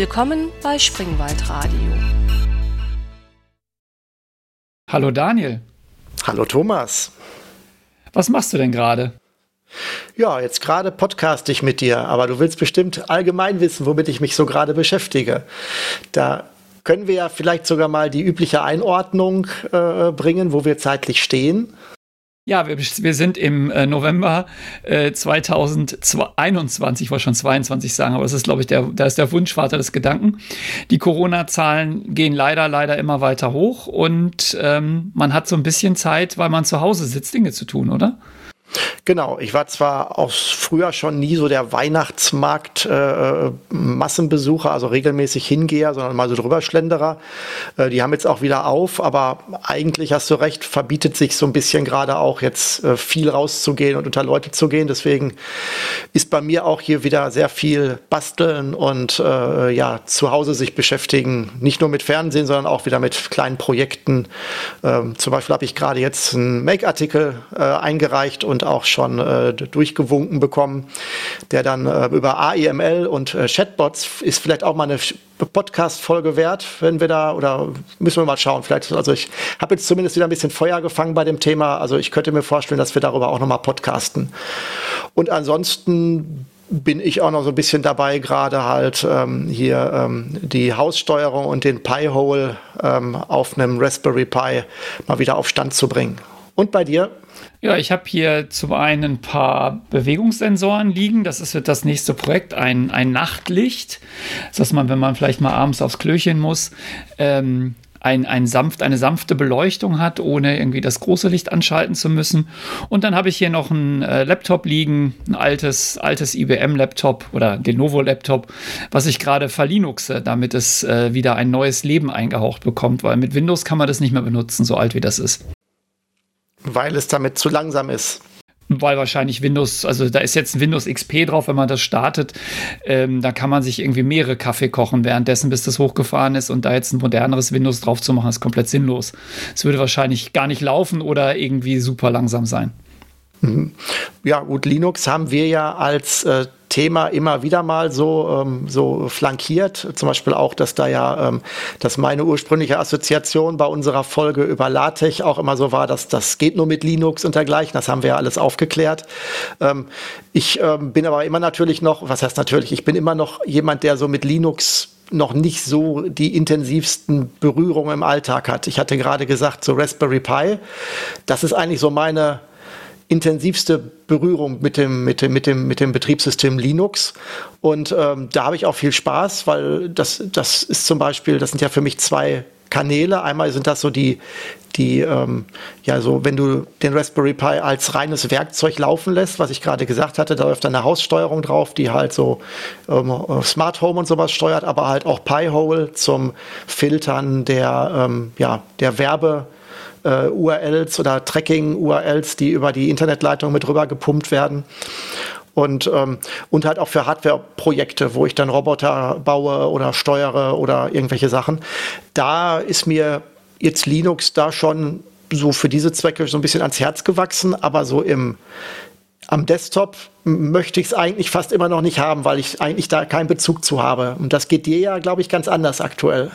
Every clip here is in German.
Willkommen bei Springwald Radio. Hallo Daniel. Hallo Thomas. Was machst du denn gerade? Ja, jetzt gerade podcast ich mit dir, aber du willst bestimmt allgemein wissen, womit ich mich so gerade beschäftige. Da können wir ja vielleicht sogar mal die übliche Einordnung äh, bringen, wo wir zeitlich stehen. Ja, wir, wir sind im äh, November äh, 2021, ich wollte schon 22 sagen, aber das ist, glaube ich, der, da ist der Wunschvater des Gedanken. Die Corona-Zahlen gehen leider, leider immer weiter hoch und ähm, man hat so ein bisschen Zeit, weil man zu Hause sitzt, Dinge zu tun, oder? Genau, ich war zwar auch früher schon nie so der Weihnachtsmarkt äh, also regelmäßig Hingeher, sondern mal so drüberschlenderer. Äh, die haben jetzt auch wieder auf, aber eigentlich hast du recht, verbietet sich so ein bisschen gerade auch jetzt äh, viel rauszugehen und unter Leute zu gehen. Deswegen ist bei mir auch hier wieder sehr viel basteln und äh, ja, zu Hause sich beschäftigen, nicht nur mit Fernsehen, sondern auch wieder mit kleinen Projekten. Ähm, zum Beispiel habe ich gerade jetzt einen Make-Artikel äh, eingereicht und auch schon äh, durchgewunken bekommen, der dann äh, über AIML und äh, Chatbots ist vielleicht auch mal eine Podcast-Folge wert, wenn wir da, oder müssen wir mal schauen. Vielleicht, also ich habe jetzt zumindest wieder ein bisschen Feuer gefangen bei dem Thema. Also ich könnte mir vorstellen, dass wir darüber auch nochmal podcasten. Und ansonsten bin ich auch noch so ein bisschen dabei, gerade halt ähm, hier ähm, die Haussteuerung und den Pi-Hole ähm, auf einem Raspberry Pi mal wieder auf Stand zu bringen. Und bei dir? Ja, ich habe hier zum einen ein paar Bewegungssensoren liegen. Das ist das nächste Projekt, ein, ein Nachtlicht, dass man, wenn man vielleicht mal abends aufs Klöchen muss, ähm, ein, ein sanft, eine sanfte Beleuchtung hat, ohne irgendwie das große Licht anschalten zu müssen. Und dann habe ich hier noch einen äh, Laptop liegen, ein altes, altes IBM-Laptop oder Lenovo-Laptop, was ich gerade verlinuxe, damit es äh, wieder ein neues Leben eingehaucht bekommt, weil mit Windows kann man das nicht mehr benutzen, so alt wie das ist. Weil es damit zu langsam ist. Weil wahrscheinlich Windows, also da ist jetzt ein Windows XP drauf, wenn man das startet, ähm, da kann man sich irgendwie mehrere Kaffee kochen währenddessen, bis das hochgefahren ist und da jetzt ein moderneres Windows drauf zu machen, ist komplett sinnlos. Es würde wahrscheinlich gar nicht laufen oder irgendwie super langsam sein. Mhm. Ja, gut, Linux haben wir ja als äh, Thema immer wieder mal so, ähm, so flankiert. Zum Beispiel auch, dass da ja, ähm, dass meine ursprüngliche Assoziation bei unserer Folge über LaTeX auch immer so war, dass das geht nur mit Linux und dergleichen. Das haben wir ja alles aufgeklärt. Ähm, ich ähm, bin aber immer natürlich noch, was heißt natürlich, ich bin immer noch jemand, der so mit Linux noch nicht so die intensivsten Berührungen im Alltag hat. Ich hatte gerade gesagt, so Raspberry Pi, das ist eigentlich so meine intensivste Berührung mit dem, mit dem, mit dem, mit dem Betriebssystem Linux. Und ähm, da habe ich auch viel Spaß, weil das, das ist zum Beispiel, das sind ja für mich zwei Kanäle. Einmal sind das so die, die, ähm, ja, so, wenn du den Raspberry Pi als reines Werkzeug laufen lässt, was ich gerade gesagt hatte, da läuft eine Haussteuerung drauf, die halt so ähm, Smart Home und sowas steuert, aber halt auch Pi-Hole zum Filtern der, ähm, ja, der Werbe, äh, URLs oder Tracking-URLs, die über die Internetleitung mit rüber gepumpt werden. Und, ähm, und halt auch für Hardware-Projekte, wo ich dann Roboter baue oder steuere oder irgendwelche Sachen. Da ist mir jetzt Linux da schon so für diese Zwecke so ein bisschen ans Herz gewachsen, aber so im, am Desktop möchte ich es eigentlich fast immer noch nicht haben, weil ich eigentlich da keinen Bezug zu habe. Und das geht dir ja, glaube ich, ganz anders aktuell.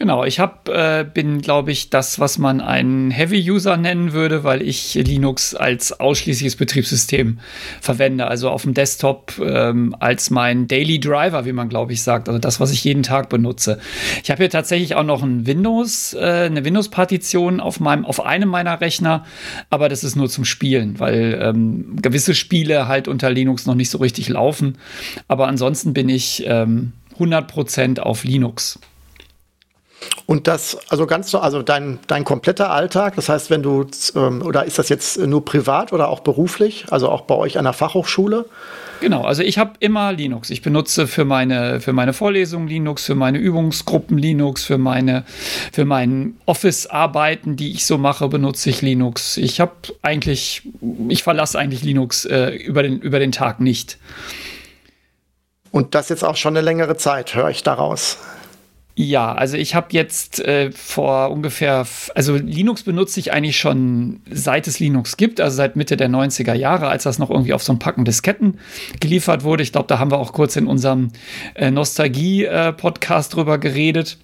Genau, ich hab, äh, bin, glaube ich, das, was man einen Heavy-User nennen würde, weil ich Linux als ausschließliches Betriebssystem verwende. Also auf dem Desktop ähm, als mein Daily Driver, wie man, glaube ich, sagt. Also das, was ich jeden Tag benutze. Ich habe hier tatsächlich auch noch ein Windows, äh, eine Windows-Partition auf meinem, auf einem meiner Rechner, aber das ist nur zum Spielen, weil ähm, gewisse Spiele halt unter Linux noch nicht so richtig laufen. Aber ansonsten bin ich ähm, 100% auf Linux. Und das, also ganz so, also dein, dein kompletter Alltag, das heißt, wenn du, ähm, oder ist das jetzt nur privat oder auch beruflich, also auch bei euch an der Fachhochschule? Genau, also ich habe immer Linux. Ich benutze für meine, für meine Vorlesungen Linux, für meine Übungsgruppen Linux, für meine, für mein Office-Arbeiten, die ich so mache, benutze ich Linux. Ich habe eigentlich, ich verlasse eigentlich Linux äh, über, den, über den Tag nicht. Und das jetzt auch schon eine längere Zeit, höre ich daraus. Ja, also ich habe jetzt äh, vor ungefähr, also Linux benutze ich eigentlich schon seit es Linux gibt, also seit Mitte der 90er Jahre, als das noch irgendwie auf so einem Packen Disketten geliefert wurde. Ich glaube, da haben wir auch kurz in unserem äh, Nostalgie-Podcast äh, drüber geredet.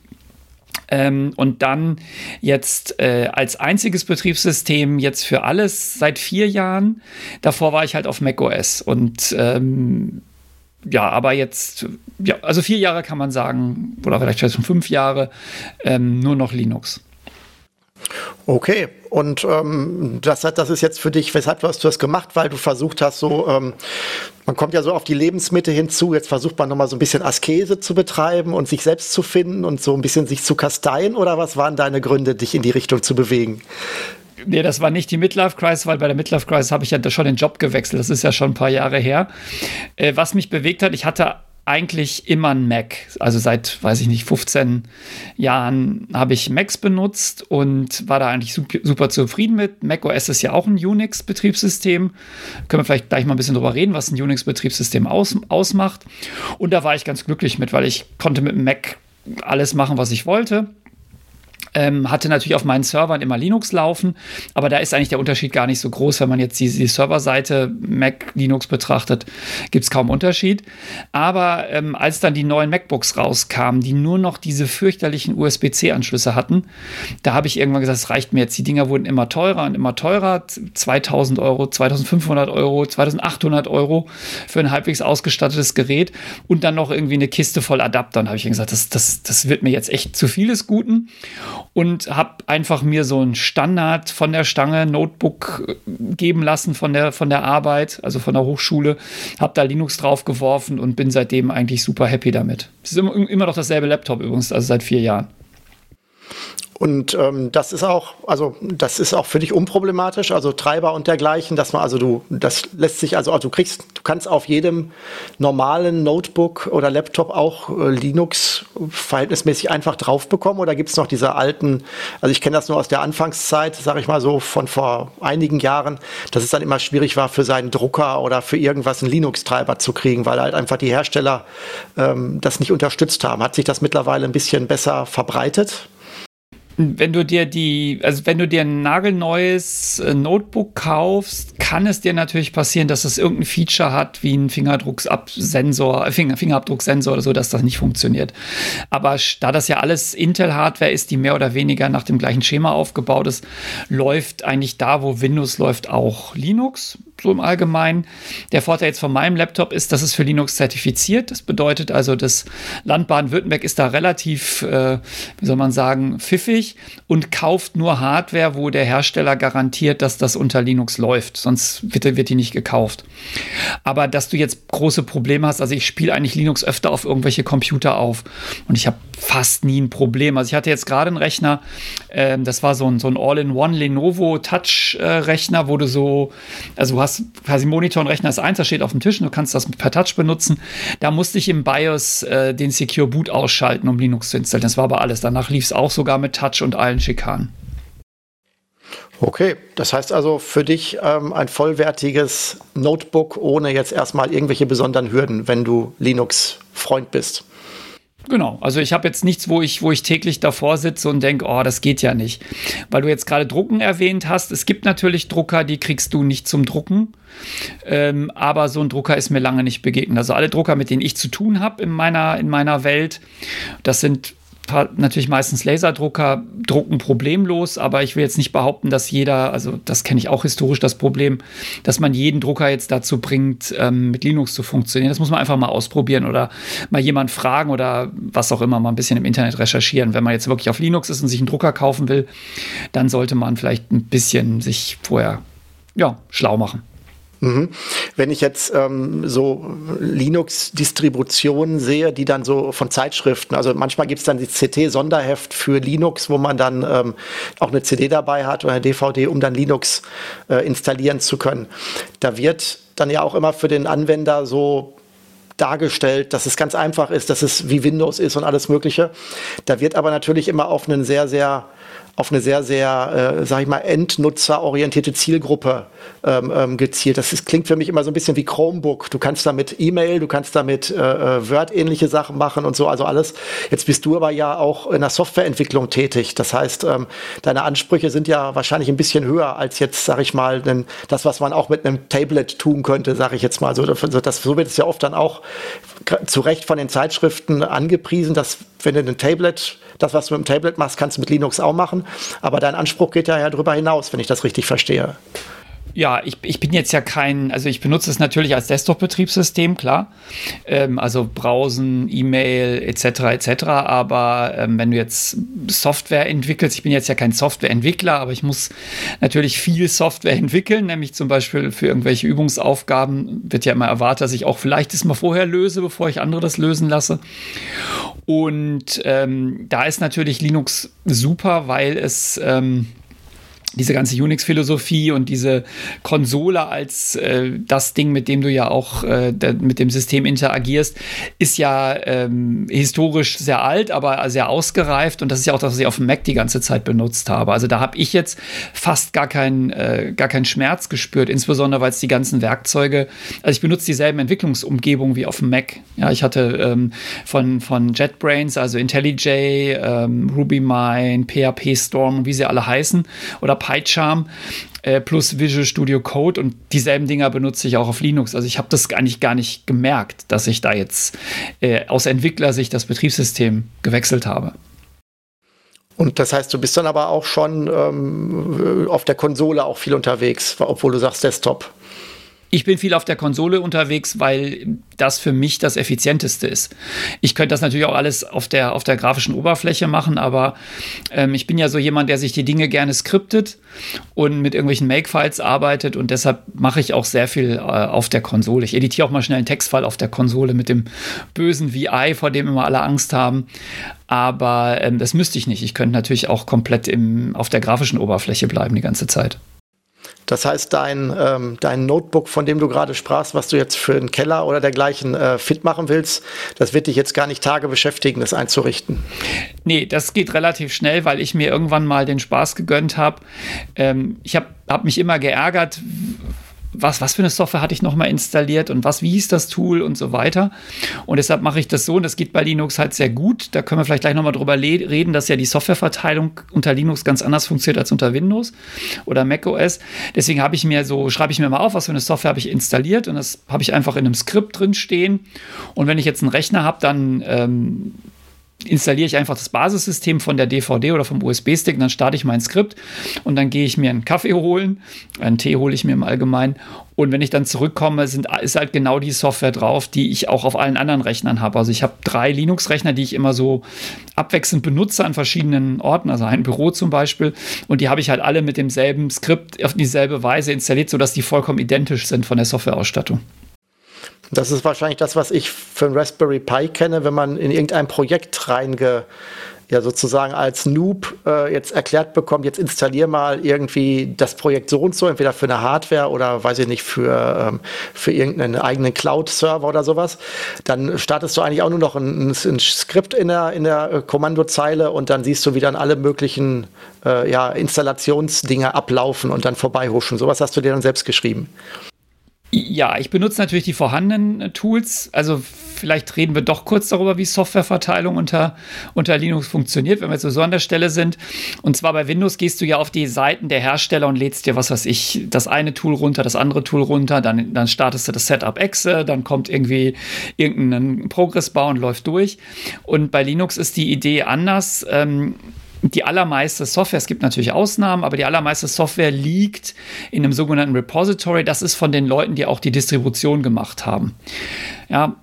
Ähm, und dann jetzt äh, als einziges Betriebssystem jetzt für alles seit vier Jahren. Davor war ich halt auf macOS und ähm, ja, aber jetzt, ja, also vier Jahre kann man sagen, oder vielleicht schon fünf Jahre, ähm, nur noch Linux. Okay, und ähm, das, das ist jetzt für dich, weshalb hast du das gemacht, weil du versucht hast, so, ähm, man kommt ja so auf die Lebensmitte hinzu, jetzt versucht man nochmal so ein bisschen Askese zu betreiben und sich selbst zu finden und so ein bisschen sich zu kasteien, oder was waren deine Gründe, dich in die Richtung zu bewegen? Nee, das war nicht die Midlife Crisis, weil bei der Midlife Crisis habe ich ja schon den Job gewechselt. Das ist ja schon ein paar Jahre her. Äh, was mich bewegt hat, ich hatte eigentlich immer ein Mac. Also seit, weiß ich nicht, 15 Jahren habe ich Macs benutzt und war da eigentlich super, zufrieden mit. Mac OS ist ja auch ein Unix-Betriebssystem. Können wir vielleicht gleich mal ein bisschen drüber reden, was ein Unix-Betriebssystem aus, ausmacht. Und da war ich ganz glücklich mit, weil ich konnte mit dem Mac alles machen, was ich wollte. Ähm, hatte natürlich auf meinen Servern immer Linux laufen, aber da ist eigentlich der Unterschied gar nicht so groß. Wenn man jetzt die, die Serverseite Mac Linux betrachtet, gibt es kaum Unterschied. Aber ähm, als dann die neuen MacBooks rauskamen, die nur noch diese fürchterlichen USB-C-Anschlüsse hatten, da habe ich irgendwann gesagt, es reicht mir jetzt. Die Dinger wurden immer teurer und immer teurer. 2000 Euro, 2500 Euro, 2800 Euro für ein halbwegs ausgestattetes Gerät und dann noch irgendwie eine Kiste voll Adaptern. habe ich gesagt, das, das, das wird mir jetzt echt zu vieles Guten und habe einfach mir so ein Standard von der Stange Notebook äh, geben lassen von der, von der Arbeit, also von der Hochschule, habe da Linux drauf geworfen und bin seitdem eigentlich super happy damit. Es ist immer, immer noch dasselbe Laptop übrigens, also seit vier Jahren. Und ähm, das ist auch, also das ist auch für dich unproblematisch, also Treiber und dergleichen, dass man, also du, das lässt sich, also, du kriegst, du kannst auf jedem normalen Notebook oder Laptop auch äh, Linux verhältnismäßig einfach drauf bekommen oder gibt es noch diese alten, also ich kenne das nur aus der Anfangszeit, sage ich mal so, von vor einigen Jahren, dass es dann immer schwierig war, für seinen Drucker oder für irgendwas einen Linux-Treiber zu kriegen, weil halt einfach die Hersteller ähm, das nicht unterstützt haben. Hat sich das mittlerweile ein bisschen besser verbreitet? Wenn du dir die, also wenn du dir ein nagelneues äh, Notebook kaufst, kann es dir natürlich passieren, dass es irgendein Feature hat, wie ein Fingerdrucksensor, Finger, Fingerabdrucksensor oder so, dass das nicht funktioniert. Aber da das ja alles Intel-Hardware ist, die mehr oder weniger nach dem gleichen Schema aufgebaut ist, läuft eigentlich da, wo Windows läuft, auch Linux so im Allgemeinen. Der Vorteil jetzt von meinem Laptop ist, dass es für Linux zertifiziert. Das bedeutet also, das Land Baden-Württemberg ist da relativ, äh, wie soll man sagen, pfiffig und kauft nur Hardware, wo der Hersteller garantiert, dass das unter Linux läuft. Sonst wird, wird die nicht gekauft. Aber dass du jetzt große Probleme hast, also ich spiele eigentlich Linux öfter auf irgendwelche Computer auf und ich habe fast nie ein Problem. Also ich hatte jetzt gerade einen Rechner, äh, das war so ein, so ein All-in-One Lenovo Touch-Rechner, äh, wo du so, also du hast quasi Monitor und Rechner ist eins, das steht auf dem Tisch und du kannst das per Touch benutzen. Da musste ich im BIOS äh, den Secure Boot ausschalten, um Linux zu installieren. Das war aber alles. Danach lief es auch sogar mit Touch und allen Schikanen. Okay, das heißt also für dich ähm, ein vollwertiges Notebook ohne jetzt erstmal irgendwelche besonderen Hürden, wenn du Linux-Freund bist. Genau, also ich habe jetzt nichts, wo ich, wo ich täglich davor sitze und denke, oh, das geht ja nicht. Weil du jetzt gerade Drucken erwähnt hast, es gibt natürlich Drucker, die kriegst du nicht zum Drucken. Ähm, aber so ein Drucker ist mir lange nicht begegnet. Also alle Drucker, mit denen ich zu tun habe in meiner, in meiner Welt, das sind natürlich meistens Laserdrucker drucken problemlos, aber ich will jetzt nicht behaupten, dass jeder, also das kenne ich auch historisch, das Problem, dass man jeden Drucker jetzt dazu bringt, ähm, mit Linux zu funktionieren. Das muss man einfach mal ausprobieren oder mal jemand fragen oder was auch immer, mal ein bisschen im Internet recherchieren. Wenn man jetzt wirklich auf Linux ist und sich einen Drucker kaufen will, dann sollte man vielleicht ein bisschen sich vorher ja, schlau machen. Mhm. Wenn ich jetzt ähm, so Linux-Distributionen sehe, die dann so von Zeitschriften, also manchmal gibt es dann die CT-Sonderheft für Linux, wo man dann ähm, auch eine CD dabei hat oder eine DVD, um dann Linux äh, installieren zu können. Da wird dann ja auch immer für den Anwender so dargestellt, dass es ganz einfach ist, dass es wie Windows ist und alles Mögliche. Da wird aber natürlich immer auf einen sehr, sehr auf eine sehr, sehr, äh, sag ich mal, endnutzerorientierte Zielgruppe ähm, ähm, gezielt. Das ist, klingt für mich immer so ein bisschen wie Chromebook. Du kannst damit E-Mail, du kannst damit äh, äh, Word-ähnliche Sachen machen und so, also alles. Jetzt bist du aber ja auch in der Softwareentwicklung tätig. Das heißt, ähm, deine Ansprüche sind ja wahrscheinlich ein bisschen höher als jetzt, sag ich mal, denn das, was man auch mit einem Tablet tun könnte, sag ich jetzt mal. So, das, so wird es ja oft dann auch zu Recht von den Zeitschriften angepriesen, dass wenn du ein Tablet, das, was du mit dem Tablet machst, kannst du mit Linux auch machen. Aber dein Anspruch geht ja, ja darüber hinaus, wenn ich das richtig verstehe. Ja, ich, ich bin jetzt ja kein, also ich benutze es natürlich als Desktop-Betriebssystem, klar. Ähm, also Browsen, E-Mail etc. etc. Aber ähm, wenn du jetzt Software entwickelst, ich bin jetzt ja kein Softwareentwickler, aber ich muss natürlich viel Software entwickeln, nämlich zum Beispiel für irgendwelche Übungsaufgaben wird ja immer erwartet, dass ich auch vielleicht das mal vorher löse, bevor ich andere das lösen lasse. Und ähm, da ist natürlich Linux super, weil es ähm, diese ganze Unix-Philosophie und diese Konsole als äh, das Ding, mit dem du ja auch äh, mit dem System interagierst, ist ja ähm, historisch sehr alt, aber sehr ausgereift und das ist ja auch das, was ich auf dem Mac die ganze Zeit benutzt habe. Also da habe ich jetzt fast gar keinen äh, gar Schmerz gespürt, insbesondere weil es die ganzen Werkzeuge, also ich benutze dieselben Entwicklungsumgebungen wie auf dem Mac. Ja, ich hatte ähm, von von JetBrains, also IntelliJ, ähm, RubyMine, PHP Storm, wie sie alle heißen oder PyCharm äh, plus Visual Studio Code und dieselben Dinger benutze ich auch auf Linux. Also ich habe das eigentlich gar nicht gemerkt, dass ich da jetzt äh, aus Entwicklersicht das Betriebssystem gewechselt habe. Und das heißt, du bist dann aber auch schon ähm, auf der Konsole auch viel unterwegs, obwohl du sagst Desktop. Ich bin viel auf der Konsole unterwegs, weil das für mich das effizienteste ist. Ich könnte das natürlich auch alles auf der, auf der grafischen Oberfläche machen, aber ähm, ich bin ja so jemand, der sich die Dinge gerne skriptet und mit irgendwelchen Make-Files arbeitet und deshalb mache ich auch sehr viel äh, auf der Konsole. Ich editiere auch mal schnell einen Textfile auf der Konsole mit dem bösen VI, vor dem immer alle Angst haben. Aber ähm, das müsste ich nicht. Ich könnte natürlich auch komplett im, auf der grafischen Oberfläche bleiben die ganze Zeit. Das heißt, dein, ähm, dein Notebook, von dem du gerade sprachst, was du jetzt für einen Keller oder dergleichen äh, fit machen willst, das wird dich jetzt gar nicht Tage beschäftigen, das einzurichten. Nee, das geht relativ schnell, weil ich mir irgendwann mal den Spaß gegönnt habe. Ähm, ich habe hab mich immer geärgert, was, was für eine Software hatte ich nochmal installiert und was, wie hieß das Tool und so weiter. Und deshalb mache ich das so und das geht bei Linux halt sehr gut. Da können wir vielleicht gleich nochmal drüber reden, dass ja die Softwareverteilung unter Linux ganz anders funktioniert als unter Windows oder macOS. Deswegen habe ich mir so, schreibe ich mir mal auf, was für eine Software habe ich installiert und das habe ich einfach in einem Skript drin stehen. Und wenn ich jetzt einen Rechner habe, dann ähm, installiere ich einfach das Basissystem von der DVD oder vom USB-Stick, dann starte ich mein Skript und dann gehe ich mir einen Kaffee holen, einen Tee hole ich mir im Allgemeinen und wenn ich dann zurückkomme, sind, ist halt genau die Software drauf, die ich auch auf allen anderen Rechnern habe. Also ich habe drei Linux-Rechner, die ich immer so abwechselnd benutze an verschiedenen Orten, also ein Büro zum Beispiel und die habe ich halt alle mit demselben Skript auf dieselbe Weise installiert, sodass die vollkommen identisch sind von der Softwareausstattung. Das ist wahrscheinlich das, was ich für ein Raspberry Pi kenne, wenn man in irgendein Projekt reinge, ja sozusagen als Noob äh, jetzt erklärt bekommt, jetzt installier mal irgendwie das Projekt so und so, entweder für eine Hardware oder weiß ich nicht, für, ähm, für irgendeinen eigenen Cloud-Server oder sowas. Dann startest du eigentlich auch nur noch ein, ein Skript in der, in der äh, Kommandozeile und dann siehst du, wie dann alle möglichen äh, ja, Installationsdinge ablaufen und dann vorbeihuschen. Sowas hast du dir dann selbst geschrieben. Ja, ich benutze natürlich die vorhandenen äh, Tools. Also vielleicht reden wir doch kurz darüber, wie Softwareverteilung unter, unter Linux funktioniert, wenn wir jetzt so an der Stelle sind. Und zwar bei Windows gehst du ja auf die Seiten der Hersteller und lädst dir, was weiß ich, das eine Tool runter, das andere Tool runter, dann, dann startest du das Setup Exe, dann kommt irgendwie irgendein Progressbar und läuft durch. Und bei Linux ist die Idee anders. Ähm, die allermeiste Software, es gibt natürlich Ausnahmen, aber die allermeiste Software liegt in einem sogenannten Repository. Das ist von den Leuten, die auch die Distribution gemacht haben. Ja,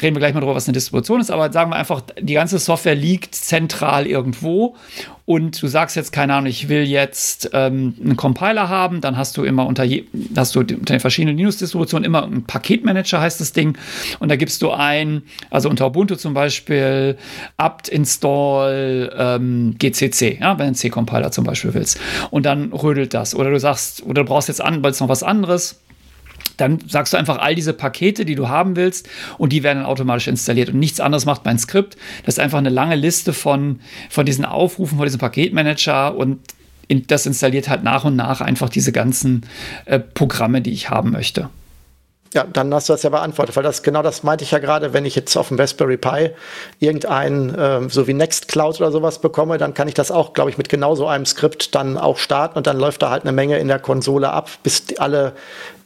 reden wir gleich mal darüber, was eine Distribution ist, aber sagen wir einfach, die ganze Software liegt zentral irgendwo und du sagst jetzt, keine Ahnung, ich will jetzt ähm, einen Compiler haben, dann hast du immer unter, je, hast du unter den verschiedenen Linux-Distributionen immer einen Paketmanager, heißt das Ding, und da gibst du ein, also unter Ubuntu zum Beispiel, apt install ähm, gcc, ja, wenn du einen C-Compiler zum Beispiel willst. Und dann rödelt das. Oder du sagst, oder du brauchst jetzt an, weil es noch was anderes dann sagst du einfach all diese Pakete, die du haben willst, und die werden dann automatisch installiert. Und nichts anderes macht mein Skript. Das ist einfach eine lange Liste von, von diesen Aufrufen, von diesem Paketmanager und das installiert halt nach und nach einfach diese ganzen äh, Programme, die ich haben möchte. Ja, dann hast du das ja beantwortet, weil das genau das meinte ich ja gerade, wenn ich jetzt auf dem Raspberry Pi irgendein, äh, so wie Nextcloud oder sowas bekomme, dann kann ich das auch, glaube ich, mit genau so einem Skript dann auch starten und dann läuft da halt eine Menge in der Konsole ab, bis alle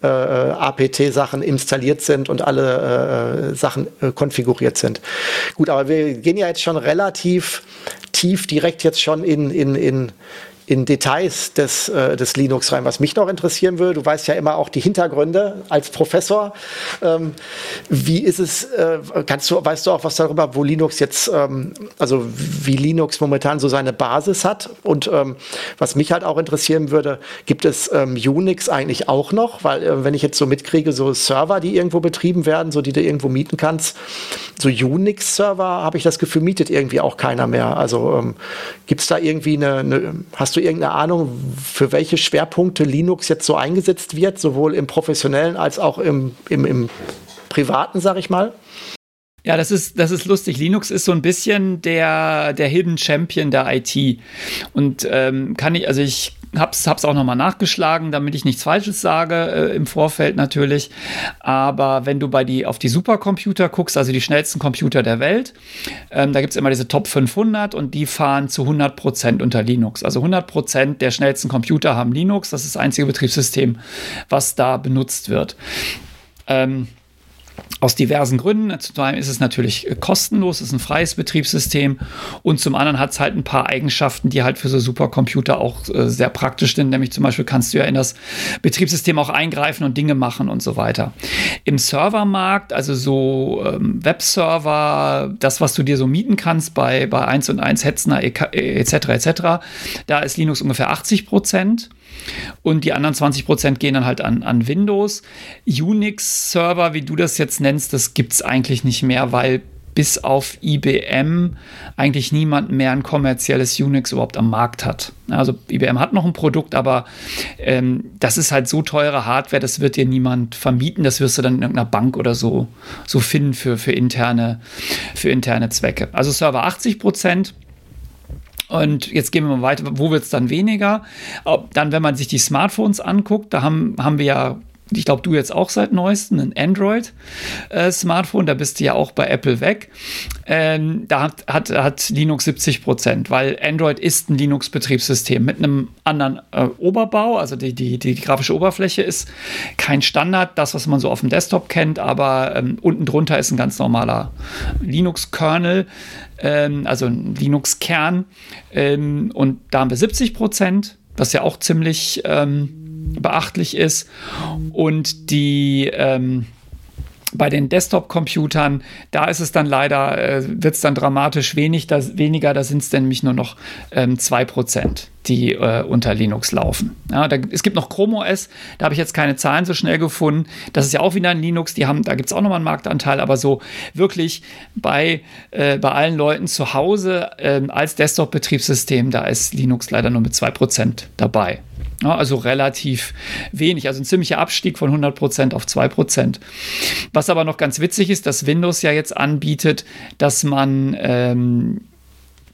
äh, APT-Sachen installiert sind und alle äh, Sachen äh, konfiguriert sind. Gut, aber wir gehen ja jetzt schon relativ tief direkt jetzt schon in, in, in in Details des, äh, des Linux rein. Was mich noch interessieren würde, du weißt ja immer auch die Hintergründe als Professor. Ähm, wie ist es, äh, kannst du, weißt du auch was darüber, wo Linux jetzt, ähm, also wie Linux momentan so seine Basis hat? Und ähm, was mich halt auch interessieren würde, gibt es ähm, Unix eigentlich auch noch? Weil äh, wenn ich jetzt so mitkriege, so Server, die irgendwo betrieben werden, so die du irgendwo mieten kannst, so Unix-Server, habe ich das Gefühl, mietet irgendwie auch keiner mehr. Also ähm, gibt es da irgendwie eine, eine hast Du irgendeine Ahnung, für welche Schwerpunkte Linux jetzt so eingesetzt wird, sowohl im professionellen als auch im, im, im privaten, sag ich mal? Ja, das ist, das ist lustig. Linux ist so ein bisschen der, der Hidden Champion der IT. Und ähm, kann ich, also ich hab's, hab's auch nochmal nachgeschlagen, damit ich nichts Falsches sage, äh, im Vorfeld natürlich. Aber wenn du bei die, auf die Supercomputer guckst, also die schnellsten Computer der Welt, ähm, da gibt's immer diese Top 500 und die fahren zu 100 Prozent unter Linux. Also 100 Prozent der schnellsten Computer haben Linux. Das ist das einzige Betriebssystem, was da benutzt wird. Ähm, aus diversen Gründen. Zum einen ist es natürlich äh, kostenlos, es ist ein freies Betriebssystem und zum anderen hat es halt ein paar Eigenschaften, die halt für so Supercomputer auch äh, sehr praktisch sind. Nämlich zum Beispiel kannst du ja in das Betriebssystem auch eingreifen und Dinge machen und so weiter. Im Servermarkt, also so ähm, Webserver, das, was du dir so mieten kannst bei, bei 1 und 1 Hetzner etc. etc., da ist Linux ungefähr 80 Prozent. Und die anderen 20 Prozent gehen dann halt an, an Windows. Unix-Server, wie du das jetzt nennst, das gibt es eigentlich nicht mehr, weil bis auf IBM eigentlich niemand mehr ein kommerzielles Unix überhaupt am Markt hat. Also IBM hat noch ein Produkt, aber ähm, das ist halt so teure Hardware, das wird dir niemand vermieten. Das wirst du dann in irgendeiner Bank oder so, so finden für, für, interne, für interne Zwecke. Also Server 80 Prozent. Und jetzt gehen wir mal weiter, wo wird es dann weniger? Dann, wenn man sich die Smartphones anguckt, da haben, haben wir ja ich glaube, du jetzt auch seit neuestem, ein Android-Smartphone, äh, da bist du ja auch bei Apple weg. Ähm, da hat, hat, hat, Linux 70 Prozent, weil Android ist ein Linux-Betriebssystem mit einem anderen äh, Oberbau, also die, die, die, grafische Oberfläche ist kein Standard, das, was man so auf dem Desktop kennt, aber ähm, unten drunter ist ein ganz normaler Linux-Kernel, ähm, also ein Linux-Kern ähm, und da haben wir 70 Prozent, was ja auch ziemlich ähm, beachtlich ist. Und die ähm, bei den Desktop-Computern, da ist es dann leider, äh, wird es dann dramatisch wenig, da, weniger, da sind es nämlich nur noch ähm, 2%, die äh, unter Linux laufen. Ja, da, es gibt noch Chrome OS, da habe ich jetzt keine Zahlen so schnell gefunden. Das ist ja auch wieder ein Linux, die haben, da gibt es auch nochmal einen Marktanteil, aber so wirklich bei, äh, bei allen Leuten zu Hause ähm, als Desktop-Betriebssystem, da ist Linux leider nur mit 2% dabei. Also relativ wenig, also ein ziemlicher Abstieg von 100% auf 2%. Was aber noch ganz witzig ist, dass Windows ja jetzt anbietet, dass man ähm,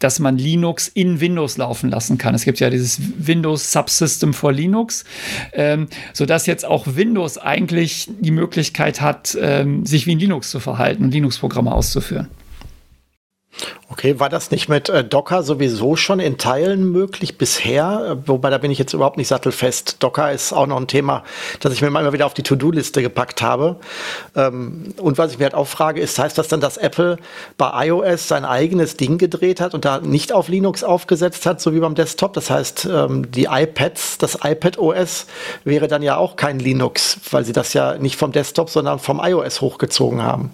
dass man Linux in Windows laufen lassen kann. Es gibt ja dieses Windows Subsystem for Linux, ähm, sodass jetzt auch Windows eigentlich die Möglichkeit hat, ähm, sich wie in Linux zu verhalten und Linux-Programme auszuführen. Okay, war das nicht mit äh, Docker sowieso schon in Teilen möglich bisher? Äh, wobei da bin ich jetzt überhaupt nicht sattelfest. Docker ist auch noch ein Thema, das ich mir mal wieder auf die To-Do-Liste gepackt habe. Ähm, und was ich mir halt auch frage, ist, heißt das dann, dass Apple bei iOS sein eigenes Ding gedreht hat und da nicht auf Linux aufgesetzt hat, so wie beim Desktop? Das heißt, ähm, die iPads, das iPad OS wäre dann ja auch kein Linux, weil sie das ja nicht vom Desktop, sondern vom iOS hochgezogen haben.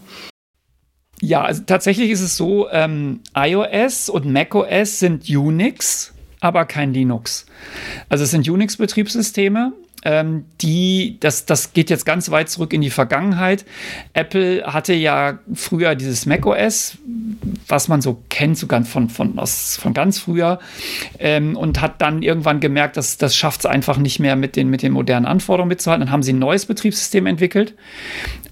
Ja, also tatsächlich ist es so, ähm, iOS und macOS sind Unix, aber kein Linux. Also es sind Unix-Betriebssysteme, die, das, das geht jetzt ganz weit zurück in die Vergangenheit. Apple hatte ja früher dieses macOS, was man so kennt, sogar von, von, aus, von ganz früher, ähm, und hat dann irgendwann gemerkt, dass das schafft es einfach nicht mehr mit den, mit den modernen Anforderungen mitzuhalten. Dann haben sie ein neues Betriebssystem entwickelt,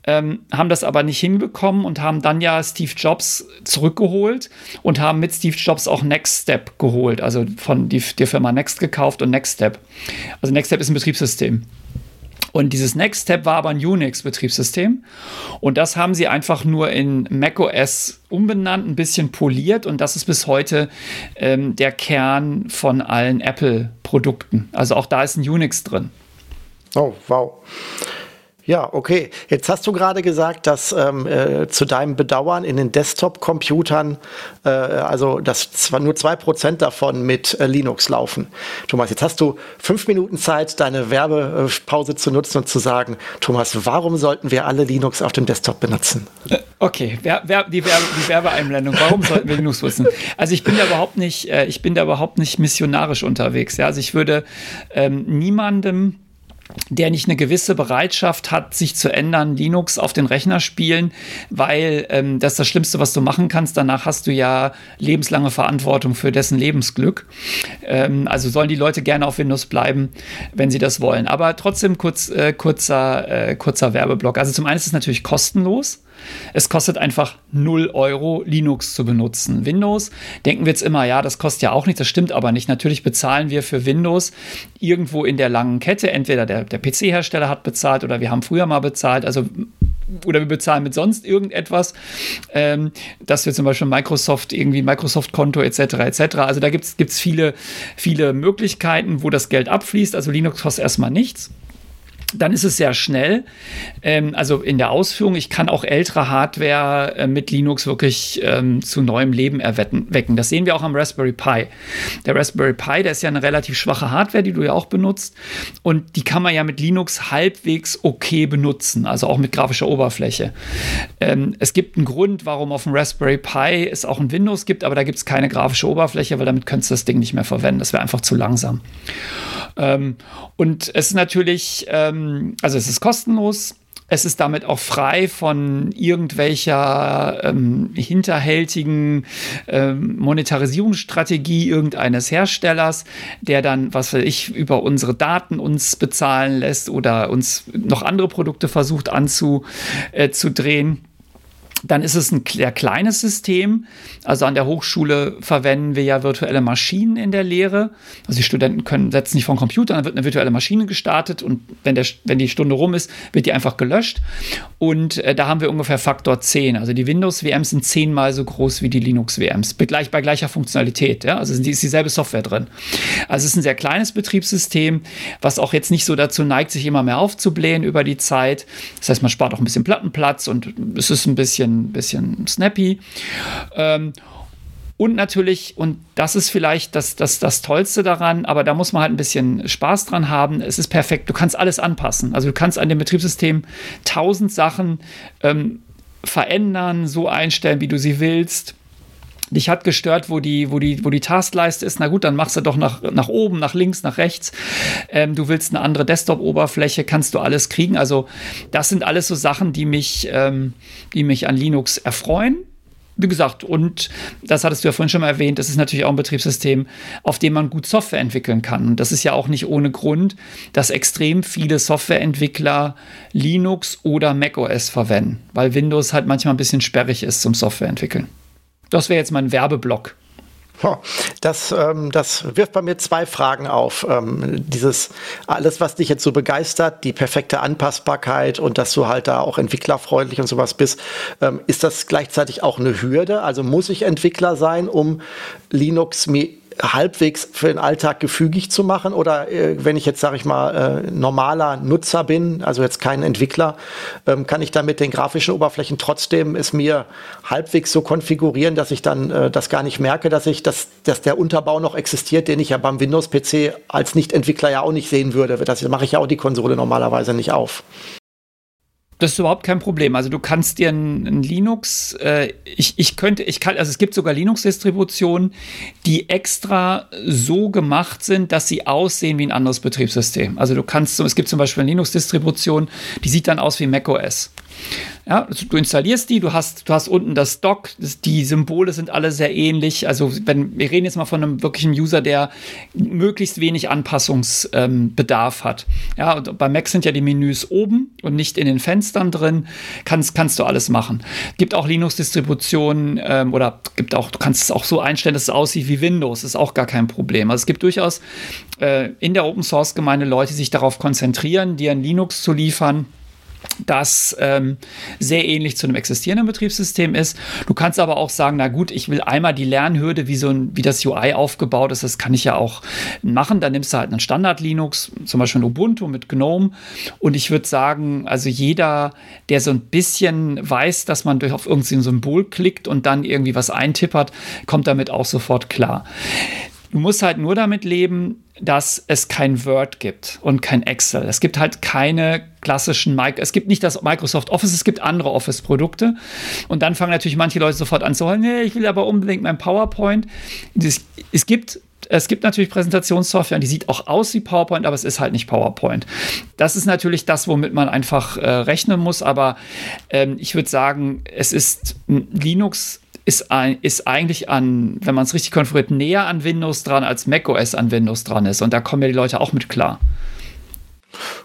ähm, haben das aber nicht hinbekommen und haben dann ja Steve Jobs zurückgeholt und haben mit Steve Jobs auch Next Step geholt, also von der Firma Next gekauft und Next Step. Also Next Step ist ein Betriebssystem. Und dieses Next Step war aber ein Unix-Betriebssystem. Und das haben sie einfach nur in macOS umbenannt, ein bisschen poliert. Und das ist bis heute ähm, der Kern von allen Apple-Produkten. Also auch da ist ein Unix drin. Oh, wow. Ja, okay. Jetzt hast du gerade gesagt, dass ähm, äh, zu deinem Bedauern in den Desktop-Computern, äh, also dass zwar nur zwei Prozent davon mit äh, Linux laufen. Thomas, jetzt hast du fünf Minuten Zeit, deine Werbepause zu nutzen und zu sagen, Thomas, warum sollten wir alle Linux auf dem Desktop benutzen? Äh, okay, wer, wer, die, Werbe, die Werbeeinblendung, warum sollten wir Linux nutzen? Also ich bin da überhaupt nicht, äh, ich bin da überhaupt nicht missionarisch unterwegs. Ja? Also ich würde ähm, niemandem der nicht eine gewisse Bereitschaft hat, sich zu ändern, Linux auf den Rechner spielen, weil ähm, das ist das Schlimmste, was du machen kannst. Danach hast du ja lebenslange Verantwortung für dessen Lebensglück. Ähm, also sollen die Leute gerne auf Windows bleiben, wenn sie das wollen. Aber trotzdem kurz, äh, kurzer, äh, kurzer Werbeblock. Also zum einen ist es natürlich kostenlos. Es kostet einfach 0 Euro, Linux zu benutzen. Windows, denken wir jetzt immer, ja, das kostet ja auch nichts, das stimmt aber nicht. Natürlich bezahlen wir für Windows irgendwo in der langen Kette. Entweder der, der PC-Hersteller hat bezahlt oder wir haben früher mal bezahlt. Also oder wir bezahlen mit sonst irgendetwas, ähm, dass wir zum Beispiel Microsoft irgendwie Microsoft-Konto etc. etc. Also da gibt es viele, viele Möglichkeiten, wo das Geld abfließt. Also Linux kostet erstmal nichts dann ist es sehr schnell. Ähm, also in der Ausführung, ich kann auch ältere Hardware äh, mit Linux wirklich ähm, zu neuem Leben erwecken. Das sehen wir auch am Raspberry Pi. Der Raspberry Pi, der ist ja eine relativ schwache Hardware, die du ja auch benutzt. Und die kann man ja mit Linux halbwegs okay benutzen, also auch mit grafischer Oberfläche. Ähm, es gibt einen Grund, warum auf dem Raspberry Pi es auch ein Windows gibt, aber da gibt es keine grafische Oberfläche, weil damit könntest du das Ding nicht mehr verwenden. Das wäre einfach zu langsam. Ähm, und es ist natürlich, ähm, also es ist kostenlos. Es ist damit auch frei von irgendwelcher ähm, hinterhältigen ähm, Monetarisierungsstrategie irgendeines Herstellers, der dann, was weiß ich, über unsere Daten uns bezahlen lässt oder uns noch andere Produkte versucht anzudrehen. Äh, dann ist es ein sehr kleines System. Also an der Hochschule verwenden wir ja virtuelle Maschinen in der Lehre. Also die Studenten können setzen nicht vom Computer, dann wird eine virtuelle Maschine gestartet und wenn, der, wenn die Stunde rum ist, wird die einfach gelöscht. Und äh, da haben wir ungefähr Faktor 10. Also die Windows-WMs sind zehnmal so groß wie die Linux-WMs. Bei, bei gleicher Funktionalität. Ja? Also ist dieselbe Software drin. Also es ist ein sehr kleines Betriebssystem, was auch jetzt nicht so dazu neigt, sich immer mehr aufzublähen über die Zeit. Das heißt, man spart auch ein bisschen Plattenplatz und es ist ein bisschen bisschen, bisschen snappy. Ähm, und natürlich, und das ist vielleicht das, das, das Tollste daran, aber da muss man halt ein bisschen Spaß dran haben. Es ist perfekt, du kannst alles anpassen. Also du kannst an dem Betriebssystem tausend Sachen ähm, verändern, so einstellen, wie du sie willst dich hat gestört, wo die, wo die, wo die Taskleiste ist, na gut, dann machst du doch nach, nach oben, nach links, nach rechts. Ähm, du willst eine andere Desktop-Oberfläche, kannst du alles kriegen. Also, das sind alles so Sachen, die mich, ähm, die mich an Linux erfreuen. Wie gesagt, und das hattest du ja vorhin schon mal erwähnt, das ist natürlich auch ein Betriebssystem, auf dem man gut Software entwickeln kann. Und das ist ja auch nicht ohne Grund, dass extrem viele Softwareentwickler Linux oder macOS verwenden, weil Windows halt manchmal ein bisschen sperrig ist zum Softwareentwickeln. Das wäre jetzt mein Werbeblock. Das, ähm, das wirft bei mir zwei Fragen auf. Ähm, dieses alles, was dich jetzt so begeistert, die perfekte Anpassbarkeit und dass du halt da auch entwicklerfreundlich und sowas bist, ähm, ist das gleichzeitig auch eine Hürde? Also muss ich Entwickler sein, um Linux mir halbwegs für den Alltag gefügig zu machen? Oder äh, wenn ich jetzt, sage ich mal, äh, normaler Nutzer bin, also jetzt kein Entwickler, ähm, kann ich dann mit den grafischen Oberflächen trotzdem es mir halbwegs so konfigurieren, dass ich dann äh, das gar nicht merke, dass ich, dass, dass der Unterbau noch existiert, den ich ja beim Windows-PC als Nicht-Entwickler ja auch nicht sehen würde. Das mache ich ja auch die Konsole normalerweise nicht auf. Das ist überhaupt kein Problem. Also du kannst dir ein, Linux, äh, ich, ich könnte, ich kann, also es gibt sogar Linux-Distributionen, die extra so gemacht sind, dass sie aussehen wie ein anderes Betriebssystem. Also du kannst, es gibt zum Beispiel eine Linux-Distribution, die sieht dann aus wie macOS. Ja, also du installierst die, du hast, du hast unten das Dock, die Symbole sind alle sehr ähnlich. Also wenn wir reden jetzt mal von einem wirklichen User, der möglichst wenig Anpassungsbedarf ähm, hat. Ja, und bei Mac sind ja die Menüs oben und nicht in den Fenstern drin. Kannst, kannst du alles machen. Gibt auch Linux-Distributionen ähm, oder gibt auch, du kannst es auch so einstellen, dass es aussieht wie Windows. Ist auch gar kein Problem. Also es gibt durchaus äh, in der Open Source Gemeinde Leute, die sich darauf konzentrieren, dir ein Linux zu liefern das ähm, sehr ähnlich zu einem existierenden Betriebssystem ist. Du kannst aber auch sagen, na gut, ich will einmal die Lernhürde, wie so ein, wie das UI aufgebaut ist, das kann ich ja auch machen. Dann nimmst du halt einen Standard Linux, zum Beispiel ein Ubuntu mit GNOME. Und ich würde sagen, also jeder, der so ein bisschen weiß, dass man durch auf irgendein Symbol klickt und dann irgendwie was eintippert, kommt damit auch sofort klar. Du musst halt nur damit leben, dass es kein Word gibt und kein Excel. Es gibt halt keine klassischen, Mi es gibt nicht das Microsoft Office, es gibt andere Office-Produkte. Und dann fangen natürlich manche Leute sofort an zu holen, nee, ich will aber unbedingt mein PowerPoint. Es, es gibt es gibt natürlich Präsentationssoftware, die sieht auch aus wie PowerPoint, aber es ist halt nicht PowerPoint. Das ist natürlich das, womit man einfach äh, rechnen muss, aber ähm, ich würde sagen, es ist Linux ist, ein, ist eigentlich an, wenn man es richtig konfiguriert, näher an Windows dran, als macOS an Windows dran ist. Und da kommen ja die Leute auch mit klar.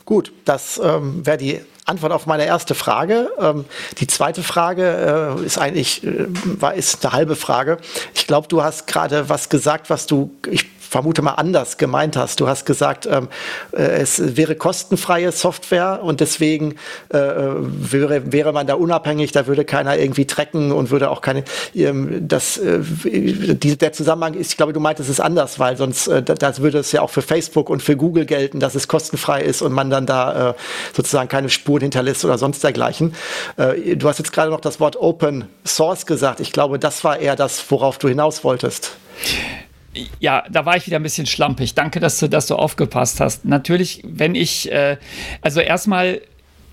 Gut, das ähm, wäre die Antwort auf meine erste Frage. Ähm, die zweite Frage äh, ist eigentlich äh, war, ist eine halbe Frage. Ich glaube, du hast gerade was gesagt, was du, ich vermute mal anders gemeint hast. Du hast gesagt, ähm, äh, es wäre kostenfreie Software und deswegen äh, wäre, wäre man da unabhängig, da würde keiner irgendwie tracken und würde auch keine, ähm, das, äh, die, der Zusammenhang ist, ich glaube, du meintest es anders, weil sonst, äh, das würde es ja auch für Facebook und für Google gelten, dass es kostenfrei ist und man dann da äh, sozusagen keine Spuren hinterlässt oder sonst dergleichen. Äh, du hast jetzt gerade noch das Wort Open Source gesagt. Ich glaube, das war eher das, worauf du hinaus wolltest ja, da war ich wieder ein bisschen schlampig. Danke, dass du, dass du aufgepasst hast. Natürlich, wenn ich, äh, also erstmal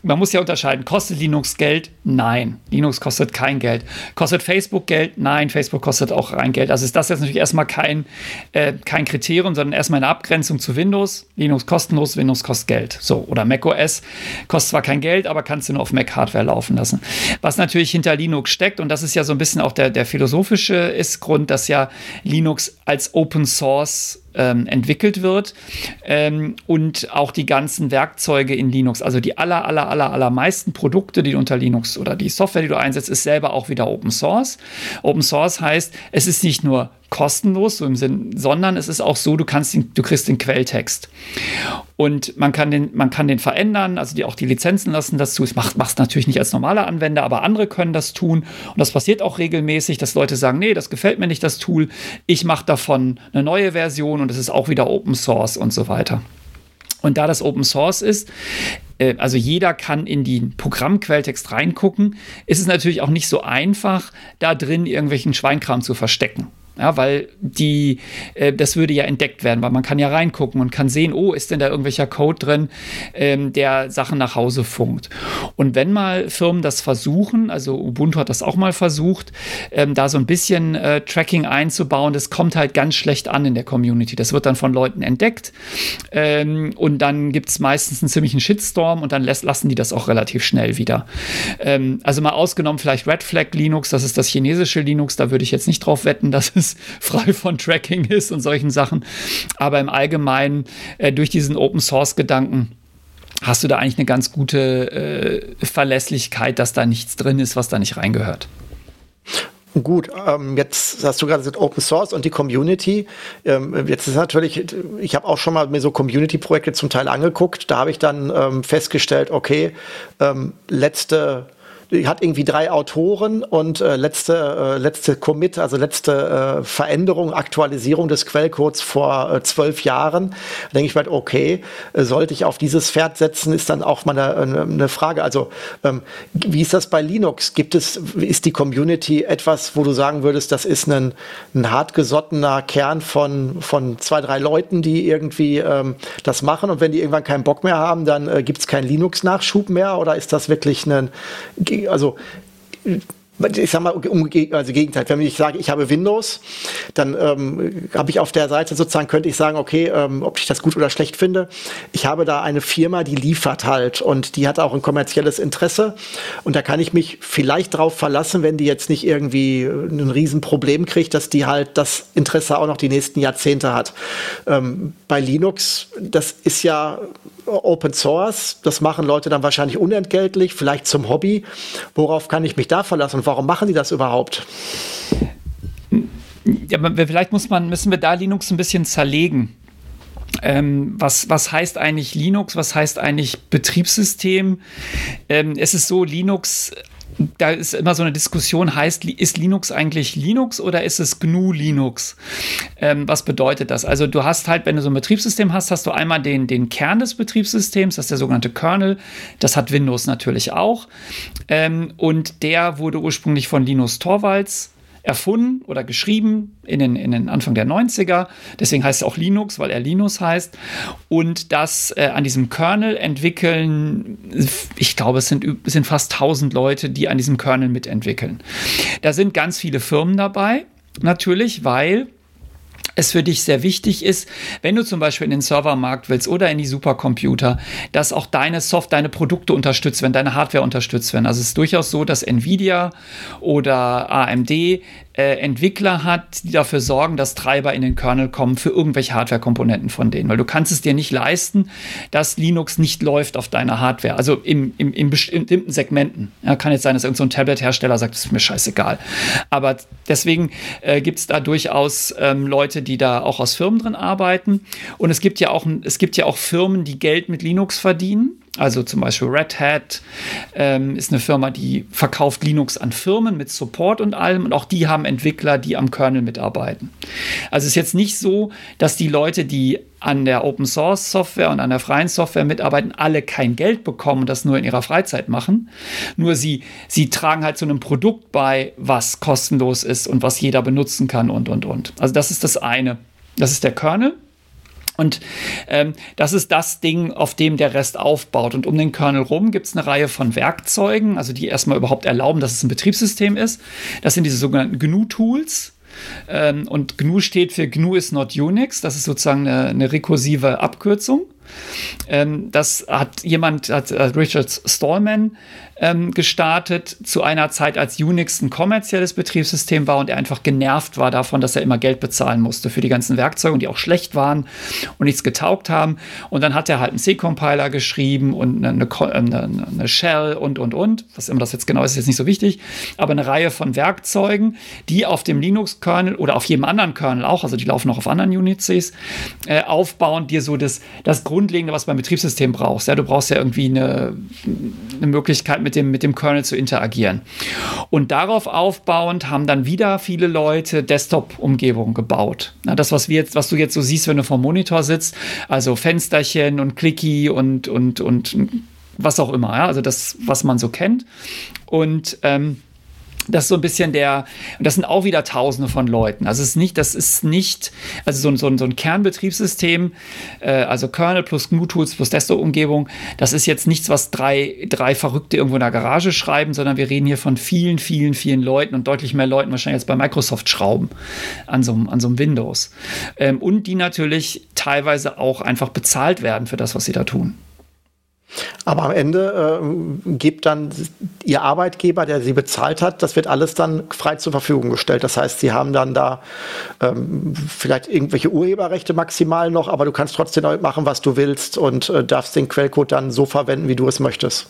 man muss ja unterscheiden, kostet Linux Geld? Nein, Linux kostet kein Geld. Kostet Facebook Geld? Nein, Facebook kostet auch rein Geld. Also ist das jetzt natürlich erstmal kein, äh, kein Kriterium, sondern erstmal eine Abgrenzung zu Windows. Linux kostenlos, Windows kostet Geld. So, oder macOS kostet zwar kein Geld, aber kannst du nur auf Mac-Hardware laufen lassen. Was natürlich hinter Linux steckt, und das ist ja so ein bisschen auch der, der philosophische ist Grund, dass ja Linux als Open Source ähm, entwickelt wird ähm, und auch die ganzen Werkzeuge in Linux, also die aller, aller, aller, allermeisten Produkte, die du unter Linux oder die Software, die du einsetzt, ist selber auch wieder Open Source. Open Source heißt, es ist nicht nur kostenlos, so im Sinn, sondern es ist auch so, du kannst den, du kriegst den Quelltext. Und man kann den, man kann den verändern, also die, auch die Lizenzen lassen das zu. Es macht es natürlich nicht als normaler Anwender, aber andere können das tun. Und das passiert auch regelmäßig, dass Leute sagen, nee, das gefällt mir nicht, das Tool. Ich mache davon eine neue Version und es ist auch wieder Open Source und so weiter. Und da das Open Source ist, äh, also jeder kann in den Programmquelltext reingucken, ist es natürlich auch nicht so einfach, da drin irgendwelchen Schweinkram zu verstecken. Ja, weil die, äh, das würde ja entdeckt werden, weil man kann ja reingucken und kann sehen, oh, ist denn da irgendwelcher Code drin, ähm, der Sachen nach Hause funkt. Und wenn mal Firmen das versuchen, also Ubuntu hat das auch mal versucht, ähm, da so ein bisschen äh, Tracking einzubauen, das kommt halt ganz schlecht an in der Community. Das wird dann von Leuten entdeckt ähm, und dann gibt es meistens einen ziemlichen Shitstorm und dann lässt, lassen die das auch relativ schnell wieder. Ähm, also mal ausgenommen vielleicht Red Flag Linux, das ist das chinesische Linux, da würde ich jetzt nicht drauf wetten, dass es es frei von Tracking ist und solchen Sachen. Aber im Allgemeinen äh, durch diesen Open Source Gedanken hast du da eigentlich eine ganz gute äh, Verlässlichkeit, dass da nichts drin ist, was da nicht reingehört. Gut, ähm, jetzt hast du gerade gesagt Open Source und die Community. Ähm, jetzt ist natürlich, ich habe auch schon mal mir so Community-Projekte zum Teil angeguckt. Da habe ich dann ähm, festgestellt, okay, ähm, letzte hat irgendwie drei Autoren und äh, letzte, äh, letzte Commit, also letzte äh, Veränderung, Aktualisierung des Quellcodes vor äh, zwölf Jahren. Da denke ich mir, halt, okay, äh, sollte ich auf dieses Pferd setzen, ist dann auch mal eine, eine Frage. Also ähm, wie ist das bei Linux? Gibt es, ist die Community etwas, wo du sagen würdest, das ist ein, ein hartgesottener Kern von, von zwei, drei Leuten, die irgendwie ähm, das machen und wenn die irgendwann keinen Bock mehr haben, dann äh, gibt es keinen Linux-Nachschub mehr oder ist das wirklich ein, also ich sag mal, um, also Gegenteil. Wenn ich sage, ich habe Windows, dann ähm, habe ich auf der Seite sozusagen, könnte ich sagen, okay, ähm, ob ich das gut oder schlecht finde. Ich habe da eine Firma, die liefert halt und die hat auch ein kommerzielles Interesse und da kann ich mich vielleicht drauf verlassen, wenn die jetzt nicht irgendwie ein Riesenproblem kriegt, dass die halt das Interesse auch noch die nächsten Jahrzehnte hat. Ähm, bei Linux, das ist ja Open Source, das machen Leute dann wahrscheinlich unentgeltlich, vielleicht zum Hobby. Worauf kann ich mich da verlassen und warum machen die das überhaupt? Ja, vielleicht muss man, müssen wir da Linux ein bisschen zerlegen. Ähm, was, was heißt eigentlich Linux? Was heißt eigentlich Betriebssystem? Ähm, es ist so, Linux da ist immer so eine Diskussion, heißt, ist Linux eigentlich Linux oder ist es GNU Linux? Ähm, was bedeutet das? Also du hast halt, wenn du so ein Betriebssystem hast, hast du einmal den, den Kern des Betriebssystems, das ist der sogenannte Kernel. Das hat Windows natürlich auch. Ähm, und der wurde ursprünglich von Linus Torvalds erfunden oder geschrieben in den, in den Anfang der 90er. Deswegen heißt es auch Linux, weil er Linus heißt. Und das äh, an diesem Kernel entwickeln, ich glaube, es sind, es sind fast 1000 Leute, die an diesem Kernel mitentwickeln. Da sind ganz viele Firmen dabei, natürlich, weil es für dich sehr wichtig ist, wenn du zum Beispiel in den Servermarkt willst oder in die Supercomputer, dass auch deine Software, deine Produkte unterstützt werden, deine Hardware unterstützt werden. Also es ist durchaus so, dass Nvidia oder AMD äh, Entwickler hat, die dafür sorgen, dass Treiber in den Kernel kommen für irgendwelche Hardware-Komponenten von denen. Weil du kannst es dir nicht leisten, dass Linux nicht läuft auf deiner Hardware. Also im, im, in bestimmten Segmenten. Ja, kann jetzt sein, dass irgendein so Tablet-Hersteller sagt, das ist mir scheißegal. Aber deswegen äh, gibt es da durchaus ähm, Leute, die da auch aus Firmen drin arbeiten. Und es gibt ja auch, es gibt ja auch Firmen, die Geld mit Linux verdienen. Also zum Beispiel Red Hat ähm, ist eine Firma, die verkauft Linux an Firmen mit Support und allem. Und auch die haben Entwickler, die am Kernel mitarbeiten. Also es ist jetzt nicht so, dass die Leute, die an der Open Source Software und an der freien Software mitarbeiten, alle kein Geld bekommen und das nur in ihrer Freizeit machen. Nur sie, sie tragen halt zu einem Produkt bei, was kostenlos ist und was jeder benutzen kann und, und, und. Also das ist das eine. Das ist der Kernel. Und ähm, das ist das Ding, auf dem der Rest aufbaut. Und um den Kernel rum gibt es eine Reihe von Werkzeugen, also die erstmal überhaupt erlauben, dass es ein Betriebssystem ist. Das sind diese sogenannten GNU-Tools. Ähm, und GNU steht für GNU is not Unix. Das ist sozusagen eine, eine rekursive Abkürzung. Ähm, das hat jemand, hat Richard Stallman ähm, gestartet zu einer Zeit, als Unix ein kommerzielles Betriebssystem war und er einfach genervt war davon, dass er immer Geld bezahlen musste für die ganzen Werkzeuge, die auch schlecht waren und nichts getaugt haben. Und dann hat er halt einen C-Compiler geschrieben und eine, eine, eine, Shell und, und, und. Was immer das jetzt genau ist, ist jetzt nicht so wichtig. Aber eine Reihe von Werkzeugen, die auf dem Linux-Kernel oder auf jedem anderen Kernel auch, also die laufen auch auf anderen Unixes, äh, aufbauen, dir so das, das Grundlegende, was beim Betriebssystem brauchst. Ja, du brauchst ja irgendwie eine, eine Möglichkeit, mit dem, mit dem Kernel zu interagieren. Und darauf aufbauend haben dann wieder viele Leute Desktop-Umgebungen gebaut. Na, das, was wir jetzt, was du jetzt so siehst, wenn du vom Monitor sitzt, also Fensterchen und Clicky und, und, und was auch immer, ja? also das, was man so kennt. Und ähm, das ist so ein bisschen der, und das sind auch wieder Tausende von Leuten. Also es ist nicht, das ist nicht, also so, so, so ein Kernbetriebssystem, äh, also Kernel plus GNU-Tools plus Desktop-Umgebung, das ist jetzt nichts, was drei, drei Verrückte irgendwo in der Garage schreiben, sondern wir reden hier von vielen, vielen, vielen Leuten und deutlich mehr Leuten wahrscheinlich jetzt bei Microsoft schrauben an so, an so einem Windows. Ähm, und die natürlich teilweise auch einfach bezahlt werden für das, was sie da tun. Aber am Ende äh, gibt dann Ihr Arbeitgeber, der Sie bezahlt hat, das wird alles dann frei zur Verfügung gestellt. Das heißt, Sie haben dann da ähm, vielleicht irgendwelche Urheberrechte maximal noch, aber du kannst trotzdem machen, was du willst und äh, darfst den Quellcode dann so verwenden, wie du es möchtest.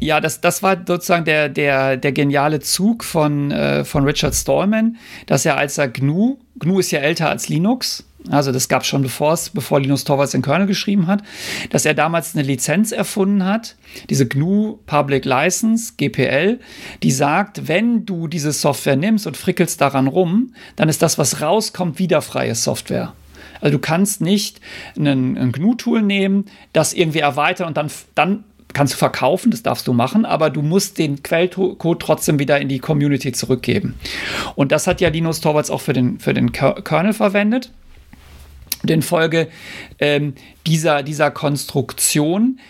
Ja, das, das war sozusagen der, der, der geniale Zug von, äh, von Richard Stallman, dass er als er GNU, GNU ist ja älter als Linux, also das gab es schon bevor bevor Linus Torvalds den Kernel geschrieben hat, dass er damals eine Lizenz erfunden hat, diese GNU Public License, GPL, die sagt, wenn du diese Software nimmst und frickelst daran rum, dann ist das, was rauskommt, wieder freie Software. Also du kannst nicht ein, ein GNU-Tool nehmen, das irgendwie erweitern und dann, dann kannst du verkaufen, das darfst du machen, aber du musst den Quellcode trotzdem wieder in die Community zurückgeben. Und das hat ja Linus Torvalds auch für den, für den Kernel verwendet. Und infolge ähm, dieser, dieser Konstruktion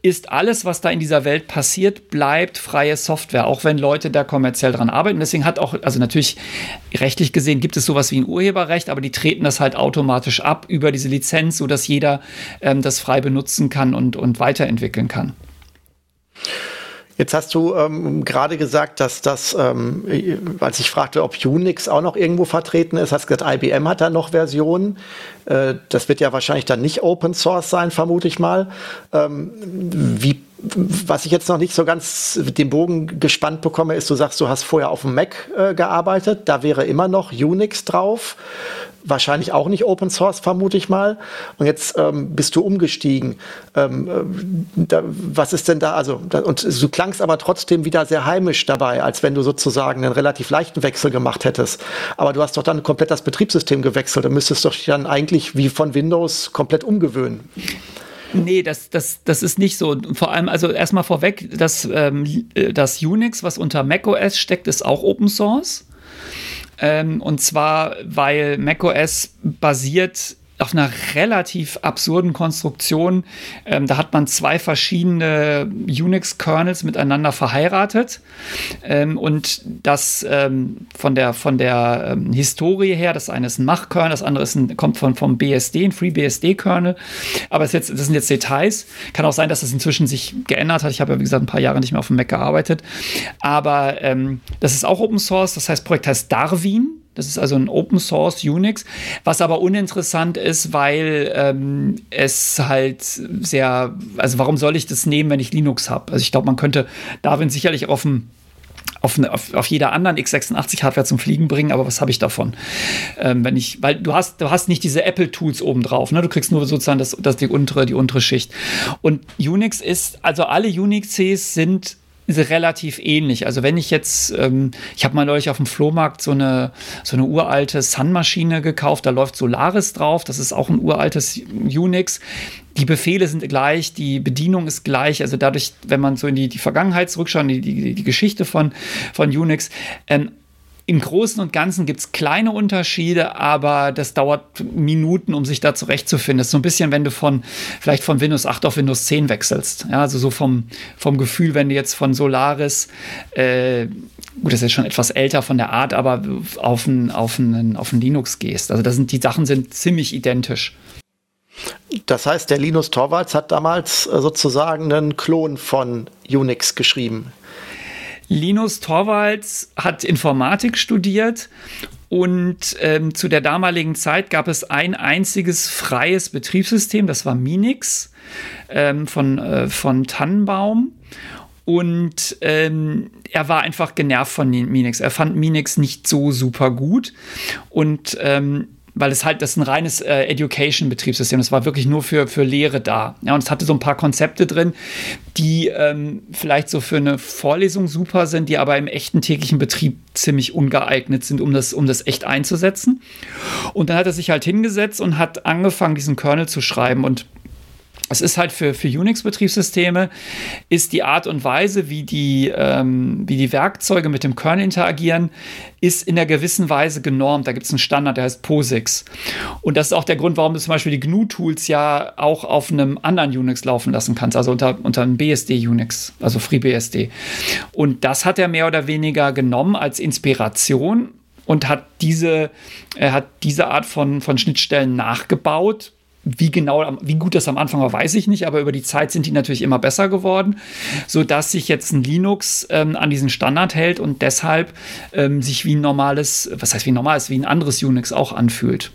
ist alles, was da in dieser Welt passiert, bleibt freie Software, auch wenn Leute da kommerziell dran arbeiten. Deswegen hat auch, also natürlich rechtlich gesehen gibt es sowas wie ein Urheberrecht, aber die treten das halt automatisch ab über diese Lizenz, sodass jeder ähm, das frei benutzen kann und, und weiterentwickeln kann. Jetzt hast du ähm, gerade gesagt, dass das, ähm, als ich fragte, ob Unix auch noch irgendwo vertreten ist, hast gesagt, IBM hat da noch Versionen. Äh, das wird ja wahrscheinlich dann nicht Open Source sein, vermute ich mal. Ähm, wie was ich jetzt noch nicht so ganz den Bogen gespannt bekomme, ist, du sagst, du hast vorher auf dem Mac äh, gearbeitet, da wäre immer noch Unix drauf wahrscheinlich auch nicht Open Source, vermute ich mal. Und jetzt ähm, bist du umgestiegen. Ähm, äh, da, was ist denn da? Also, da, und du klangst aber trotzdem wieder sehr heimisch dabei, als wenn du sozusagen einen relativ leichten Wechsel gemacht hättest. Aber du hast doch dann komplett das Betriebssystem gewechselt. Du müsstest doch dann eigentlich wie von Windows komplett umgewöhnen. Nee, das, das, das ist nicht so. Vor allem, also erstmal vorweg, das, ähm, äh, das Unix, was unter macOS steckt, ist auch Open Source. Ähm, und zwar, weil macOS basiert auf einer relativ absurden Konstruktion. Ähm, da hat man zwei verschiedene Unix-Kernels miteinander verheiratet. Ähm, und das ähm, von der, von der ähm, Historie her, das eine ist ein Mach-Kernel, das andere ist ein, kommt von, vom BSD, ein FreeBSD-Kernel. Aber das, jetzt, das sind jetzt Details. Kann auch sein, dass das inzwischen sich geändert hat. Ich habe ja, wie gesagt, ein paar Jahre nicht mehr auf dem Mac gearbeitet. Aber ähm, das ist auch Open Source. Das heißt, Projekt heißt Darwin. Das ist also ein Open Source Unix, was aber uninteressant ist, weil ähm, es halt sehr, also warum soll ich das nehmen, wenn ich Linux habe? Also ich glaube, man könnte Darwin sicherlich auf dem auf, auf, auf, jeder anderen x86-Hardware zum Fliegen bringen, aber was habe ich davon? Ähm, wenn ich, weil du hast, du hast nicht diese Apple-Tools obendrauf, ne? Du kriegst nur sozusagen das, das die untere, die untere Schicht. Und Unix ist, also alle Unixes sind relativ ähnlich. Also wenn ich jetzt, ähm, ich habe mal neulich auf dem Flohmarkt so eine, so eine uralte Sun-Maschine gekauft, da läuft Solaris drauf, das ist auch ein uraltes Unix. Die Befehle sind gleich, die Bedienung ist gleich. Also dadurch, wenn man so in die, die Vergangenheit zurückschaut, die, die, die Geschichte von, von Unix, ähm, im Großen und Ganzen gibt es kleine Unterschiede, aber das dauert Minuten, um sich da zurechtzufinden. Das ist so ein bisschen, wenn du von vielleicht von Windows 8 auf Windows 10 wechselst. Ja, also so vom, vom Gefühl, wenn du jetzt von Solaris, äh, gut, das ist schon etwas älter von der Art, aber auf ein, auf auf Linux gehst. Also das sind, die Sachen sind ziemlich identisch. Das heißt, der Linus Torvalds hat damals äh, sozusagen einen Klon von Unix geschrieben. Linus Torvalds hat Informatik studiert und ähm, zu der damaligen Zeit gab es ein einziges freies Betriebssystem, das war Minix ähm, von, äh, von Tannenbaum. Und ähm, er war einfach genervt von Minix. Er fand Minix nicht so super gut. Und ähm, weil es halt, das ist ein reines äh, Education-Betriebssystem. Das war wirklich nur für, für Lehre da. Ja, und es hatte so ein paar Konzepte drin, die ähm, vielleicht so für eine Vorlesung super sind, die aber im echten täglichen Betrieb ziemlich ungeeignet sind, um das, um das echt einzusetzen. Und dann hat er sich halt hingesetzt und hat angefangen, diesen Kernel zu schreiben. Und es ist halt für, für Unix-Betriebssysteme, ist die Art und Weise, wie die, ähm, wie die Werkzeuge mit dem Kernel interagieren, ist in einer gewissen Weise genormt. Da gibt es einen Standard, der heißt POSIX. Und das ist auch der Grund, warum du zum Beispiel die GNU-Tools ja auch auf einem anderen Unix laufen lassen kannst, also unter, unter einem BSD-Unix, also FreeBSD. Und das hat er mehr oder weniger genommen als Inspiration und hat diese, er hat diese Art von, von Schnittstellen nachgebaut wie genau, wie gut das am Anfang war, weiß ich nicht, aber über die Zeit sind die natürlich immer besser geworden, sodass sich jetzt ein Linux ähm, an diesen Standard hält und deshalb ähm, sich wie ein normales, was heißt wie ein normales, wie ein anderes Unix auch anfühlt.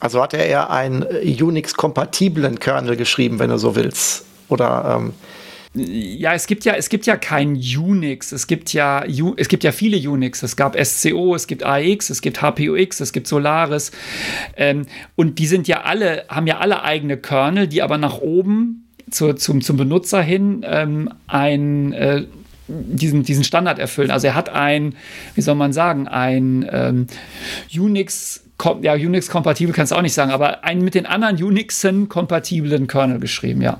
Also hat er eher einen Unix-kompatiblen Kernel geschrieben, wenn du so willst. Oder ähm Ja, es gibt ja, es gibt ja kein Unix. Es gibt ja, es gibt ja viele Unix. Es gab SCO, es gibt AX, es gibt HPUX, es gibt Solaris. Ähm, und die sind ja alle, haben ja alle eigene Kernel, die aber nach oben zu, zum, zum Benutzer hin ähm, ein äh, diesen, diesen Standard erfüllen. Also er hat ein, wie soll man sagen, ein ähm, Unix, ja, Unix-kompatibel kannst du auch nicht sagen, aber einen mit den anderen Unixen kompatiblen Kernel geschrieben, ja.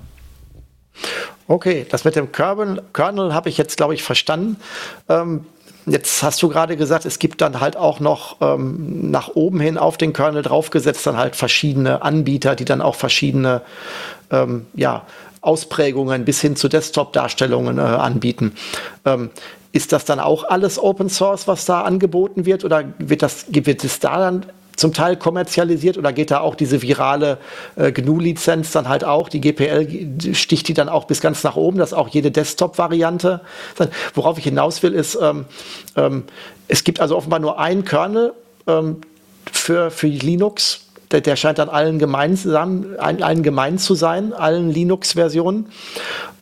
Okay, das mit dem Kernel, Kernel habe ich jetzt, glaube ich, verstanden. Ähm, jetzt hast du gerade gesagt, es gibt dann halt auch noch ähm, nach oben hin auf den Kernel draufgesetzt dann halt verschiedene Anbieter, die dann auch verschiedene ähm, ja, Ausprägungen bis hin zu Desktop-Darstellungen äh, anbieten. Ähm, ist das dann auch alles Open Source, was da angeboten wird, oder wird das wird es da dann zum Teil kommerzialisiert oder geht da auch diese virale äh, GNU-Lizenz dann halt auch, die GPL sticht die dann auch bis ganz nach oben, dass auch jede Desktop-Variante. Worauf ich hinaus will, ist, ähm, ähm, es gibt also offenbar nur einen Kernel ähm, für, für Linux der, der scheint dann allen gemeinsam, allen gemein zu sein, allen Linux-Versionen.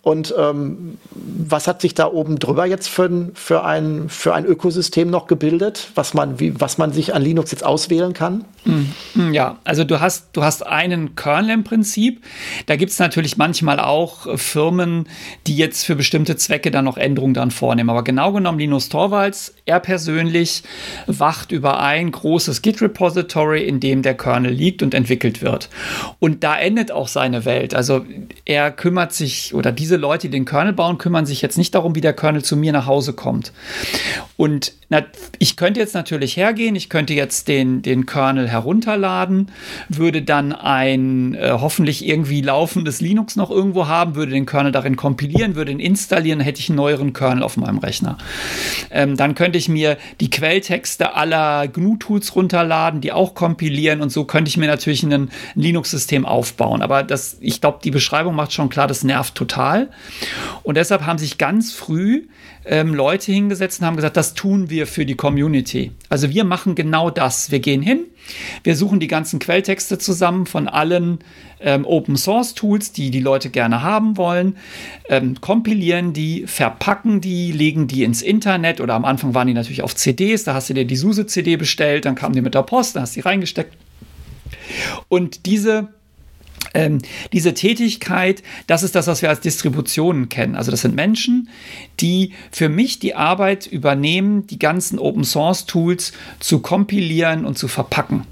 Und ähm, was hat sich da oben drüber jetzt für, für, ein, für ein Ökosystem noch gebildet, was man, wie, was man sich an Linux jetzt auswählen kann? Hm, ja, also du hast, du hast einen Kernel im Prinzip. Da gibt es natürlich manchmal auch Firmen, die jetzt für bestimmte Zwecke dann noch Änderungen dann vornehmen. Aber genau genommen, Linus Torvalds, er persönlich wacht über ein großes Git-Repository, in dem der Kernel liegt und entwickelt wird. Und da endet auch seine Welt. Also er kümmert sich, oder diese Leute, die den Kernel bauen, kümmern sich jetzt nicht darum, wie der Kernel zu mir nach Hause kommt. Und na, ich könnte jetzt natürlich hergehen, ich könnte jetzt den, den Kernel herunterladen, würde dann ein äh, hoffentlich irgendwie laufendes Linux noch irgendwo haben, würde den Kernel darin kompilieren, würde ihn installieren, hätte ich einen neueren Kernel auf meinem Rechner. Ähm, dann könnte ich mir die Quelltexte aller GNU-Tools runterladen, die auch kompilieren und so könnte ich mir natürlich ein Linux-System aufbauen. Aber das, ich glaube, die Beschreibung macht schon klar, das nervt total. Und deshalb haben sich ganz früh ähm, Leute hingesetzt und haben gesagt, das tun wir für die Community. Also wir machen genau das. Wir gehen hin, wir suchen die ganzen Quelltexte zusammen von allen ähm, Open Source Tools, die die Leute gerne haben wollen, ähm, kompilieren die, verpacken die, legen die ins Internet oder am Anfang waren die natürlich auf CDs, da hast du dir die SUSE CD bestellt, dann kamen die mit der Post, dann hast du die reingesteckt. Und diese ähm, diese Tätigkeit, das ist das, was wir als Distributionen kennen. Also das sind Menschen, die für mich die Arbeit übernehmen, die ganzen Open Source Tools zu kompilieren und zu verpacken.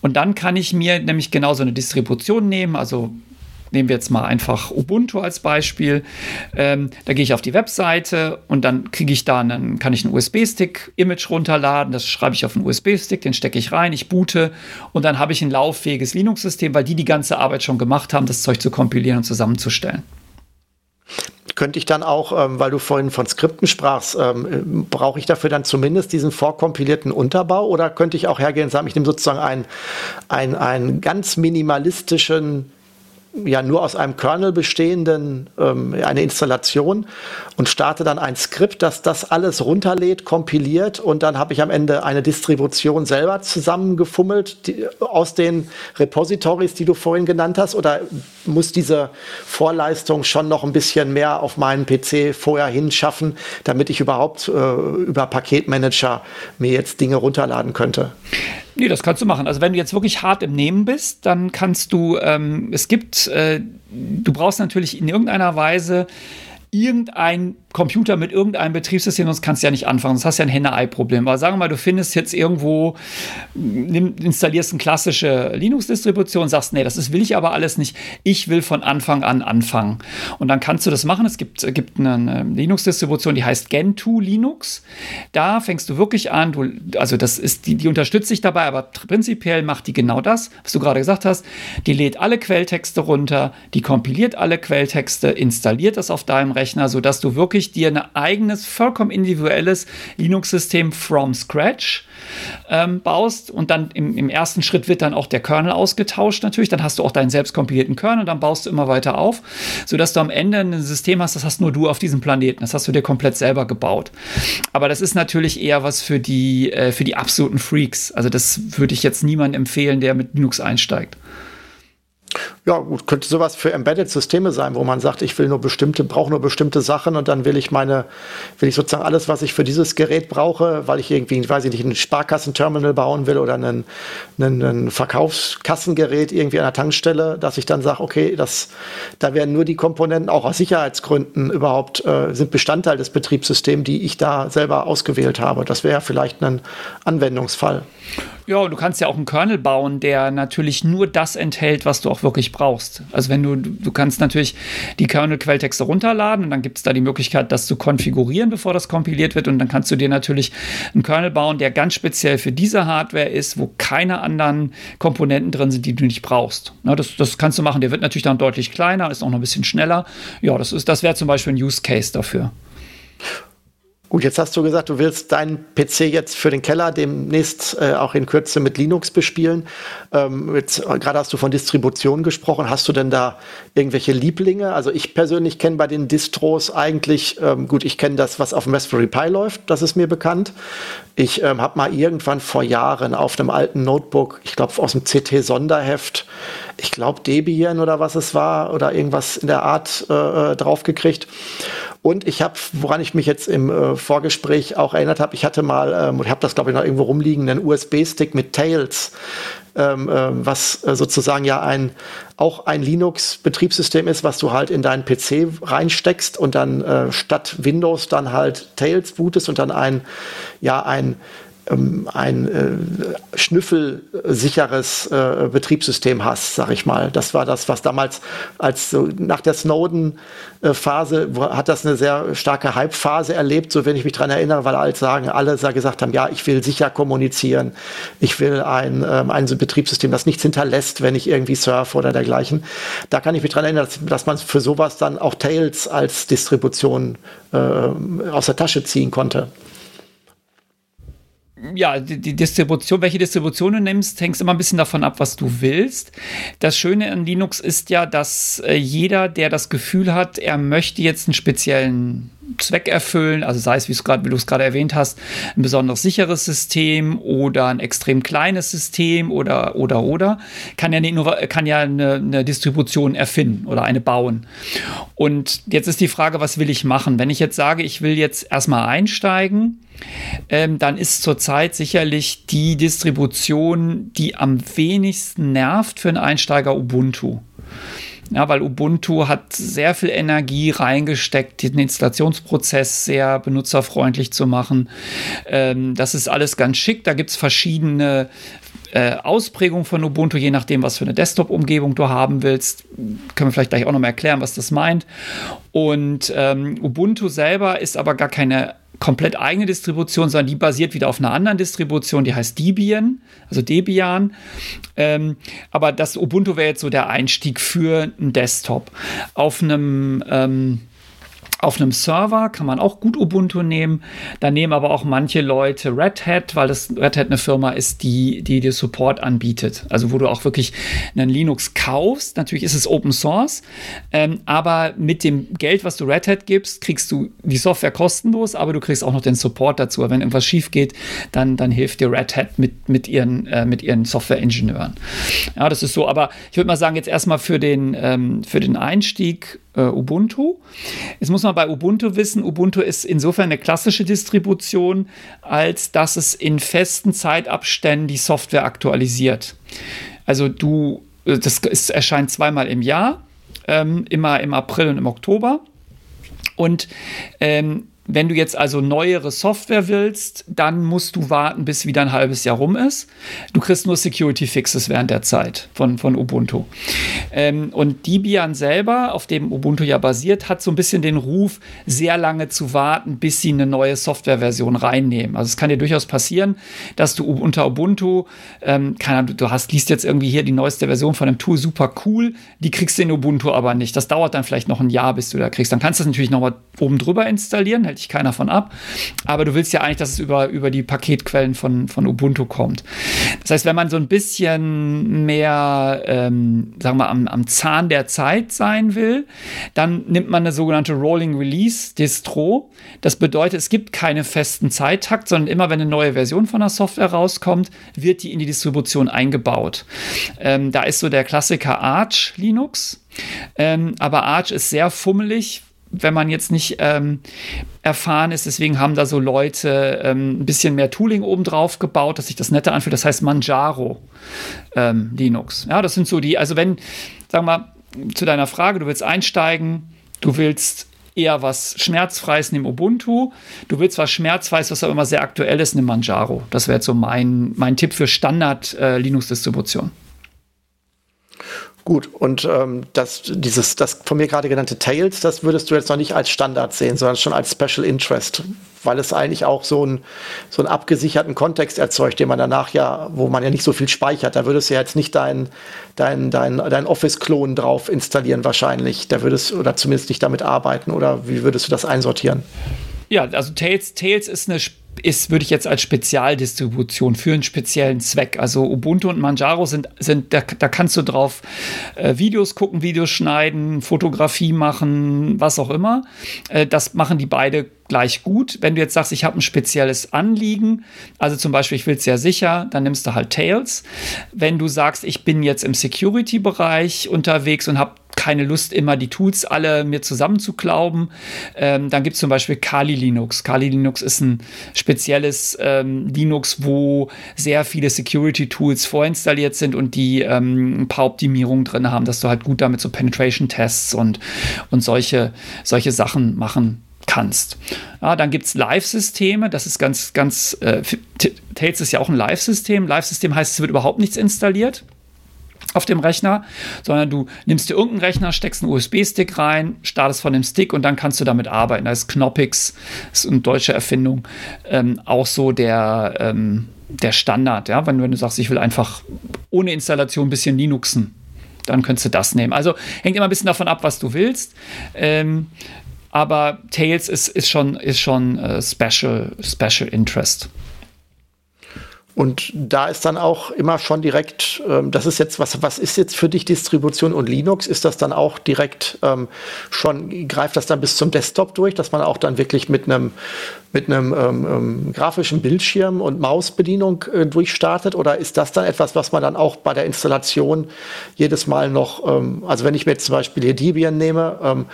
Und dann kann ich mir nämlich genau so eine Distribution nehmen, also nehmen wir jetzt mal einfach Ubuntu als Beispiel. Ähm, da gehe ich auf die Webseite und dann kriege ich da einen, kann ich einen USB-Stick-Image runterladen. Das schreibe ich auf einen USB-Stick, den stecke ich rein, ich boote und dann habe ich ein lauffähiges Linux-System, weil die die ganze Arbeit schon gemacht haben, das Zeug zu kompilieren und zusammenzustellen könnte ich dann auch, ähm, weil du vorhin von Skripten sprachst, ähm, brauche ich dafür dann zumindest diesen vorkompilierten Unterbau oder könnte ich auch hergehen und sagen, ich nehme sozusagen einen, einen, einen ganz minimalistischen ja nur aus einem Kernel bestehenden ähm, eine Installation und starte dann ein Skript, das das alles runterlädt, kompiliert und dann habe ich am Ende eine Distribution selber zusammengefummelt die, aus den Repositories, die du vorhin genannt hast oder muss diese Vorleistung schon noch ein bisschen mehr auf meinen PC vorher hinschaffen, damit ich überhaupt äh, über Paketmanager mir jetzt Dinge runterladen könnte? Nee, das kannst du machen. Also wenn du jetzt wirklich hart im Nehmen bist, dann kannst du, ähm, es gibt, äh, du brauchst natürlich in irgendeiner Weise irgendein Computer mit irgendeinem Betriebssystem, sonst kannst du ja nicht anfangen, sonst hast du ja ein Henne-Ei-Problem. Aber sagen wir mal, du findest jetzt irgendwo, nimm, installierst eine klassische Linux-Distribution, sagst, nee, das ist, will ich aber alles nicht, ich will von Anfang an anfangen. Und dann kannst du das machen. Es gibt, gibt eine, eine Linux-Distribution, die heißt Gentoo Linux. Da fängst du wirklich an, du, also das ist, die, die unterstützt dich dabei, aber prinzipiell macht die genau das, was du gerade gesagt hast. Die lädt alle Quelltexte runter, die kompiliert alle Quelltexte, installiert das auf deinem Rechner, sodass du wirklich wirklich dir ein eigenes, vollkommen individuelles Linux-System from scratch ähm, baust und dann im, im, ersten Schritt wird dann auch der Kernel ausgetauscht natürlich, dann hast du auch deinen selbst kompilierten Kernel, dann baust du immer weiter auf, sodass du am Ende ein System hast, das hast nur du auf diesem Planeten, das hast du dir komplett selber gebaut. Aber das ist natürlich eher was für die, äh, für die absoluten Freaks. Also das würde ich jetzt niemandem empfehlen, der mit Linux einsteigt. Ja, gut, könnte sowas für Embedded-Systeme sein, wo man sagt, ich will nur bestimmte, brauche nur bestimmte Sachen und dann will ich meine, will ich sozusagen alles, was ich für dieses Gerät brauche, weil ich irgendwie, weiß ich nicht, ein Sparkassenterminal bauen will oder ein, ein, ein Verkaufskassengerät irgendwie an der Tankstelle, dass ich dann sage, okay, das, da werden nur die Komponenten auch aus Sicherheitsgründen überhaupt, äh, sind Bestandteil des Betriebssystems, die ich da selber ausgewählt habe. Das wäre vielleicht ein Anwendungsfall. Ja, du kannst ja auch einen Kernel bauen, der natürlich nur das enthält, was du auch wirklich brauchst. Also wenn du, du kannst natürlich die Kernel-Quelltexte runterladen und dann gibt es da die Möglichkeit, das zu konfigurieren, bevor das kompiliert wird. Und dann kannst du dir natürlich einen Kernel bauen, der ganz speziell für diese Hardware ist, wo keine anderen Komponenten drin sind, die du nicht brauchst. Na, das, das kannst du machen. Der wird natürlich dann deutlich kleiner, ist auch noch ein bisschen schneller. Ja, das, das wäre zum Beispiel ein Use Case dafür. Gut, jetzt hast du gesagt, du willst deinen PC jetzt für den Keller demnächst äh, auch in Kürze mit Linux bespielen. Ähm, äh, Gerade hast du von Distribution gesprochen. Hast du denn da irgendwelche Lieblinge? Also ich persönlich kenne bei den Distros eigentlich, ähm, gut, ich kenne das, was auf dem Raspberry Pi läuft, das ist mir bekannt. Ich ähm, habe mal irgendwann vor Jahren auf einem alten Notebook, ich glaube aus dem CT-Sonderheft, ich glaube Debian oder was es war oder irgendwas in der Art äh, äh draufgekriegt. Und ich habe, woran ich mich jetzt im äh, Vorgespräch auch erinnert habe, ich hatte mal, ähm, ich habe das glaube ich noch irgendwo rumliegen, einen USB-Stick mit Tails, ähm, äh, was äh, sozusagen ja ein auch ein Linux-Betriebssystem ist, was du halt in deinen PC reinsteckst und dann äh, statt Windows dann halt Tails bootest und dann ein ja ein ähm, ein äh, schnüffelsicheres äh, Betriebssystem hast, sag ich mal. Das war das, was damals als so nach der Snowden-Phase hat das eine sehr starke Hype-Phase erlebt, so wenn ich mich daran erinnere, weil alle sagen, alle gesagt haben, ja, ich will sicher kommunizieren, ich will ein, ähm, ein Betriebssystem, das nichts hinterlässt, wenn ich irgendwie surfe oder dergleichen. Da kann ich mich daran erinnern, dass, dass man für sowas dann auch Tails als Distribution äh, aus der Tasche ziehen konnte ja, die, Distribution, welche Distribution du nimmst, hängt immer ein bisschen davon ab, was du willst. Das Schöne an Linux ist ja, dass äh, jeder, der das Gefühl hat, er möchte jetzt einen speziellen Zweck erfüllen, also sei es, wie, wie du es gerade erwähnt hast, ein besonders sicheres System oder ein extrem kleines System oder, oder, oder, kann ja eine, kann ja eine, eine Distribution erfinden oder eine bauen. Und jetzt ist die Frage, was will ich machen? Wenn ich jetzt sage, ich will jetzt erstmal einsteigen, ähm, dann ist zurzeit sicherlich die Distribution, die am wenigsten nervt für einen Einsteiger Ubuntu. Ja, weil Ubuntu hat sehr viel Energie reingesteckt, den Installationsprozess sehr benutzerfreundlich zu machen. Ähm, das ist alles ganz schick. Da gibt es verschiedene äh, Ausprägungen von Ubuntu, je nachdem, was für eine Desktop-Umgebung du haben willst. Können wir vielleicht gleich auch noch mal erklären, was das meint. Und ähm, Ubuntu selber ist aber gar keine komplett eigene Distribution, sondern die basiert wieder auf einer anderen Distribution, die heißt Debian, also Debian. Ähm, aber das Ubuntu wäre jetzt so der Einstieg für einen Desktop. Auf einem ähm, auf einem Server kann man auch gut Ubuntu nehmen. Da nehmen aber auch manche Leute Red Hat, weil das Red Hat eine Firma ist, die, die dir Support anbietet. Also wo du auch wirklich einen Linux kaufst. Natürlich ist es Open Source, ähm, aber mit dem Geld, was du Red Hat gibst, kriegst du die Software kostenlos, aber du kriegst auch noch den Support dazu. Wenn irgendwas schief geht, dann, dann hilft dir Red Hat mit, mit ihren, äh, ihren Software-Ingenieuren. Ja, das ist so. Aber ich würde mal sagen, jetzt erstmal für den, ähm, für den Einstieg äh, Ubuntu. Jetzt muss man bei Ubuntu wissen, Ubuntu ist insofern eine klassische Distribution, als dass es in festen Zeitabständen die Software aktualisiert. Also du, äh, das ist, erscheint zweimal im Jahr, ähm, immer im April und im Oktober. Und ähm, wenn du jetzt also neuere Software willst, dann musst du warten, bis wieder ein halbes Jahr rum ist. Du kriegst nur Security Fixes während der Zeit von, von Ubuntu. Ähm, und Debian selber, auf dem Ubuntu ja basiert, hat so ein bisschen den Ruf, sehr lange zu warten, bis sie eine neue Softwareversion reinnehmen. Also es kann dir durchaus passieren, dass du unter Ubuntu, ähm, keine du hast, liest jetzt irgendwie hier die neueste Version von einem Tool, super cool, die kriegst du in Ubuntu aber nicht. Das dauert dann vielleicht noch ein Jahr, bis du da kriegst. Dann kannst du das natürlich nochmal oben drüber installieren, hält hält dich keiner von ab. Aber du willst ja eigentlich, dass es über, über die Paketquellen von, von Ubuntu kommt. Das heißt, wenn man so ein bisschen mehr, ähm, sagen wir, am, am Zahn der Zeit sein will, dann nimmt man eine sogenannte Rolling Release Distro. Das bedeutet, es gibt keine festen Zeittakt, sondern immer wenn eine neue Version von der Software rauskommt, wird die in die Distribution eingebaut. Ähm, da ist so der Klassiker Arch Linux. Ähm, aber Arch ist sehr fummelig, wenn man jetzt nicht ähm, erfahren ist. Deswegen haben da so Leute ähm, ein bisschen mehr Tooling obendrauf gebaut, dass sich das netter anfühlt. Das heißt Manjaro ähm, Linux. Ja, das sind so die, also wenn, sagen wir mal, zu deiner Frage, du willst einsteigen, du willst eher was Schmerzfreies, nimm Ubuntu. Du willst was Schmerzfreies, was aber immer sehr aktuell ist, nimm Manjaro. Das wäre jetzt so mein, mein Tipp für Standard-Linux-Distribution. Äh, Gut, und ähm, das, dieses, das von mir gerade genannte Tails, das würdest du jetzt noch nicht als Standard sehen, sondern schon als Special Interest, weil es eigentlich auch so, ein, so einen abgesicherten Kontext erzeugt, den man danach ja, wo man ja nicht so viel speichert. Da würdest du ja jetzt nicht dein, dein, dein, dein Office-Klon drauf installieren wahrscheinlich. Da würdest oder zumindest nicht damit arbeiten. Oder wie würdest du das einsortieren? Ja, also Tails, Tails ist eine ist, würde ich jetzt als Spezialdistribution für einen speziellen Zweck. Also Ubuntu und Manjaro sind, sind da, da kannst du drauf äh, Videos gucken, Videos schneiden, Fotografie machen, was auch immer. Äh, das machen die beide gleich gut. Wenn du jetzt sagst, ich habe ein spezielles Anliegen, also zum Beispiel, ich will es sehr sicher, dann nimmst du halt Tails. Wenn du sagst, ich bin jetzt im Security-Bereich unterwegs und habe keine Lust, immer die Tools alle mir zusammenzuklauben. Ähm, dann gibt es zum Beispiel Kali Linux. Kali Linux ist ein spezielles ähm, Linux, wo sehr viele Security-Tools vorinstalliert sind und die ähm, ein paar Optimierungen drin haben, dass du halt gut damit so Penetration-Tests und, und solche, solche Sachen machen kannst. Ja, dann gibt es Live-Systeme, das ist ganz, ganz, äh, Tails ist ja auch ein Live-System. Live-System heißt, es wird überhaupt nichts installiert auf dem Rechner, sondern du nimmst dir irgendeinen Rechner, steckst einen USB-Stick rein, startest von dem Stick und dann kannst du damit arbeiten. Da ist Knoppix, das ist eine deutsche Erfindung, ähm, auch so der, ähm, der Standard. Ja? Wenn, wenn du sagst, ich will einfach ohne Installation ein bisschen Linuxen, dann könntest du das nehmen. Also hängt immer ein bisschen davon ab, was du willst. Ähm, aber Tails ist, ist schon, ist schon uh, Special, Special Interest. Und da ist dann auch immer schon direkt, ähm, das ist jetzt, was, was ist jetzt für dich Distribution und Linux? Ist das dann auch direkt ähm, schon, greift das dann bis zum Desktop durch, dass man auch dann wirklich mit einem mit einem ähm, ähm, grafischen Bildschirm und Mausbedienung äh, durchstartet? Oder ist das dann etwas, was man dann auch bei der Installation jedes Mal noch, ähm, also wenn ich mir jetzt zum Beispiel hier Debian nehme,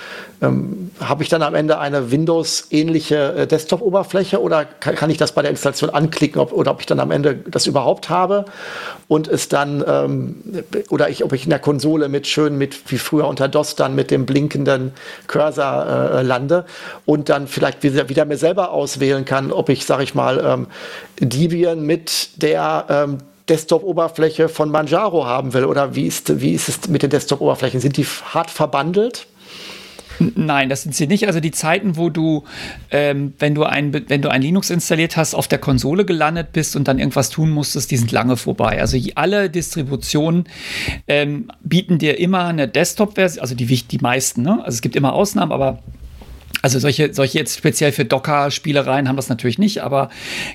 ähm, habe ich dann am Ende eine Windows-ähnliche äh, Desktop-Oberfläche oder kann, kann, ich das bei der Installation anklicken ob, oder ob ich dann am Ende das überhaupt habe und es dann, ähm, oder ich, ob ich in der Konsole mit schön mit, wie früher unter DOS dann mit dem blinkenden Cursor äh, lande und dann vielleicht wieder, wieder mir selber aus auswählen kann, ob ich, sage ich mal, ähm, Debian mit der ähm, Desktop-Oberfläche von Manjaro haben will? Oder wie ist, wie ist es mit den Desktop-Oberflächen? Sind die hart verbandelt? Nein, das sind sie nicht. Also die Zeiten, wo du, ähm, wenn du ein, wenn du ein Linux installiert hast, auf der Konsole gelandet bist und dann irgendwas tun musstest, die sind lange vorbei. Also alle Distributionen ähm, bieten dir immer eine Desktop-Version, also die, die meisten. Ne? Also es gibt immer Ausnahmen, aber also solche, solche jetzt speziell für Docker-Spielereien haben das natürlich nicht, aber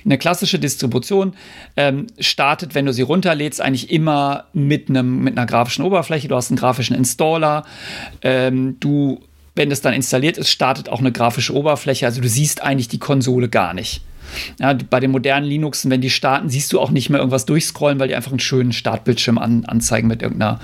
eine klassische Distribution ähm, startet, wenn du sie runterlädst, eigentlich immer mit, einem, mit einer grafischen Oberfläche. Du hast einen grafischen Installer. Ähm, du, wenn das dann installiert ist, startet auch eine grafische Oberfläche. Also du siehst eigentlich die Konsole gar nicht. Ja, bei den modernen Linuxen, wenn die starten, siehst du auch nicht mehr irgendwas durchscrollen, weil die einfach einen schönen Startbildschirm an, anzeigen mit irgendeiner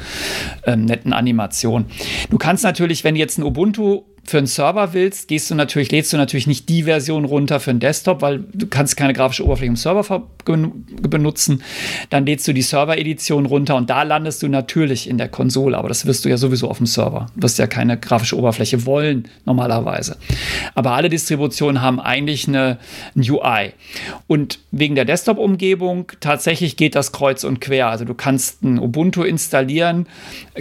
ähm, netten Animation. Du kannst natürlich, wenn du jetzt ein Ubuntu für einen Server willst, gehst du natürlich, lädst du natürlich nicht die Version runter für einen Desktop, weil du kannst keine grafische Oberfläche im Server benutzen. Dann lädst du die Server-Edition runter und da landest du natürlich in der Konsole, aber das wirst du ja sowieso auf dem Server. Du wirst ja keine grafische Oberfläche wollen, normalerweise. Aber alle Distributionen haben eigentlich eine, ein UI. Und wegen der Desktop-Umgebung tatsächlich geht das kreuz und quer. Also du kannst ein Ubuntu installieren,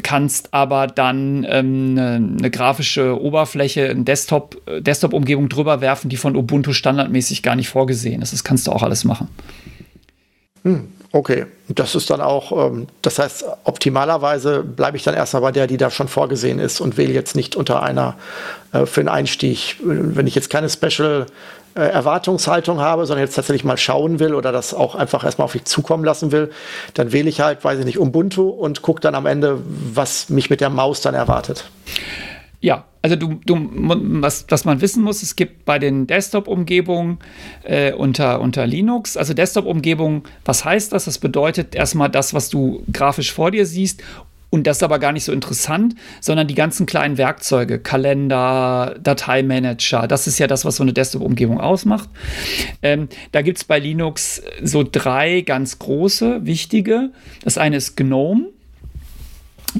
kannst aber dann ähm, eine, eine grafische Oberfläche Oberfläche, eine Desktop, äh, Desktop-Umgebung drüber werfen, die von Ubuntu standardmäßig gar nicht vorgesehen ist. Das kannst du auch alles machen. Hm. Okay, das ist dann auch, ähm, das heißt, optimalerweise bleibe ich dann erstmal bei der, die da schon vorgesehen ist und wähle jetzt nicht unter einer äh, für den Einstieg, wenn ich jetzt keine Special äh, Erwartungshaltung habe, sondern jetzt tatsächlich mal schauen will oder das auch einfach erstmal auf mich zukommen lassen will, dann wähle ich halt, weiß ich nicht, Ubuntu und gucke dann am Ende, was mich mit der Maus dann erwartet. Ja, also du, du, was, was man wissen muss, es gibt bei den Desktop-Umgebungen äh, unter, unter Linux, also Desktop-Umgebungen, was heißt das? Das bedeutet erstmal das, was du grafisch vor dir siehst und das ist aber gar nicht so interessant, sondern die ganzen kleinen Werkzeuge, Kalender, Dateimanager, das ist ja das, was so eine Desktop-Umgebung ausmacht. Ähm, da gibt es bei Linux so drei ganz große, wichtige. Das eine ist GNOME.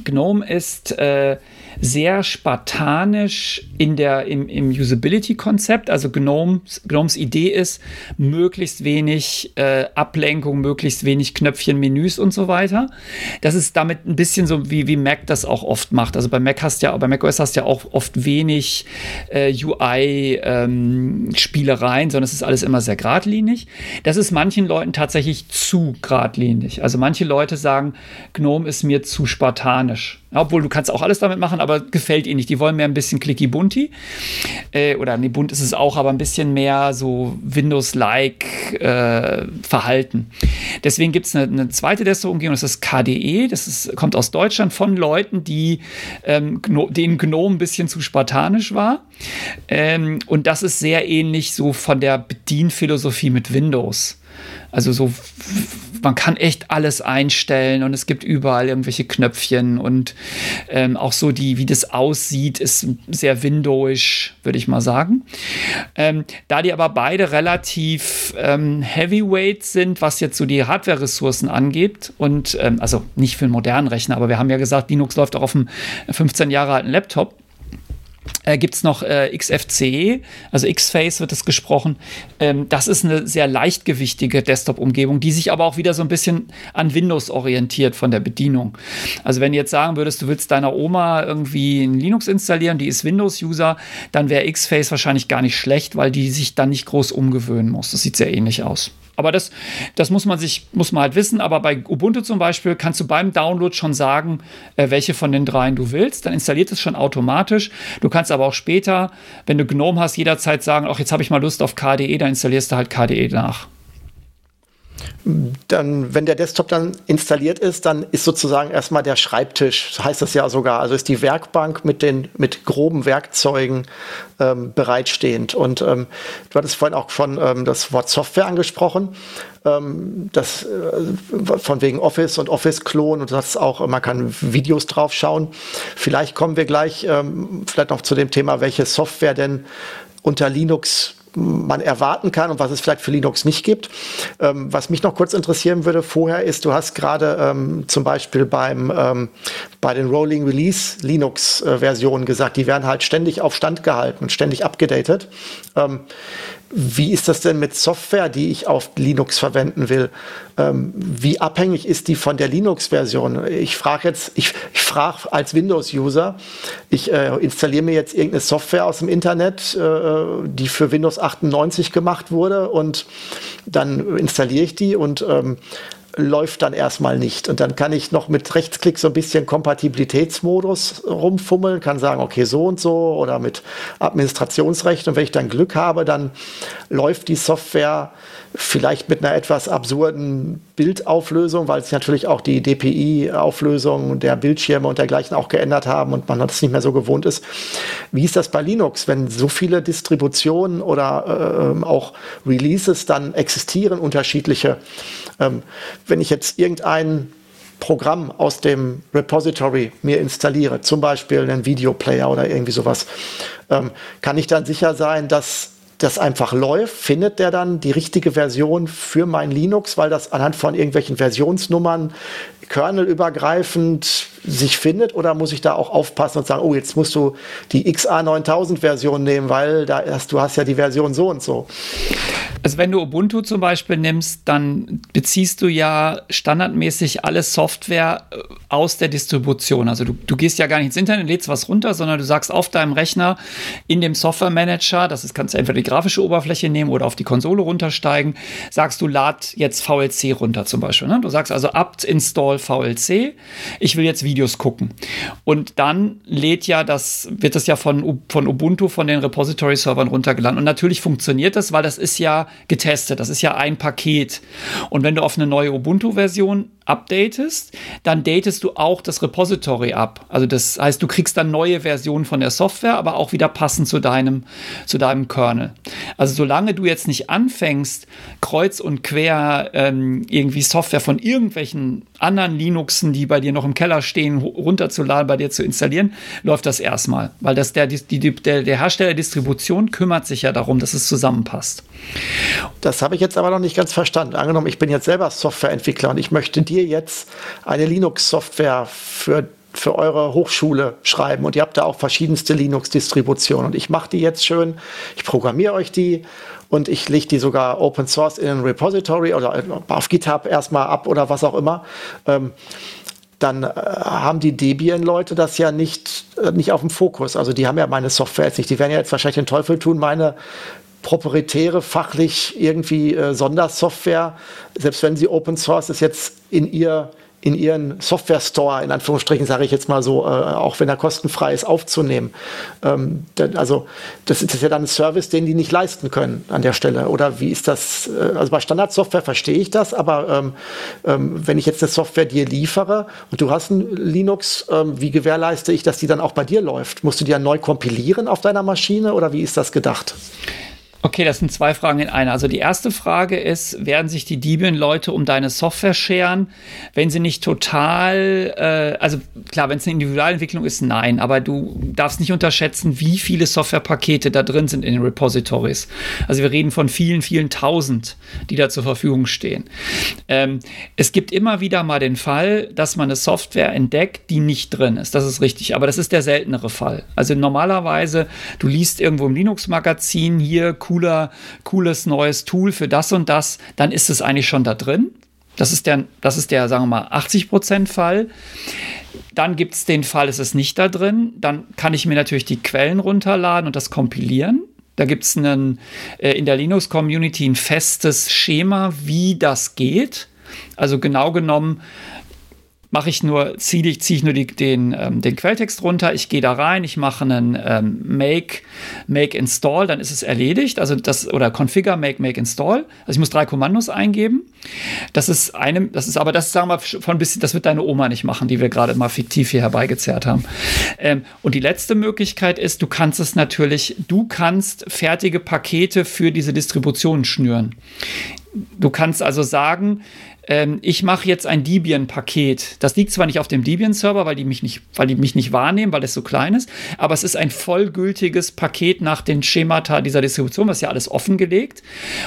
GNOME ist äh, sehr spartanisch in der, im, im Usability-Konzept. Also Gnomes, Gnomes Idee ist, möglichst wenig äh, Ablenkung, möglichst wenig Knöpfchen, Menüs und so weiter. Das ist damit ein bisschen so, wie, wie Mac das auch oft macht. Also bei Mac hast ja, bei macOS hast du ja auch oft wenig äh, UI-Spielereien, ähm, sondern es ist alles immer sehr geradlinig. Das ist manchen Leuten tatsächlich zu geradlinig. Also manche Leute sagen, Gnome ist mir zu spartanisch. Obwohl du kannst auch alles damit machen, aber gefällt ihnen nicht. Die wollen mehr ein bisschen clicky bunti. Äh, oder nee, bunt ist es auch, aber ein bisschen mehr so Windows-like äh, Verhalten. Deswegen gibt es eine, eine, zweite Desktop-Umgebung, das ist KDE. Das ist, kommt aus Deutschland von Leuten, die ähm, denen GNOME ein bisschen zu spartanisch war. Ähm, und das ist sehr ähnlich so von der Bedienphilosophie mit Windows. Also so, man kann echt alles einstellen und es gibt überall irgendwelche Knöpfchen und ähm, auch so die, wie das aussieht, ist sehr windowisch, würde ich mal sagen. Ähm, da die aber beide relativ ähm, heavyweight sind, was jetzt so die Hardware-Ressourcen angeht und ähm, also nicht für einen modernen Rechner, aber wir haben ja gesagt, Linux läuft auch auf einem 15 Jahre alten Laptop äh, gibt es noch äh, XFCE, also X-Face wird es gesprochen. Ähm, das ist eine sehr leichtgewichtige Desktop-Umgebung, die sich aber auch wieder so ein bisschen an Windows orientiert von der Bedienung. Also wenn du jetzt sagen würdest, du willst deiner Oma irgendwie ein Linux installieren, die ist Windows-User, dann wäre X-Face wahrscheinlich gar nicht schlecht, weil die sich dann nicht groß umgewöhnen muss. Das sieht sehr ähnlich aus. Aber das, das muss man sich, muss man halt wissen. Aber bei Ubuntu zum Beispiel kannst du beim Download schon sagen, äh, welche von den dreien du willst. Dann installiert es schon automatisch. Du kannst aber auch später, wenn du GNOME hast, jederzeit sagen, ach, jetzt habe ich mal Lust auf KDE, dann installierst du halt KDE nach dann, wenn der Desktop dann installiert ist, dann ist sozusagen erstmal der Schreibtisch, heißt das ja sogar, also ist die Werkbank mit den mit groben Werkzeugen ähm, bereitstehend. Und ähm, du hattest vorhin auch schon ähm, das Wort Software angesprochen, ähm, das äh, von wegen Office und Office-Klon und das auch, man kann Videos drauf schauen. Vielleicht kommen wir gleich ähm, vielleicht noch zu dem Thema, welche Software denn unter Linux man erwarten kann und was es vielleicht für Linux nicht gibt. Ähm, was mich noch kurz interessieren würde vorher ist, du hast gerade ähm, zum Beispiel beim, ähm, bei den Rolling Release Linux äh, Versionen gesagt, die werden halt ständig auf Stand gehalten und ständig abgedatet. Wie ist das denn mit Software, die ich auf Linux verwenden will? Ähm, wie abhängig ist die von der Linux-Version? Ich frage jetzt, ich, ich frage als Windows-User, ich äh, installiere mir jetzt irgendeine Software aus dem Internet, äh, die für Windows 98 gemacht wurde und dann installiere ich die und ähm, läuft dann erstmal nicht. Und dann kann ich noch mit Rechtsklick so ein bisschen Kompatibilitätsmodus rumfummeln, kann sagen, okay, so und so oder mit Administrationsrecht. Und wenn ich dann Glück habe, dann läuft die Software vielleicht mit einer etwas absurden Bildauflösung, weil sich natürlich auch die DPI-Auflösung der Bildschirme und dergleichen auch geändert haben und man das nicht mehr so gewohnt ist. Wie ist das bei Linux, wenn so viele Distributionen oder äh, auch Releases dann existieren, unterschiedliche? Ähm, wenn ich jetzt irgendein Programm aus dem Repository mir installiere, zum Beispiel einen Videoplayer oder irgendwie sowas, ähm, kann ich dann sicher sein, dass das einfach läuft, findet der dann die richtige Version für mein Linux, weil das anhand von irgendwelchen Versionsnummern kernelübergreifend sich findet oder muss ich da auch aufpassen und sagen, oh, jetzt musst du die XA9000 Version nehmen, weil da erst, du hast ja die Version so und so. Also wenn du Ubuntu zum Beispiel nimmst, dann beziehst du ja standardmäßig alle Software äh, aus der Distribution. Also du, du gehst ja gar nicht ins Internet, lädst was runter, sondern du sagst auf deinem Rechner in dem Software Manager, das ist, kannst du entweder die grafische Oberfläche nehmen oder auf die Konsole runtersteigen, sagst du, lad jetzt VLC runter zum Beispiel. Ne? Du sagst also apt install VLC, ich will jetzt Videos gucken. Und dann lädt ja das, wird das ja von, von Ubuntu, von den Repository-Servern runtergeladen. Und natürlich funktioniert das, weil das ist ja getestet, das ist ja ein Paket. Und wenn du auf eine neue Ubuntu-Version updatest, dann datest du auch das Repository ab. Also das heißt, du kriegst dann neue Versionen von der Software, aber auch wieder passend zu deinem, zu deinem Kernel. Also solange du jetzt nicht anfängst, kreuz und quer ähm, irgendwie Software von irgendwelchen anderen Linuxen, die bei dir noch im Keller stehen, runterzuladen, bei dir zu installieren, läuft das erstmal. Weil das der, die, der, der Hersteller Distribution kümmert sich ja darum, dass es zusammenpasst. Das habe ich jetzt aber noch nicht ganz verstanden. Angenommen, ich bin jetzt selber Softwareentwickler und ich möchte dir jetzt eine Linux-Software für für eure Hochschule schreiben und ihr habt da auch verschiedenste Linux-Distributionen und ich mache die jetzt schön, ich programmiere euch die und ich lege die sogar Open Source in ein Repository oder auf GitHub erstmal ab oder was auch immer. Ähm, dann äh, haben die Debian-Leute das ja nicht, äh, nicht auf dem Fokus. Also die haben ja meine Software jetzt nicht. Die werden ja jetzt wahrscheinlich den Teufel tun, meine proprietäre, fachlich irgendwie äh, Sondersoftware, selbst wenn sie Open Source ist, jetzt in ihr in ihren Software Store, in Anführungsstrichen sage ich jetzt mal so, äh, auch wenn er kostenfrei ist, aufzunehmen. Ähm, denn, also das ist ja dann ein Service, den die nicht leisten können an der Stelle. Oder wie ist das? Äh, also bei Standardsoftware verstehe ich das, aber ähm, ähm, wenn ich jetzt eine Software dir liefere und du hast ein Linux, ähm, wie gewährleiste ich, dass die dann auch bei dir läuft? Musst du die ja neu kompilieren auf deiner Maschine oder wie ist das gedacht? Okay, das sind zwei Fragen in einer. Also die erste Frage ist, werden sich die Debian-Leute um deine Software scheren, wenn sie nicht total, äh, also klar, wenn es eine Individualentwicklung ist, nein, aber du darfst nicht unterschätzen, wie viele Softwarepakete da drin sind in den Repositories. Also wir reden von vielen, vielen tausend, die da zur Verfügung stehen. Ähm, es gibt immer wieder mal den Fall, dass man eine Software entdeckt, die nicht drin ist. Das ist richtig, aber das ist der seltenere Fall. Also normalerweise, du liest irgendwo im Linux-Magazin hier, cooler, cooles neues Tool für das und das, dann ist es eigentlich schon da drin. Das ist der, das ist der, sagen wir mal, 80% Fall. Dann gibt es den Fall, es ist nicht da drin. Dann kann ich mir natürlich die Quellen runterladen und das kompilieren. Da gibt es äh, in der Linux-Community ein festes Schema, wie das geht. Also genau genommen mache ich nur, ziehe ich, zieh ich nur die, den, ähm, den Quelltext runter, ich gehe da rein, ich mache einen ähm, Make, Make Install, dann ist es erledigt, also das, oder Configure, Make, Make Install. Also ich muss drei Kommandos eingeben. Das ist einem, das ist aber, das sagen wir von ein bisschen, das wird deine Oma nicht machen, die wir gerade mal fiktiv hier herbeigezerrt haben. Ähm, und die letzte Möglichkeit ist, du kannst es natürlich, du kannst fertige Pakete für diese Distribution schnüren. Du kannst also sagen, ähm, ich mache jetzt ein Debian-Paket. Das liegt zwar nicht auf dem Debian-Server, weil weil die mich nicht wahrnehmen, weil es so klein ist, aber es ist ein vollgültiges Paket nach den Schemata dieser Distribution, was ja alles offengelegt.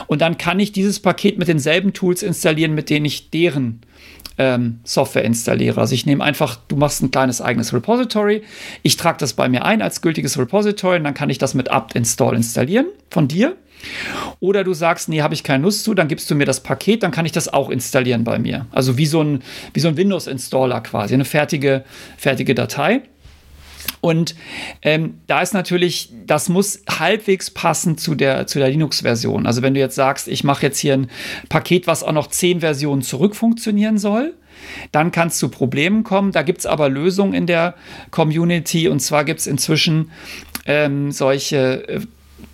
Und dann kann ich dieses Paket mit denselben Tools installieren, mit denen ich deren ähm, Software installiere. Also ich nehme einfach, du machst ein kleines eigenes Repository, ich trage das bei mir ein als gültiges Repository und dann kann ich das mit apt-install installieren von dir. Oder du sagst, nee, habe ich keine Lust zu, dann gibst du mir das Paket, dann kann ich das auch installieren bei mir. Also wie so ein, so ein Windows-Installer quasi, eine fertige, fertige Datei. Und ähm, da ist natürlich, das muss halbwegs passen zu der, zu der Linux-Version. Also wenn du jetzt sagst, ich mache jetzt hier ein Paket, was auch noch zehn Versionen zurück funktionieren soll, dann kann es zu Problemen kommen. Da gibt es aber Lösungen in der Community. Und zwar gibt es inzwischen ähm, solche äh,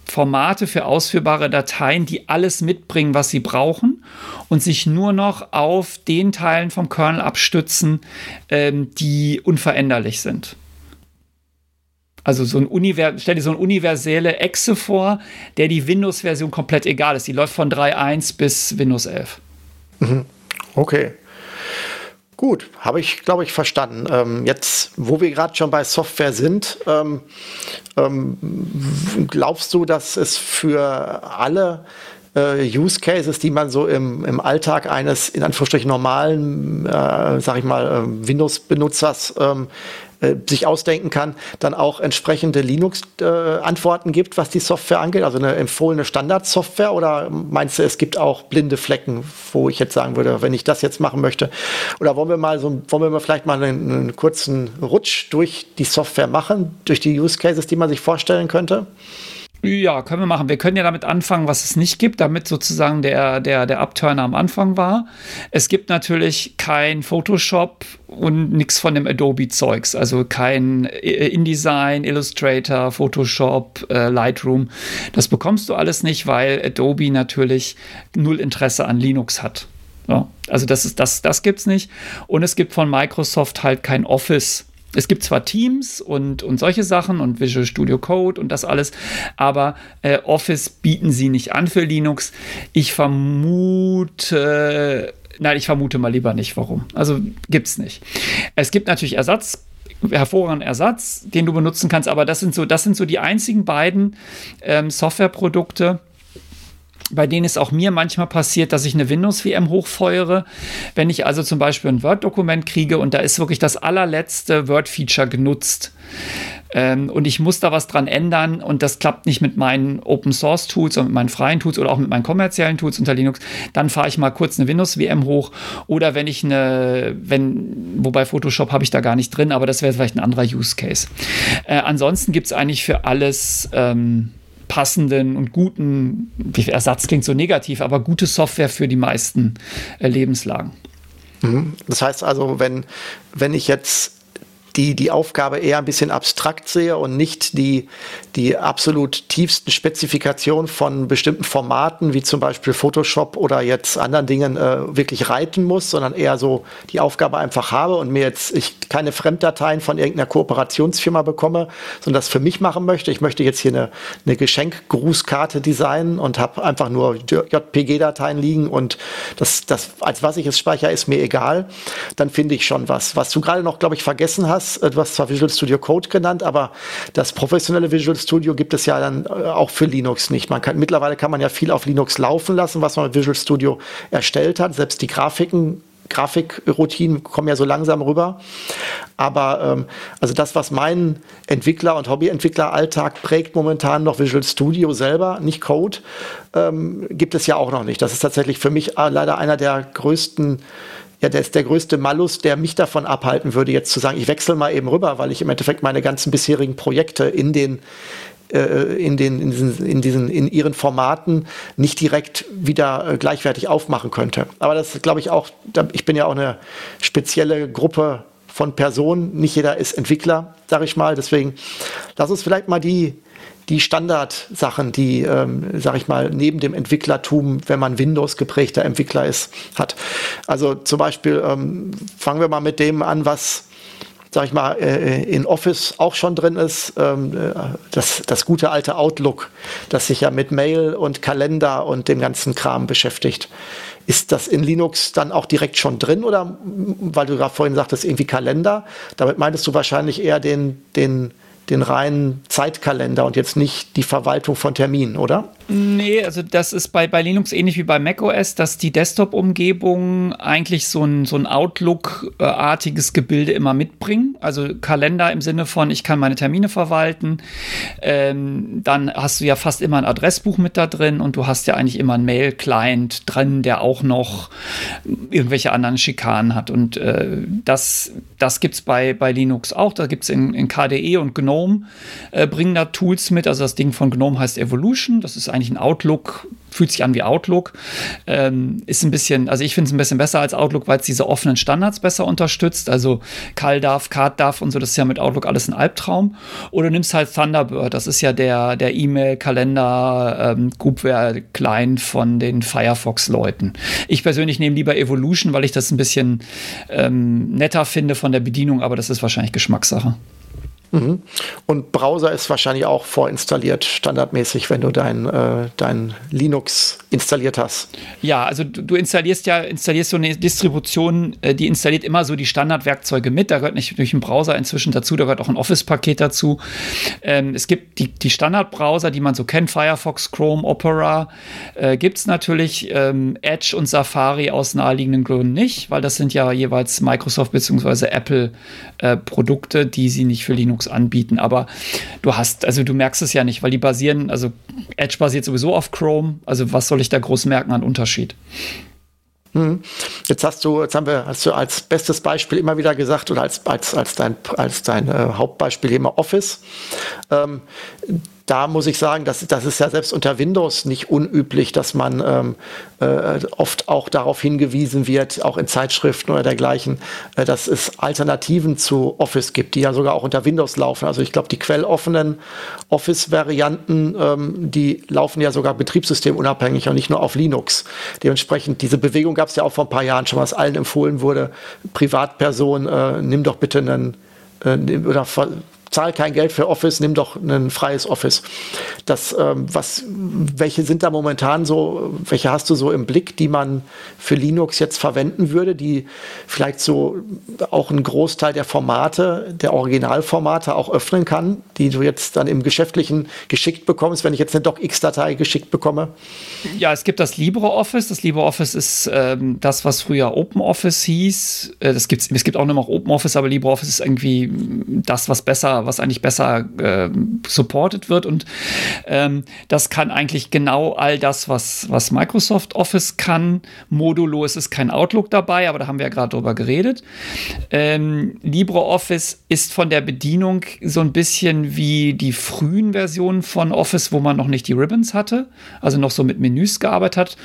Formate für ausführbare Dateien, die alles mitbringen, was sie brauchen und sich nur noch auf den Teilen vom Kernel abstützen, ähm, die unveränderlich sind. Also so ein Univers stell dir so eine universelle Exe vor, der die Windows-Version komplett egal ist. Die läuft von 3.1 bis Windows 11. Mhm. Okay. Gut, habe ich, glaube ich, verstanden. Ähm, jetzt, wo wir gerade schon bei Software sind, ähm, ähm, glaubst du, dass es für alle äh, Use Cases, die man so im, im Alltag eines in Anführungsstrichen normalen, äh, sag ich mal, äh, Windows-Benutzers ähm, äh, sich ausdenken kann, dann auch entsprechende Linux-Antworten äh, gibt, was die Software angeht, also eine empfohlene Standardsoftware oder meinst du, es gibt auch blinde Flecken, wo ich jetzt sagen würde, wenn ich das jetzt machen möchte? Oder wollen wir mal so, wollen wir vielleicht mal einen, einen kurzen Rutsch durch die Software machen, durch die Use Cases, die man sich vorstellen könnte? Ja, können wir machen. Wir können ja damit anfangen, was es nicht gibt, damit sozusagen der, der, der Upturner am Anfang war. Es gibt natürlich kein Photoshop und nichts von dem Adobe-Zeugs. Also kein äh, InDesign, Illustrator, Photoshop, äh, Lightroom. Das bekommst du alles nicht, weil Adobe natürlich null Interesse an Linux hat. Ja, also das ist das, das gibt's nicht. Und es gibt von Microsoft halt kein Office es gibt zwar Teams und, und solche Sachen und Visual Studio Code und das alles, aber äh, Office bieten sie nicht an für Linux. Ich vermute, nein, ich vermute mal lieber nicht, warum. Also gibt es nicht. Es gibt natürlich Ersatz hervorragenden Ersatz, den du benutzen kannst, aber das sind so, das sind so die einzigen beiden ähm, Softwareprodukte, bei denen es auch mir manchmal passiert, dass ich eine Windows-VM hochfeuere. Wenn ich also zum Beispiel ein Word-Dokument kriege und da ist wirklich das allerletzte Word-Feature genutzt ähm, und ich muss da was dran ändern und das klappt nicht mit meinen Open-Source-Tools und mit meinen freien Tools oder auch mit meinen kommerziellen Tools unter Linux, dann fahre ich mal kurz eine Windows-VM hoch oder wenn ich eine, wenn, wobei Photoshop habe ich da gar nicht drin, aber das wäre vielleicht ein anderer Use-Case. Äh, ansonsten gibt es eigentlich für alles ähm, passenden und guten, Ersatz klingt so negativ, aber gute Software für die meisten äh, Lebenslagen. Mhm. Das heißt also, wenn, wenn ich jetzt die die Aufgabe eher ein bisschen abstrakt sehe und nicht die, die absolut tiefsten Spezifikationen von bestimmten Formaten, wie zum Beispiel Photoshop oder jetzt anderen Dingen, äh, wirklich reiten muss, sondern eher so die Aufgabe einfach habe und mir jetzt ich keine Fremddateien von irgendeiner Kooperationsfirma bekomme, sondern das für mich machen möchte. Ich möchte jetzt hier eine, eine Geschenkgrußkarte designen und habe einfach nur JPG-Dateien liegen und das, das, als was ich es speichere, ist mir egal. Dann finde ich schon was. Was du gerade noch, glaube ich, vergessen hast, das, du hast zwar Visual Studio Code genannt, aber das professionelle Visual Studio gibt es ja dann äh, auch für Linux nicht. Man kann, mittlerweile kann man ja viel auf Linux laufen lassen, was man mit Visual Studio erstellt hat. Selbst die Grafiken Grafikroutinen kommen ja so langsam rüber. Aber ähm, also das, was mein Entwickler- und Hobbyentwickler-Alltag prägt momentan noch Visual Studio selber, nicht Code, ähm, gibt es ja auch noch nicht. Das ist tatsächlich für mich äh, leider einer der größten ja, der ist der größte Malus, der mich davon abhalten würde, jetzt zu sagen, ich wechsle mal eben rüber, weil ich im Endeffekt meine ganzen bisherigen Projekte in den äh, in, den, in, diesen, in, diesen, in ihren Formaten nicht direkt wieder äh, gleichwertig aufmachen könnte. Aber das glaube ich auch, ich bin ja auch eine spezielle Gruppe von Personen. Nicht jeder ist Entwickler, sage ich mal. Deswegen lass uns vielleicht mal die, die Standardsachen, die, ähm, sag ich mal, neben dem Entwicklertum, wenn man Windows geprägter Entwickler ist, hat. Also zum Beispiel ähm, fangen wir mal mit dem an, was sag ich mal, äh, in Office auch schon drin ist, ähm, äh, das, das gute alte Outlook, das sich ja mit Mail und Kalender und dem ganzen Kram beschäftigt. Ist das in Linux dann auch direkt schon drin oder, weil du gerade vorhin sagtest, irgendwie Kalender, damit meintest du wahrscheinlich eher den, den den reinen Zeitkalender und jetzt nicht die Verwaltung von Terminen, oder? Nee, also das ist bei, bei Linux ähnlich wie bei macOS, dass die Desktop-Umgebung eigentlich so ein, so ein Outlook-artiges Gebilde immer mitbringen. Also Kalender im Sinne von, ich kann meine Termine verwalten. Ähm, dann hast du ja fast immer ein Adressbuch mit da drin und du hast ja eigentlich immer einen Mail-Client drin, der auch noch irgendwelche anderen Schikanen hat. Und äh, das, das gibt es bei, bei Linux auch. Da gibt es in, in KDE und GNOME äh, bringen da Tools mit. Also das Ding von GNOME heißt Evolution. Das ist eigentlich ein Outlook, fühlt sich an wie Outlook. Ähm, ist ein bisschen, also ich finde es ein bisschen besser als Outlook, weil es diese offenen Standards besser unterstützt. Also CalDAV, CardDAV und so, das ist ja mit Outlook alles ein Albtraum. Oder du nimmst halt Thunderbird, das ist ja der, der E-Mail-Kalender, ähm, Groupware-Client von den Firefox-Leuten. Ich persönlich nehme lieber Evolution, weil ich das ein bisschen ähm, netter finde von der Bedienung, aber das ist wahrscheinlich Geschmackssache. Mhm. Und Browser ist wahrscheinlich auch vorinstalliert, standardmäßig, wenn du dein, äh, dein Linux installiert hast. Ja, also du, du, installierst ja installierst so eine Distribution, äh, die installiert immer so die Standardwerkzeuge mit. Da gehört nicht durch ein Browser inzwischen dazu, da gehört auch ein Office-Paket dazu. Ähm, es gibt die, die Standardbrowser, die man so kennt, Firefox, Chrome, Opera, äh, gibt es natürlich. Ähm, Edge und Safari aus naheliegenden Gründen nicht, weil das sind ja jeweils Microsoft bzw. Apple äh, die sie nicht für Linux anbieten. Aber du hast, also du merkst es ja nicht, weil die basieren, also Edge basiert sowieso auf Chrome. Also was soll ich da groß merken an Unterschied? Hm. Jetzt hast du, jetzt haben wir, hast du als bestes Beispiel immer wieder gesagt oder als, als, als dein, als dein äh, Hauptbeispiel immer Office. Ähm, da muss ich sagen, das, das ist ja selbst unter Windows nicht unüblich, dass man ähm, äh, oft auch darauf hingewiesen wird, auch in Zeitschriften oder dergleichen, äh, dass es Alternativen zu Office gibt, die ja sogar auch unter Windows laufen. Also ich glaube, die quelloffenen Office-Varianten, ähm, die laufen ja sogar betriebssystemunabhängig und nicht nur auf Linux. Dementsprechend, diese Bewegung gab es ja auch vor ein paar Jahren schon, was allen empfohlen wurde, Privatperson, äh, nimm doch bitte einen äh, oder zahl kein Geld für Office, nimm doch ein freies Office. Das, ähm, was, welche sind da momentan so, welche hast du so im Blick, die man für Linux jetzt verwenden würde, die vielleicht so auch einen Großteil der Formate, der Originalformate auch öffnen kann, die du jetzt dann im Geschäftlichen geschickt bekommst, wenn ich jetzt eine DocX-Datei geschickt bekomme? Ja, es gibt das LibreOffice. Das LibreOffice ist ähm, das, was früher OpenOffice hieß. Äh, das gibt's, es gibt auch noch OpenOffice, aber LibreOffice ist irgendwie das, was besser was eigentlich besser äh, supported wird. Und ähm, das kann eigentlich genau all das, was, was Microsoft Office kann. Modulo, es ist kein Outlook dabei, aber da haben wir ja gerade drüber geredet. Ähm, LibreOffice ist von der Bedienung so ein bisschen wie die frühen Versionen von Office, wo man noch nicht die Ribbons hatte, also noch so mit Menüs gearbeitet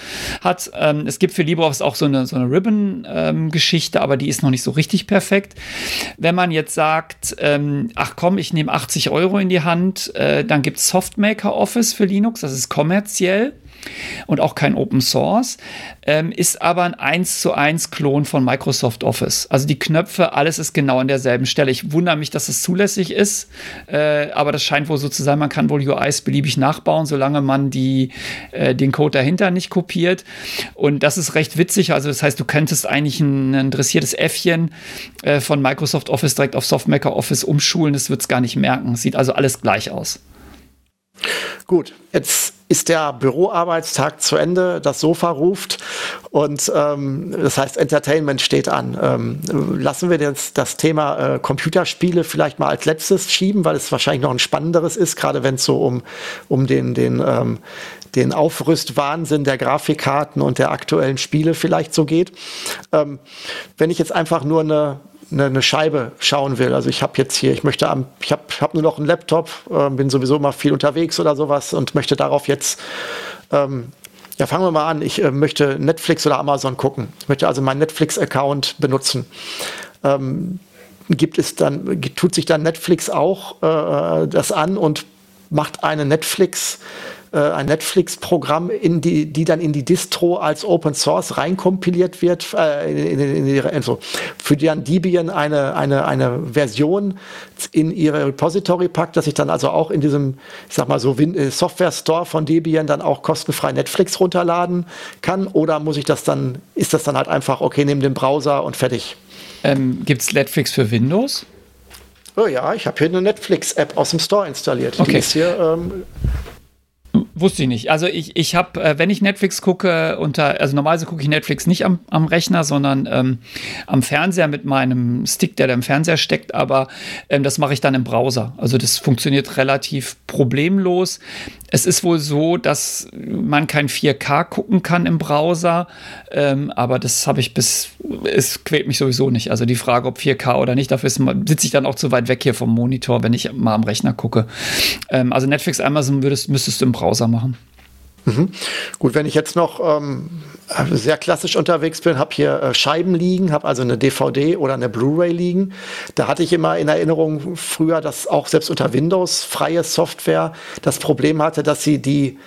hat. Ähm, es gibt für LibreOffice auch so eine, so eine Ribbon-Geschichte, ähm, aber die ist noch nicht so richtig perfekt. Wenn man jetzt sagt, ähm, ach komm, ich nehme 80 Euro in die Hand, äh, dann gibt es Softmaker Office für Linux, das ist kommerziell und auch kein Open Source, ähm, ist aber ein 1 zu 1 Klon von Microsoft Office. Also die Knöpfe, alles ist genau an derselben Stelle. Ich wundere mich, dass es zulässig ist, äh, aber das scheint wohl so zu sein, man kann wohl UIs beliebig nachbauen, solange man die, äh, den Code dahinter nicht kopiert. Und das ist recht witzig. Also das heißt, du könntest eigentlich ein, ein dressiertes Äffchen äh, von Microsoft Office direkt auf Softmaker Office umschulen, das wird es gar nicht merken. Sieht also alles gleich aus. Gut, jetzt ist der Büroarbeitstag zu Ende, das Sofa ruft und ähm, das heißt, Entertainment steht an. Ähm, lassen wir jetzt das Thema äh, Computerspiele vielleicht mal als letztes schieben, weil es wahrscheinlich noch ein spannenderes ist, gerade wenn es so um, um den, den, ähm, den Aufrüstwahnsinn der Grafikkarten und der aktuellen Spiele vielleicht so geht. Ähm, wenn ich jetzt einfach nur eine eine, eine Scheibe schauen will. Also ich habe jetzt hier, ich möchte am, ich habe hab nur noch einen Laptop, äh, bin sowieso mal viel unterwegs oder sowas und möchte darauf jetzt ähm, ja, fangen wir mal an. Ich äh, möchte Netflix oder Amazon gucken. Ich möchte also meinen Netflix-Account benutzen. Ähm, gibt es dann, tut sich dann Netflix auch äh, das an und macht eine Netflix äh, ein Netflix-Programm, in die, die dann in die Distro als Open Source reinkompiliert wird, äh, in, in, in also für die dann Debian eine, eine, eine Version in ihre Repository packt, dass ich dann also auch in diesem, ich sag mal so, äh, Software Store von Debian dann auch kostenfrei Netflix runterladen kann? Oder muss ich das dann, ist das dann halt einfach, okay, nehme den Browser und fertig? Ähm, Gibt es Netflix für Windows? Oh ja, ich habe hier eine Netflix-App aus dem Store installiert. Okay. Die ist hier ähm, Wusste ich nicht. Also ich, ich habe, äh, wenn ich Netflix gucke, unter, also normalerweise gucke ich Netflix nicht am, am Rechner, sondern ähm, am Fernseher mit meinem Stick, der da im Fernseher steckt, aber ähm, das mache ich dann im Browser. Also das funktioniert relativ problemlos. Es ist wohl so, dass man kein 4K gucken kann im Browser, ähm, aber das habe ich bis, es quält mich sowieso nicht. Also die Frage, ob 4K oder nicht, dafür sitze ich dann auch zu weit weg hier vom Monitor, wenn ich mal am Rechner gucke. Ähm, also Netflix, Amazon würdest, müsstest du im Browser machen. Mhm. Gut, wenn ich jetzt noch ähm, sehr klassisch unterwegs bin, habe hier äh, Scheiben liegen, habe also eine DVD oder eine Blu-ray liegen. Da hatte ich immer in Erinnerung früher, dass auch selbst unter Windows freie Software das Problem hatte, dass sie die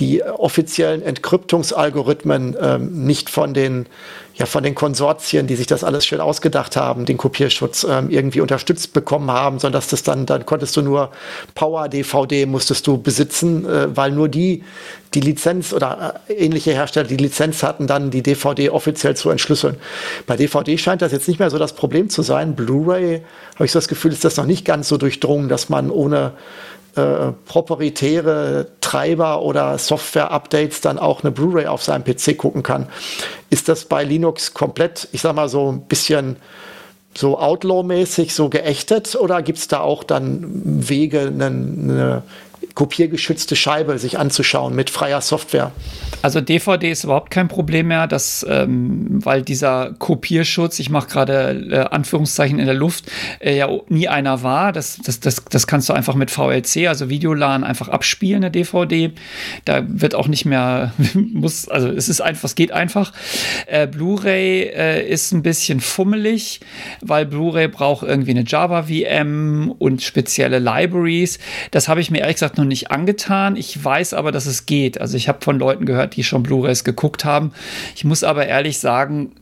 die offiziellen Entkryptungsalgorithmen ähm, nicht von den ja von den Konsortien, die sich das alles schön ausgedacht haben, den Kopierschutz ähm, irgendwie unterstützt bekommen haben, sondern dass das dann, dann konntest du nur Power-DVD musstest du besitzen, äh, weil nur die die Lizenz oder äh, ähnliche Hersteller die Lizenz hatten, dann die DVD offiziell zu entschlüsseln. Bei DVD scheint das jetzt nicht mehr so das Problem zu sein. Blu-ray, habe ich so das Gefühl, ist das noch nicht ganz so durchdrungen, dass man ohne äh, proprietäre Treiber oder Software-Updates dann auch eine Blu-ray auf seinem PC gucken kann. Ist das bei Linux komplett, ich sag mal so ein bisschen so Outlaw-mäßig so geächtet oder gibt es da auch dann Wege, eine, eine kopiergeschützte Scheibe sich anzuschauen mit freier Software. Also DVD ist überhaupt kein Problem mehr, dass, ähm, weil dieser Kopierschutz, ich mache gerade äh, Anführungszeichen in der Luft, äh, ja nie einer war. Das, das, das, das kannst du einfach mit VLC, also Videolan, einfach abspielen, eine DVD. Da wird auch nicht mehr, muss, also es ist einfach, es geht einfach. Äh, Blu-ray äh, ist ein bisschen fummelig, weil Blu-ray braucht irgendwie eine Java-VM und spezielle Libraries. Das habe ich mir ehrlich gesagt noch nicht angetan. Ich weiß aber, dass es geht. Also ich habe von Leuten gehört, die schon Blu-rays geguckt haben. Ich muss aber ehrlich sagen,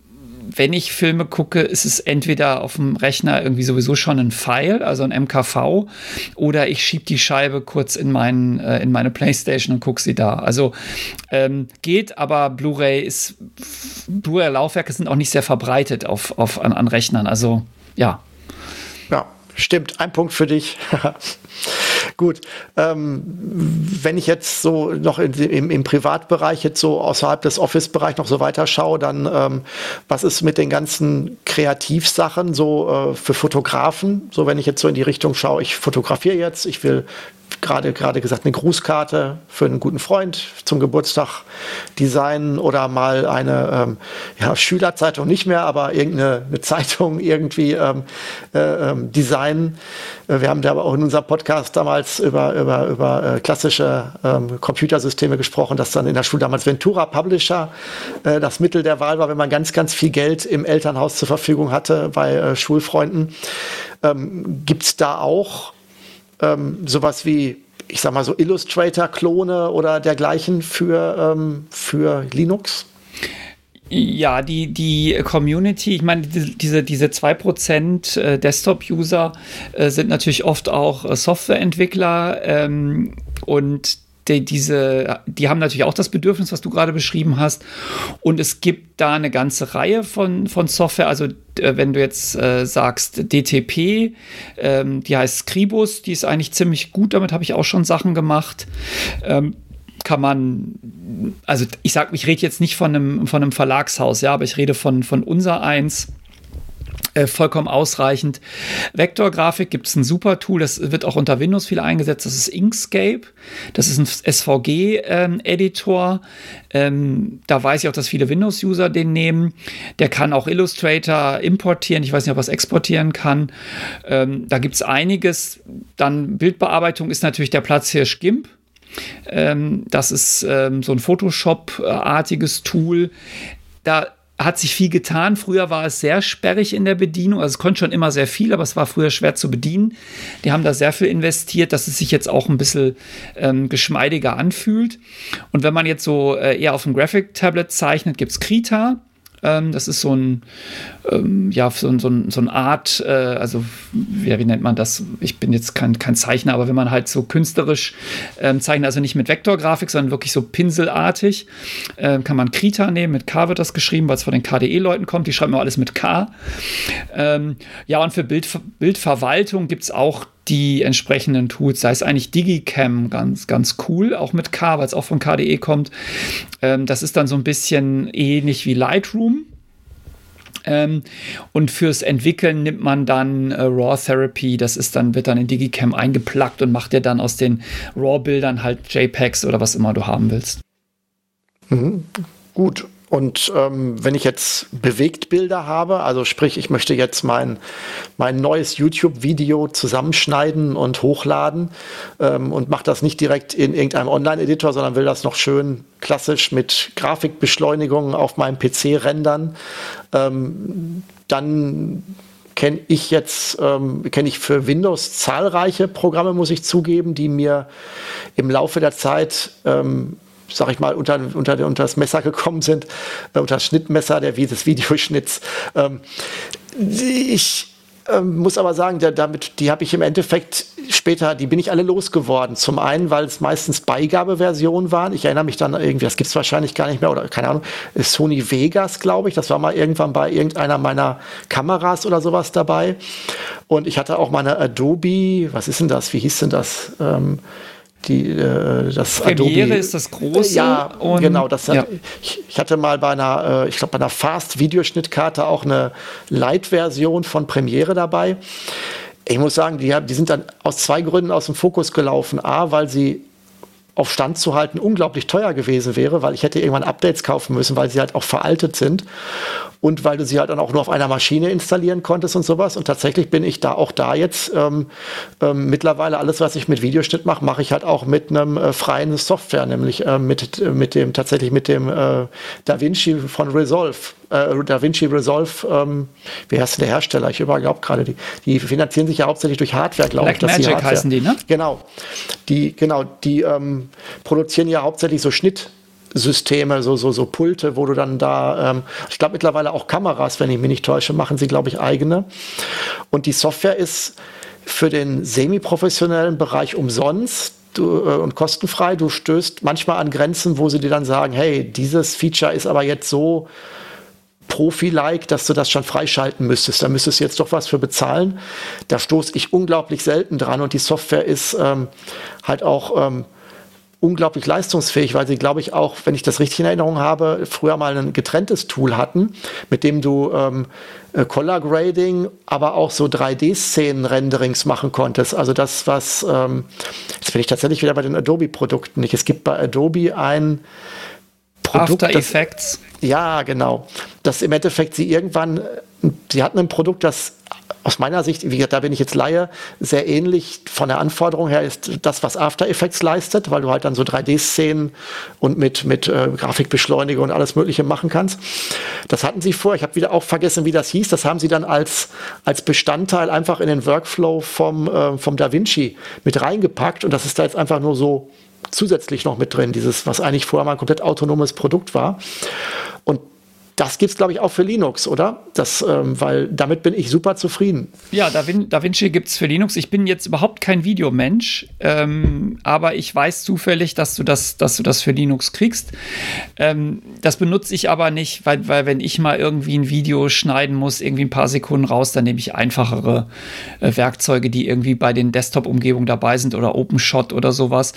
wenn ich Filme gucke, ist es entweder auf dem Rechner irgendwie sowieso schon ein File, also ein MKV, oder ich schiebe die Scheibe kurz in, mein, äh, in meine Playstation und gucke sie da. Also ähm, geht, aber Blu-ray ist, Blu-ray-Laufwerke sind auch nicht sehr verbreitet auf, auf, an, an Rechnern. Also ja. Ja, stimmt. Ein Punkt für dich. Gut, ähm, wenn ich jetzt so noch in, im, im, Privatbereich jetzt so außerhalb des Office-Bereichs noch so weiter schaue, dann ähm, was ist mit den ganzen Kreativsachen so äh, für Fotografen? So wenn ich jetzt so in die Richtung schaue, ich fotografiere jetzt, ich will gerade gerade gesagt eine Grußkarte für einen guten Freund zum Geburtstag designen oder mal eine ähm, ja, Schülerzeitung nicht mehr, aber irgendeine Zeitung irgendwie ähm, äh, ähm, designen. Äh, wir haben da aber auch in unserem Podcast damals über, über, über äh, klassische ähm, Computersysteme gesprochen, dass dann in der Schule damals Ventura Publisher äh, das Mittel der Wahl war, wenn man ganz, ganz viel Geld im Elternhaus zur Verfügung hatte bei äh, Schulfreunden. Ähm, Gibt es da auch ähm, sowas wie, ich sag mal so Illustrator-Klone oder dergleichen für, ähm, für Linux? Ja, die, die Community, ich meine, diese, diese 2% äh, Desktop-User äh, sind natürlich oft auch äh, Softwareentwickler ähm, und die, diese, die haben natürlich auch das Bedürfnis, was du gerade beschrieben hast. Und es gibt da eine ganze Reihe von, von Software. Also wenn du jetzt äh, sagst DTP, ähm, die heißt Scribus, die ist eigentlich ziemlich gut. Damit habe ich auch schon Sachen gemacht. Ähm, kann man, also ich sag, ich rede jetzt nicht von einem, von einem Verlagshaus, ja, aber ich rede von, von unser eins äh, vollkommen ausreichend. Vektorgrafik gibt es ein super Tool, das wird auch unter Windows viel eingesetzt. Das ist Inkscape. Das ist ein SVG-Editor. Ähm, ähm, da weiß ich auch, dass viele Windows-User den nehmen. Der kann auch Illustrator importieren. Ich weiß nicht, ob er es exportieren kann. Ähm, da gibt es einiges. Dann Bildbearbeitung ist natürlich der Platzhirsch GIMP. Ähm, das ist ähm, so ein Photoshop-artiges Tool. Da hat sich viel getan. Früher war es sehr sperrig in der Bedienung. Also es konnte schon immer sehr viel, aber es war früher schwer zu bedienen. Die haben da sehr viel investiert, dass es sich jetzt auch ein bisschen ähm, geschmeidiger anfühlt. Und wenn man jetzt so äh, eher auf dem Graphic-Tablet zeichnet, gibt es Krita. Ähm, das ist so ein, ähm, ja, so, so, so eine Art, äh, also wie, wie, nennt man das? Ich bin jetzt kein, kein Zeichner, aber wenn man halt so künstlerisch ähm, zeichnet, also nicht mit Vektorgrafik, sondern wirklich so pinselartig, äh, kann man Krita nehmen. Mit K wird das geschrieben, weil es von den KDE-Leuten kommt. Die schreiben immer alles mit K. Ähm, ja, und für Bild, Bildverwaltung gibt es auch die entsprechenden Tools, sei es eigentlich Digicam, ganz, ganz cool, auch mit K, weil es auch von KDE kommt. Ähm, das ist dann so ein bisschen ähnlich wie Lightroom. Ähm, und fürs Entwickeln nimmt man dann äh, Raw Therapy, das ist dann, wird dann in Digicam eingeplackt und macht dir dann aus den RAW-Bildern halt JPEGs oder was immer du haben willst. Mhm. Gut, und ähm, wenn ich jetzt Bewegtbilder habe, also sprich, ich möchte jetzt mein, mein neues YouTube-Video zusammenschneiden und hochladen ähm, und mache das nicht direkt in irgendeinem Online-Editor, sondern will das noch schön klassisch mit Grafikbeschleunigung auf meinem PC rendern, ähm, dann kenne ich jetzt, ähm, kenne ich für Windows zahlreiche Programme, muss ich zugeben, die mir im Laufe der Zeit ähm, sag ich mal, unter, unter, unter das Messer gekommen sind, äh, unter das Schnittmesser der, des Videoschnitts. Ähm, ich ähm, muss aber sagen, der, damit, die habe ich im Endeffekt später, die bin ich alle losgeworden. Zum einen, weil es meistens Beigabeversionen waren. Ich erinnere mich dann irgendwie, das gibt es wahrscheinlich gar nicht mehr, oder keine Ahnung, Sony Vegas, glaube ich. Das war mal irgendwann bei irgendeiner meiner Kameras oder sowas dabei. Und ich hatte auch meine Adobe, was ist denn das? Wie hieß denn das? Ähm, die, äh, das Premiere Adobe, ist das große. Ja, und, genau. Das hat, ja. Ich, ich, hatte mal bei einer, äh, ich glaube, bei einer Fast-Videoschnittkarte auch eine Light-Version von Premiere dabei. Ich muss sagen, die, die sind dann aus zwei Gründen aus dem Fokus gelaufen. A, weil sie auf Stand zu halten unglaublich teuer gewesen wäre, weil ich hätte irgendwann Updates kaufen müssen, weil sie halt auch veraltet sind und weil du sie halt dann auch nur auf einer Maschine installieren konntest und sowas. Und tatsächlich bin ich da auch da jetzt ähm, ähm, mittlerweile alles, was ich mit Videoschnitt mache, mache ich halt auch mit einem äh, freien Software, nämlich äh, mit, mit dem tatsächlich mit dem äh, DaVinci von Resolve. Äh, DaVinci Resolve, ähm, wie heißt der Hersteller? Ich überglaub gerade, die, die finanzieren sich ja hauptsächlich durch Hardware, glaube ich. Black Magic heißen die, ne? Genau. Die, genau, die ähm, produzieren ja hauptsächlich so Schnitt. Systeme, so, so, so Pulte, wo du dann da, ähm, ich glaube mittlerweile auch Kameras, wenn ich mich nicht täusche, machen sie, glaube ich, eigene. Und die Software ist für den semi-professionellen Bereich umsonst du, äh, und kostenfrei. Du stößt manchmal an Grenzen, wo sie dir dann sagen, hey, dieses Feature ist aber jetzt so Profi-like, dass du das schon freischalten müsstest. Da müsstest du jetzt doch was für bezahlen. Da stoße ich unglaublich selten dran und die Software ist ähm, halt auch ähm, unglaublich leistungsfähig, weil sie, glaube ich, auch, wenn ich das richtig in Erinnerung habe, früher mal ein getrenntes Tool hatten, mit dem du ähm, äh, Color Grading, aber auch so 3D-Szenen-Renderings machen konntest. Also das, was, ähm, jetzt bin ich tatsächlich wieder bei den Adobe-Produkten nicht. Es gibt bei Adobe ein Produkt. After Effects. Das, ja, genau. Das im Endeffekt sie irgendwann, sie hatten ein Produkt, das aus meiner Sicht, wie gesagt, da bin ich jetzt Laie, sehr ähnlich von der Anforderung her ist das, was After Effects leistet, weil du halt dann so 3D-Szenen und mit, mit äh, Grafikbeschleunigung und alles Mögliche machen kannst. Das hatten sie vor. Ich habe wieder auch vergessen, wie das hieß. Das haben sie dann als, als Bestandteil einfach in den Workflow vom, äh, vom Da Vinci mit reingepackt und das ist da jetzt einfach nur so zusätzlich noch mit drin, dieses, was eigentlich vorher mal ein komplett autonomes Produkt war. Und das gibt es, glaube ich, auch für Linux, oder? Das, ähm, weil damit bin ich super zufrieden. Ja, DaVinci gibt es für Linux. Ich bin jetzt überhaupt kein Videomensch, ähm, aber ich weiß zufällig, dass du das, dass du das für Linux kriegst. Ähm, das benutze ich aber nicht, weil, weil wenn ich mal irgendwie ein Video schneiden muss, irgendwie ein paar Sekunden raus, dann nehme ich einfachere äh, Werkzeuge, die irgendwie bei den Desktop-Umgebungen dabei sind oder OpenShot oder sowas.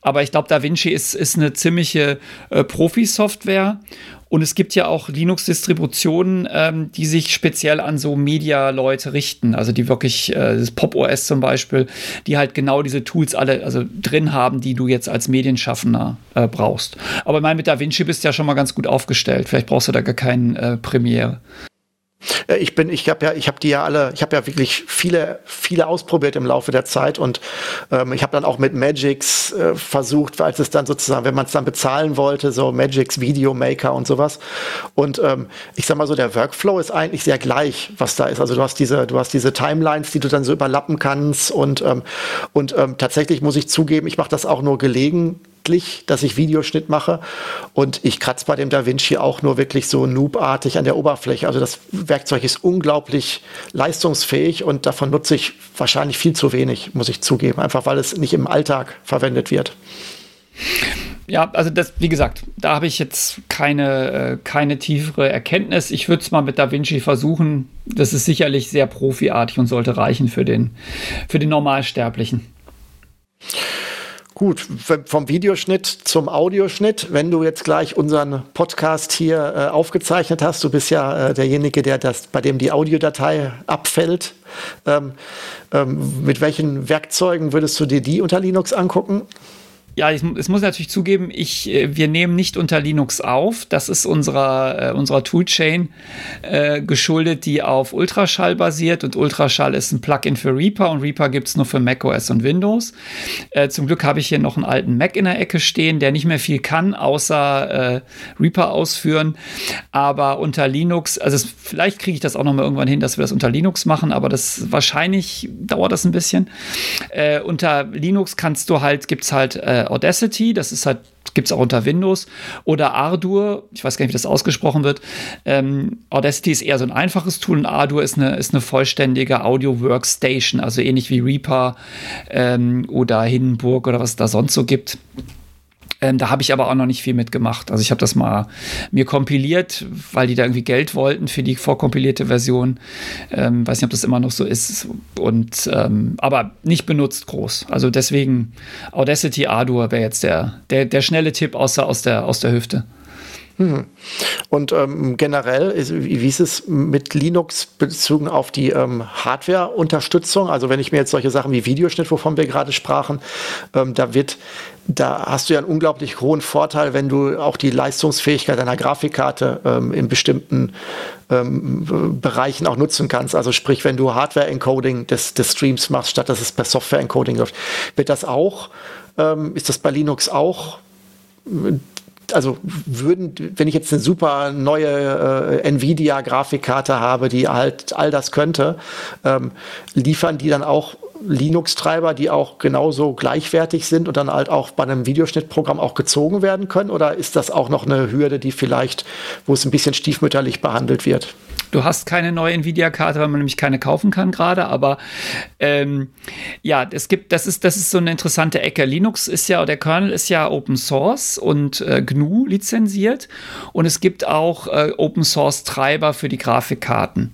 Aber ich glaube, DaVinci ist, ist eine ziemliche äh, Profi-Software und es gibt ja auch Linux-Distributionen, ähm, die sich speziell an so Media-Leute richten. Also die wirklich, äh, das Pop OS zum Beispiel, die halt genau diese Tools alle also drin haben, die du jetzt als Medienschaffender äh, brauchst. Aber ich meine, mit DaVinci bist du ja schon mal ganz gut aufgestellt. Vielleicht brauchst du da gar keinen äh, Premiere. Äh, ich bin, ich habe ja, ich habe die ja alle, ich habe ja wirklich viele, viele ausprobiert im Laufe der Zeit und ähm, ich habe dann auch mit Magix äh, versucht, weil es dann sozusagen, wenn man es dann bezahlen wollte, so Magix Video Maker und sowas. Und ähm, ich sag mal so, der Workflow ist eigentlich sehr gleich, was da ist. Also du hast diese, du hast diese Timelines, die du dann so überlappen kannst und ähm, und ähm, tatsächlich muss ich zugeben, ich mache das auch nur gelegen schriftlich, dass ich Videoschnitt mache. Und ich kratze bei dem DaVinci auch nur wirklich so noobartig an der Oberfläche. Also das Werkzeug ist unglaublich leistungsfähig und davon nutze ich wahrscheinlich viel zu wenig, muss ich zugeben. Einfach weil es nicht im Alltag verwendet wird. Ja, also das, wie gesagt, da habe ich jetzt keine, äh, keine tiefere Erkenntnis. Ich würde es mal mit DaVinci versuchen. Das ist sicherlich sehr profiartig und sollte reichen für den, für den Normalsterblichen. Gut, vom Videoschnitt zum Audioschnitt. Wenn du jetzt gleich unseren Podcast hier äh, aufgezeichnet hast, du bist ja äh, derjenige, der das, bei dem die Audiodatei abfällt. Ähm, ähm, mit welchen Werkzeugen würdest du dir die unter Linux angucken? Ja, ich, es muss natürlich zugeben, ich, äh, wir nehmen nicht unter Linux auf. Das ist unserer, äh, unserer Toolchain äh, geschuldet, die auf Ultraschall basiert. Und Ultraschall ist ein Plugin für Reaper und Reaper gibt es nur für macOS und Windows. Äh, zum Glück habe ich hier noch einen alten Mac in der Ecke stehen, der nicht mehr viel kann, außer äh, Reaper ausführen. Aber unter Linux, also es, vielleicht kriege ich das auch noch mal irgendwann hin, dass wir das unter Linux machen, aber das wahrscheinlich dauert das ein bisschen. Unter Linux kannst du halt, gibt es halt Audacity, das ist halt gibt es auch unter Windows. Oder Ardour, ich weiß gar nicht, wie das ausgesprochen wird. Ähm, Audacity ist eher so ein einfaches Tool und Ardour ist eine, ist eine vollständige Audio-Workstation, also ähnlich wie Reaper ähm, oder Hindenburg oder was es da sonst so gibt. Ähm, da habe ich aber auch noch nicht viel mitgemacht. Also ich habe das mal mir kompiliert, weil die da irgendwie Geld wollten für die vorkompilierte Version. Ähm, weiß nicht, ob das immer noch so ist. Und ähm, aber nicht benutzt groß. Also deswegen Audacity Ardour wäre jetzt der, der, der schnelle Tipp aus, aus, der, aus der Hüfte. Hm. Und ähm, generell, wie ist es mit Linux bezogen auf die ähm, Hardware-Unterstützung? Also wenn ich mir jetzt solche Sachen wie Videoschnitt, wovon wir gerade sprachen, ähm, da wird, da hast du ja einen unglaublich hohen Vorteil, wenn du auch die Leistungsfähigkeit deiner Grafikkarte ähm, in bestimmten ähm, Bereichen auch nutzen kannst. Also sprich, wenn du Hardware-Encoding des, des Streams machst, statt dass es per Software-Encoding läuft, wird das auch, ähm, ist das bei Linux auch also würden, wenn ich jetzt eine super neue äh, Nvidia-Grafikkarte habe, die halt all das könnte, ähm, liefern die dann auch Linux-Treiber, die auch genauso gleichwertig sind und dann halt auch bei einem Videoschnittprogramm auch gezogen werden können? Oder ist das auch noch eine Hürde, die vielleicht, wo es ein bisschen stiefmütterlich behandelt wird? Du hast keine neue Nvidia-Karte, weil man nämlich keine kaufen kann gerade, aber ähm, ja, es gibt, das ist, das ist so eine interessante Ecke. Linux ist ja, der Kernel ist ja Open Source und äh, GNU lizenziert und es gibt auch äh, Open Source Treiber für die Grafikkarten.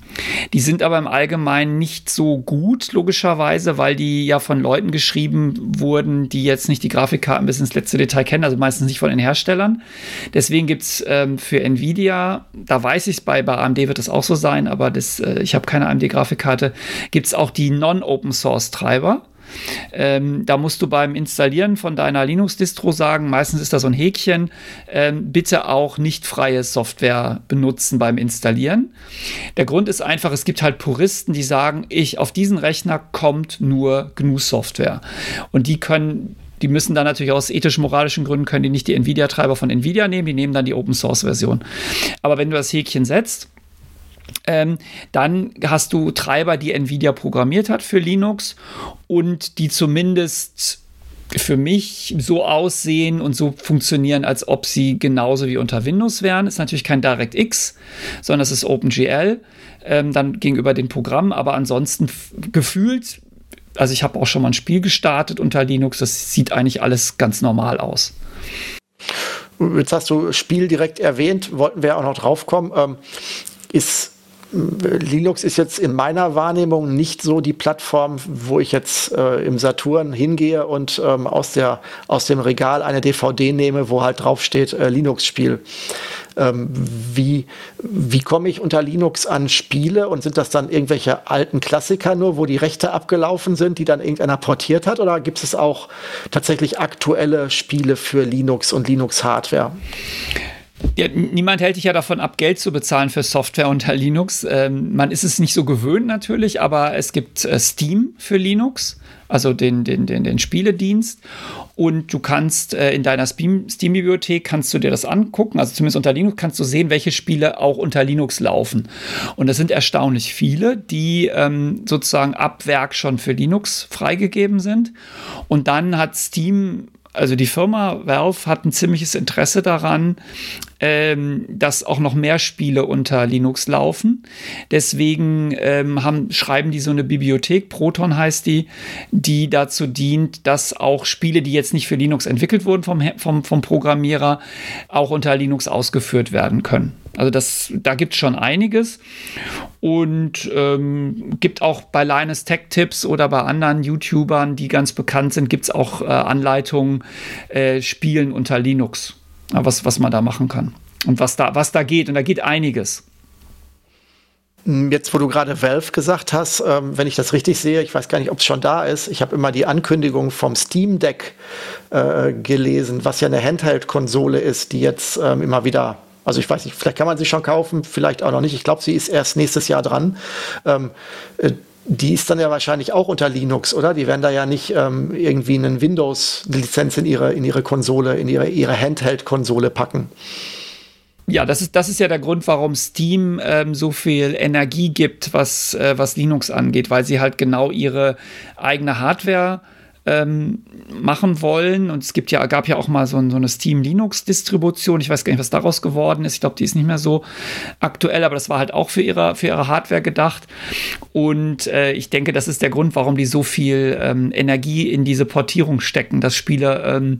Die sind aber im Allgemeinen nicht so gut, logischerweise, weil die ja von Leuten geschrieben wurden, die jetzt nicht die Grafikkarten bis ins letzte Detail kennen, also meistens nicht von den Herstellern. Deswegen gibt es ähm, für Nvidia, da weiß ich es, bei, bei AMD wird das auch so sein, aber das, äh, ich habe keine AMD-Grafikkarte, gibt es auch die Non-Open-Source-Treiber. Ähm, da musst du beim Installieren von deiner Linux-Distro sagen, meistens ist da so ein Häkchen, ähm, bitte auch nicht freie Software benutzen beim Installieren. Der Grund ist einfach, es gibt halt Puristen, die sagen, ich auf diesen Rechner kommt nur GNU-Software. Und die können die müssen dann natürlich aus ethisch-moralischen Gründen können die nicht die Nvidia-Treiber von Nvidia nehmen, die nehmen dann die Open-Source-Version. Aber wenn du das Häkchen setzt, ähm, dann hast du Treiber, die Nvidia programmiert hat für Linux und die zumindest für mich so aussehen und so funktionieren, als ob sie genauso wie unter Windows wären. Ist natürlich kein DirectX, sondern es ist OpenGL, ähm, dann gegenüber den Programmen, aber ansonsten gefühlt, also ich habe auch schon mal ein Spiel gestartet unter Linux, das sieht eigentlich alles ganz normal aus. Jetzt hast du Spiel direkt erwähnt, wollten wir auch noch drauf kommen. Ähm, ist Linux ist jetzt in meiner Wahrnehmung nicht so die Plattform, wo ich jetzt äh, im Saturn hingehe und ähm, aus, der, aus dem Regal eine DVD nehme, wo halt draufsteht äh, Linux-Spiel. Ähm, wie wie komme ich unter Linux an Spiele und sind das dann irgendwelche alten Klassiker nur, wo die Rechte abgelaufen sind, die dann irgendeiner portiert hat? Oder gibt es auch tatsächlich aktuelle Spiele für Linux und Linux-Hardware? Ja, niemand hält dich ja davon ab, Geld zu bezahlen für Software unter Linux. Ähm, man ist es nicht so gewöhnt natürlich, aber es gibt äh, Steam für Linux, also den, den, den, den Spieledienst. Und du kannst äh, in deiner Steam-Bibliothek kannst du dir das angucken, also zumindest unter Linux kannst du sehen, welche Spiele auch unter Linux laufen. Und das sind erstaunlich viele, die ähm, sozusagen ab Werk schon für Linux freigegeben sind. Und dann hat Steam also die Firma Valve hat ein ziemliches Interesse daran, ähm, dass auch noch mehr Spiele unter Linux laufen. Deswegen ähm, haben, schreiben die so eine Bibliothek, Proton heißt die, die dazu dient, dass auch Spiele, die jetzt nicht für Linux entwickelt wurden vom, vom, vom Programmierer, auch unter Linux ausgeführt werden können. Also das, da gibt es schon einiges und ähm, gibt auch bei Linus Tech Tips oder bei anderen YouTubern, die ganz bekannt sind, gibt es auch äh, Anleitungen, äh, Spielen unter Linux was, was man da machen kann und was da, was da geht. Und da geht einiges. Jetzt, wo du gerade Valve gesagt hast, ähm, wenn ich das richtig sehe, ich weiß gar nicht, ob es schon da ist. Ich habe immer die Ankündigung vom Steam Deck äh, gelesen, was ja eine Handheld-Konsole ist, die jetzt ähm, immer wieder, also ich weiß nicht, vielleicht kann man sie schon kaufen, vielleicht auch noch nicht. Ich glaube, sie ist erst nächstes Jahr dran. Ähm, äh, die ist dann ja wahrscheinlich auch unter Linux, oder? Die werden da ja nicht ähm, irgendwie einen Windows-Lizenz in ihre, in ihre Konsole, in ihre, ihre Handheld-Konsole packen. Ja, das ist, das ist ja der Grund, warum Steam ähm, so viel Energie gibt, was, äh, was Linux angeht, weil sie halt genau ihre eigene Hardware ähm, machen wollen. Und es gibt ja, gab ja auch mal so, so eine Steam Linux-Distribution. Ich weiß gar nicht, was daraus geworden ist. Ich glaube, die ist nicht mehr so aktuell, aber das war halt auch für ihre, für ihre Hardware gedacht. Und äh, ich denke, das ist der Grund, warum die so viel ähm, Energie in diese Portierung stecken, dass Spiele ähm,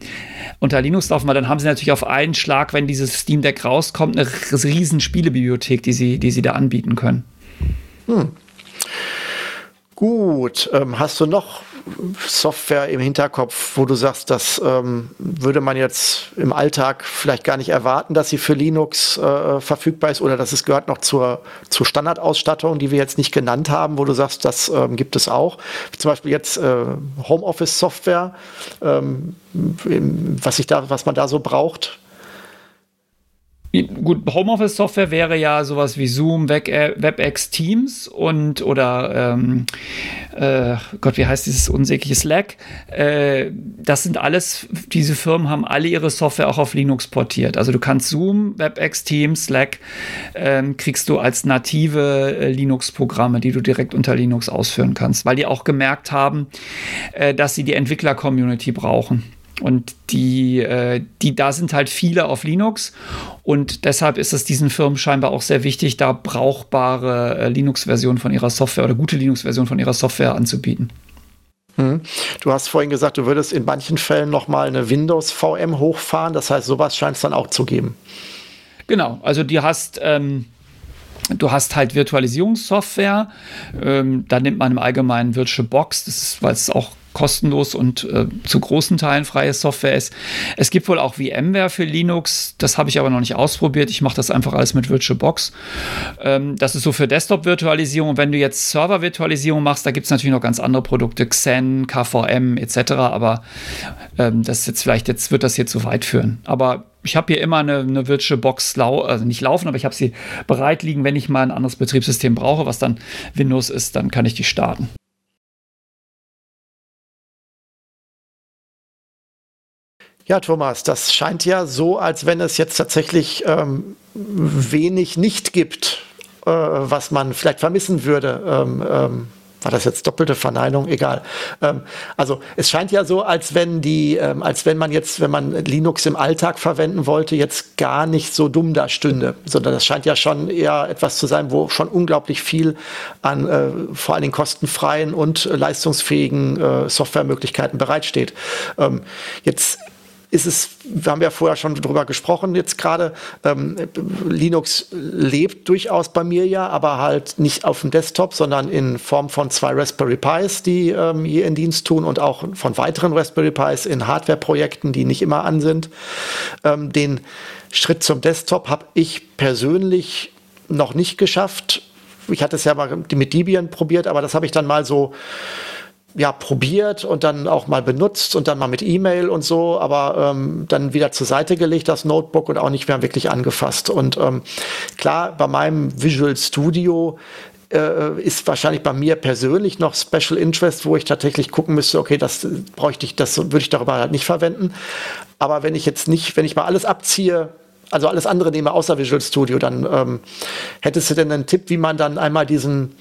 unter Linux laufen, weil dann haben sie natürlich auf einen Schlag, wenn dieses Steam Deck rauskommt, eine riesen Spielebibliothek, die sie, die sie da anbieten können. Hm. Gut, ähm, hast du noch Software im Hinterkopf, wo du sagst, das ähm, würde man jetzt im Alltag vielleicht gar nicht erwarten, dass sie für Linux äh, verfügbar ist oder dass es gehört noch zur, zur Standardausstattung, die wir jetzt nicht genannt haben, wo du sagst, das ähm, gibt es auch. Zum Beispiel jetzt äh, Homeoffice-Software, ähm, was, was man da so braucht. Gut, Homeoffice-Software wäre ja sowas wie Zoom, äh, WebEx, Teams und oder ähm, äh, Gott, wie heißt dieses unsägliche Slack? Äh, das sind alles, diese Firmen haben alle ihre Software auch auf Linux portiert. Also du kannst Zoom, WebEx, Teams, Slack ähm, kriegst du als native äh, Linux-Programme, die du direkt unter Linux ausführen kannst, weil die auch gemerkt haben, äh, dass sie die Entwickler-Community brauchen. Und die, äh, die, da sind halt viele auf Linux und deshalb ist es diesen Firmen scheinbar auch sehr wichtig, da brauchbare äh, Linux-Versionen von ihrer Software oder gute Linux-Versionen von ihrer Software anzubieten. Hm. Du hast vorhin gesagt, du würdest in manchen Fällen nochmal eine Windows VM hochfahren. Das heißt, sowas scheint es dann auch zu geben. Genau, also du hast ähm, Du hast halt Virtualisierungssoftware, ähm, da nimmt man im Allgemeinen VirtualBox, das ist, weil es auch kostenlos und äh, zu großen Teilen freie Software ist. Es gibt wohl auch VMware für Linux, das habe ich aber noch nicht ausprobiert. Ich mache das einfach alles mit VirtualBox. Ähm, das ist so für Desktop-Virtualisierung. Wenn du jetzt Server-Virtualisierung machst, da gibt es natürlich noch ganz andere Produkte, Xen, KVM etc. Aber ähm, das jetzt vielleicht jetzt wird das jetzt so weit führen. Aber ich habe hier immer eine, eine VirtualBox, lau also nicht laufen, aber ich habe sie bereit liegen, wenn ich mal ein anderes Betriebssystem brauche, was dann Windows ist, dann kann ich die starten. Ja, Thomas, das scheint ja so, als wenn es jetzt tatsächlich ähm, wenig nicht gibt, äh, was man vielleicht vermissen würde. Ähm, ähm, war das jetzt doppelte Verneinung? Egal. Ähm, also es scheint ja so, als wenn die, ähm, als wenn man jetzt, wenn man Linux im Alltag verwenden wollte, jetzt gar nicht so dumm da stünde, sondern das scheint ja schon eher etwas zu sein, wo schon unglaublich viel an äh, vor allen Dingen kostenfreien und leistungsfähigen äh, Softwaremöglichkeiten bereitsteht. Ähm, jetzt ist es, wir haben ja vorher schon drüber gesprochen, jetzt gerade, ähm, Linux lebt durchaus bei mir ja, aber halt nicht auf dem Desktop, sondern in Form von zwei Raspberry Pis, die ähm, hier in Dienst tun und auch von weiteren Raspberry Pis in Hardware-Projekten, die nicht immer an sind. Ähm, den Schritt zum Desktop habe ich persönlich noch nicht geschafft. Ich hatte es ja mal mit Debian probiert, aber das habe ich dann mal so ja, probiert und dann auch mal benutzt und dann mal mit E-Mail und so, aber ähm, dann wieder zur Seite gelegt, das Notebook und auch nicht mehr wirklich angefasst. Und ähm, klar, bei meinem Visual Studio äh, ist wahrscheinlich bei mir persönlich noch Special Interest, wo ich tatsächlich gucken müsste, okay, das bräuchte ich, das würde ich darüber halt nicht verwenden. Aber wenn ich jetzt nicht, wenn ich mal alles abziehe, also alles andere nehme außer Visual Studio, dann ähm, hättest du denn einen Tipp, wie man dann einmal diesen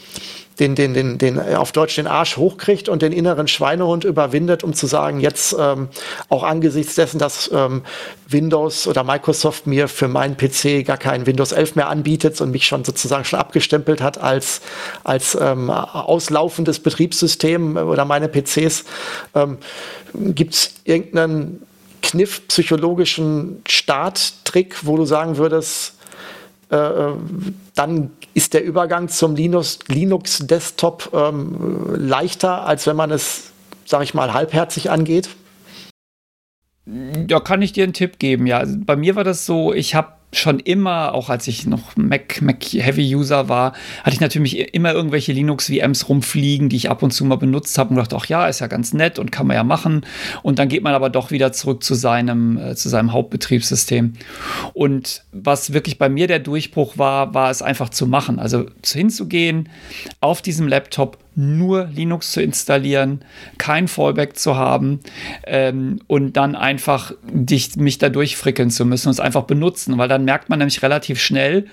den, den, den, den äh, auf Deutsch den Arsch hochkriegt und den inneren Schweinehund überwindet, um zu sagen, jetzt ähm, auch angesichts dessen, dass ähm, Windows oder Microsoft mir für meinen PC gar kein Windows 11 mehr anbietet und mich schon sozusagen schon abgestempelt hat als, als ähm, auslaufendes Betriebssystem oder meine PCs, ähm, gibt es irgendeinen Kniff, psychologischen Starttrick, wo du sagen würdest, äh, äh dann ist der Übergang zum Linux, Linux ähm, leichter, als wenn man es, sage ich mal, halbherzig angeht? Da kann ich dir einen Tipp geben. Ja, also bei mir war das so, ich habe schon immer, auch als ich noch Mac, Mac Heavy User war, hatte ich natürlich immer irgendwelche Linux VMs rumfliegen, die ich ab und zu mal benutzt habe und dachte, ach ja, ist ja ganz nett und kann man ja machen. Und dann geht man aber doch wieder zurück zu seinem, äh, zu seinem Hauptbetriebssystem. Und was wirklich bei mir der Durchbruch war, war es einfach zu machen. Also hinzugehen, auf diesem Laptop nur Linux zu installieren, kein Fallback zu haben ähm, und dann einfach dich, mich da durchfrickeln zu müssen und es einfach benutzen, weil dann merkt man nämlich relativ schnell,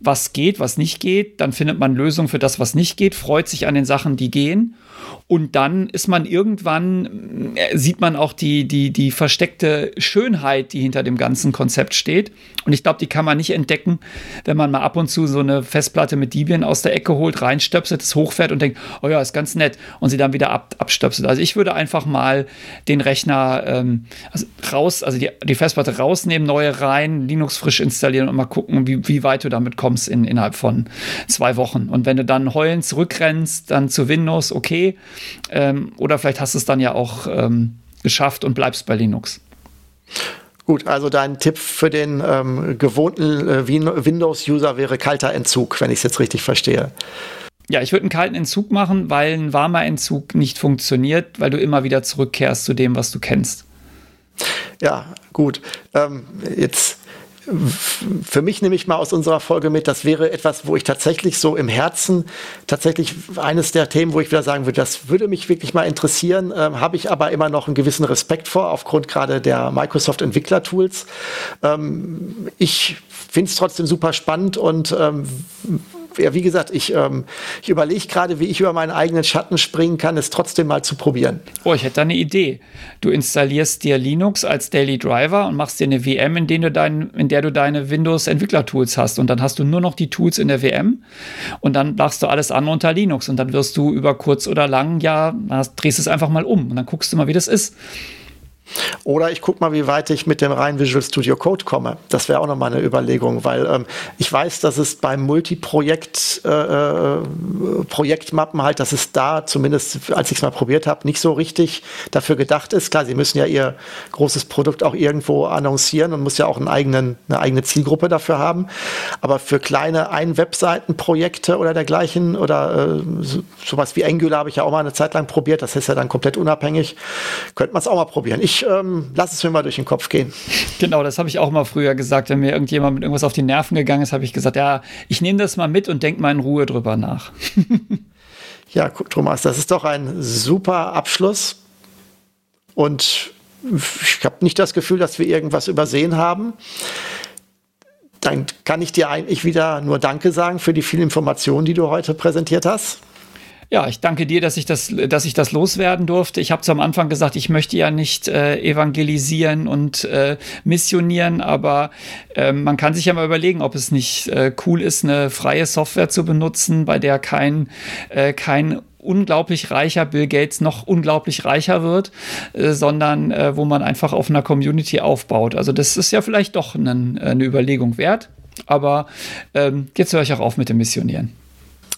was geht, was nicht geht. Dann findet man Lösungen für das, was nicht geht, freut sich an den Sachen, die gehen und dann ist man irgendwann, äh, sieht man auch die, die, die versteckte Schönheit, die hinter dem ganzen Konzept steht. Und ich glaube, die kann man nicht entdecken, wenn man mal ab und zu so eine Festplatte mit Debian aus der Ecke holt, reinstöpselt, es hochfährt und denkt, oh ja, ist ganz nett. Und sie dann wieder ab, abstöpselt. Also ich würde einfach mal den Rechner ähm, also raus, also die, die Festplatte rausnehmen, neue rein, Linux frisch installieren und mal gucken, wie, wie weit du damit kommst in, innerhalb von zwei Wochen. Und wenn du dann heulend zurückrennst, dann zu Windows, okay. Ähm, oder vielleicht hast du es dann ja auch ähm, geschafft und bleibst bei Linux. Gut, also dein Tipp für den ähm, gewohnten äh, Windows-User wäre kalter Entzug, wenn ich es jetzt richtig verstehe. Ja, ich würde einen kalten Entzug machen, weil ein warmer Entzug nicht funktioniert, weil du immer wieder zurückkehrst zu dem, was du kennst. Ja, gut. Ähm, jetzt für mich nehme ich mal aus unserer Folge mit, das wäre etwas, wo ich tatsächlich so im Herzen, tatsächlich eines der Themen, wo ich wieder sagen würde, das würde mich wirklich mal interessieren, ähm, habe ich aber immer noch einen gewissen Respekt vor, aufgrund gerade der Microsoft Entwickler-Tools. Ähm, ich finde es trotzdem super spannend und ähm, ja, wie gesagt, ich, ähm, ich überlege gerade, wie ich über meinen eigenen Schatten springen kann, es trotzdem mal zu probieren. Oh, ich hätte da eine Idee. Du installierst dir Linux als Daily Driver und machst dir eine VM, in, du dein, in der du deine Windows-Entwickler-Tools hast. Und dann hast du nur noch die Tools in der VM und dann machst du alles an unter Linux. Und dann wirst du über kurz oder lang, ja, drehst es einfach mal um und dann guckst du mal, wie das ist. Oder ich gucke mal, wie weit ich mit dem rein Visual Studio Code komme. Das wäre auch nochmal eine Überlegung, weil ähm, ich weiß, dass es beim Multiprojekt äh, äh, Projektmappen halt, dass es da zumindest, als ich es mal probiert habe, nicht so richtig dafür gedacht ist. Klar, sie müssen ja ihr großes Produkt auch irgendwo annoncieren und muss ja auch einen eigenen, eine eigene Zielgruppe dafür haben. Aber für kleine Ein-Webseiten-Projekte oder dergleichen oder äh, so, sowas wie Angular habe ich ja auch mal eine Zeit lang probiert. Das ist ja dann komplett unabhängig. Könnte man es auch mal probieren. Ich ähm, lass es mir mal durch den Kopf gehen. Genau, das habe ich auch mal früher gesagt. Wenn mir irgendjemand mit irgendwas auf die Nerven gegangen ist, habe ich gesagt, ja, ich nehme das mal mit und denke mal in Ruhe drüber nach. ja, Thomas, das ist doch ein super Abschluss. Und ich habe nicht das Gefühl, dass wir irgendwas übersehen haben. Dann kann ich dir eigentlich wieder nur Danke sagen für die vielen Informationen, die du heute präsentiert hast. Ja, ich danke dir, dass ich das, dass ich das loswerden durfte. Ich habe zu am Anfang gesagt, ich möchte ja nicht äh, evangelisieren und äh, missionieren, aber äh, man kann sich ja mal überlegen, ob es nicht äh, cool ist, eine freie Software zu benutzen, bei der kein, äh, kein unglaublich reicher Bill Gates noch unglaublich reicher wird, äh, sondern äh, wo man einfach auf einer Community aufbaut. Also das ist ja vielleicht doch eine, eine Überlegung wert. Aber ähm, jetzt höre ich auch auf mit dem Missionieren.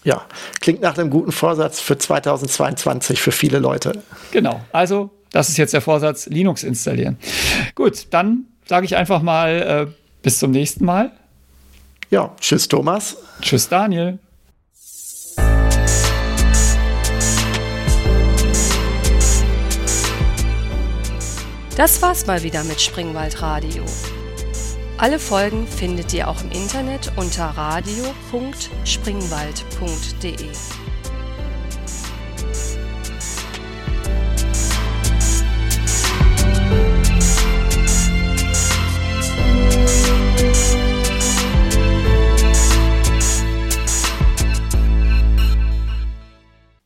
Ja, klingt nach einem guten Vorsatz für 2022 für viele Leute. Genau, also das ist jetzt der Vorsatz, Linux installieren. Gut, dann sage ich einfach mal äh, bis zum nächsten Mal. Ja, tschüss Thomas. Tschüss Daniel. Das war's mal wieder mit Springwald Radio. Alle Folgen findet ihr auch im Internet unter radio.springwald.de.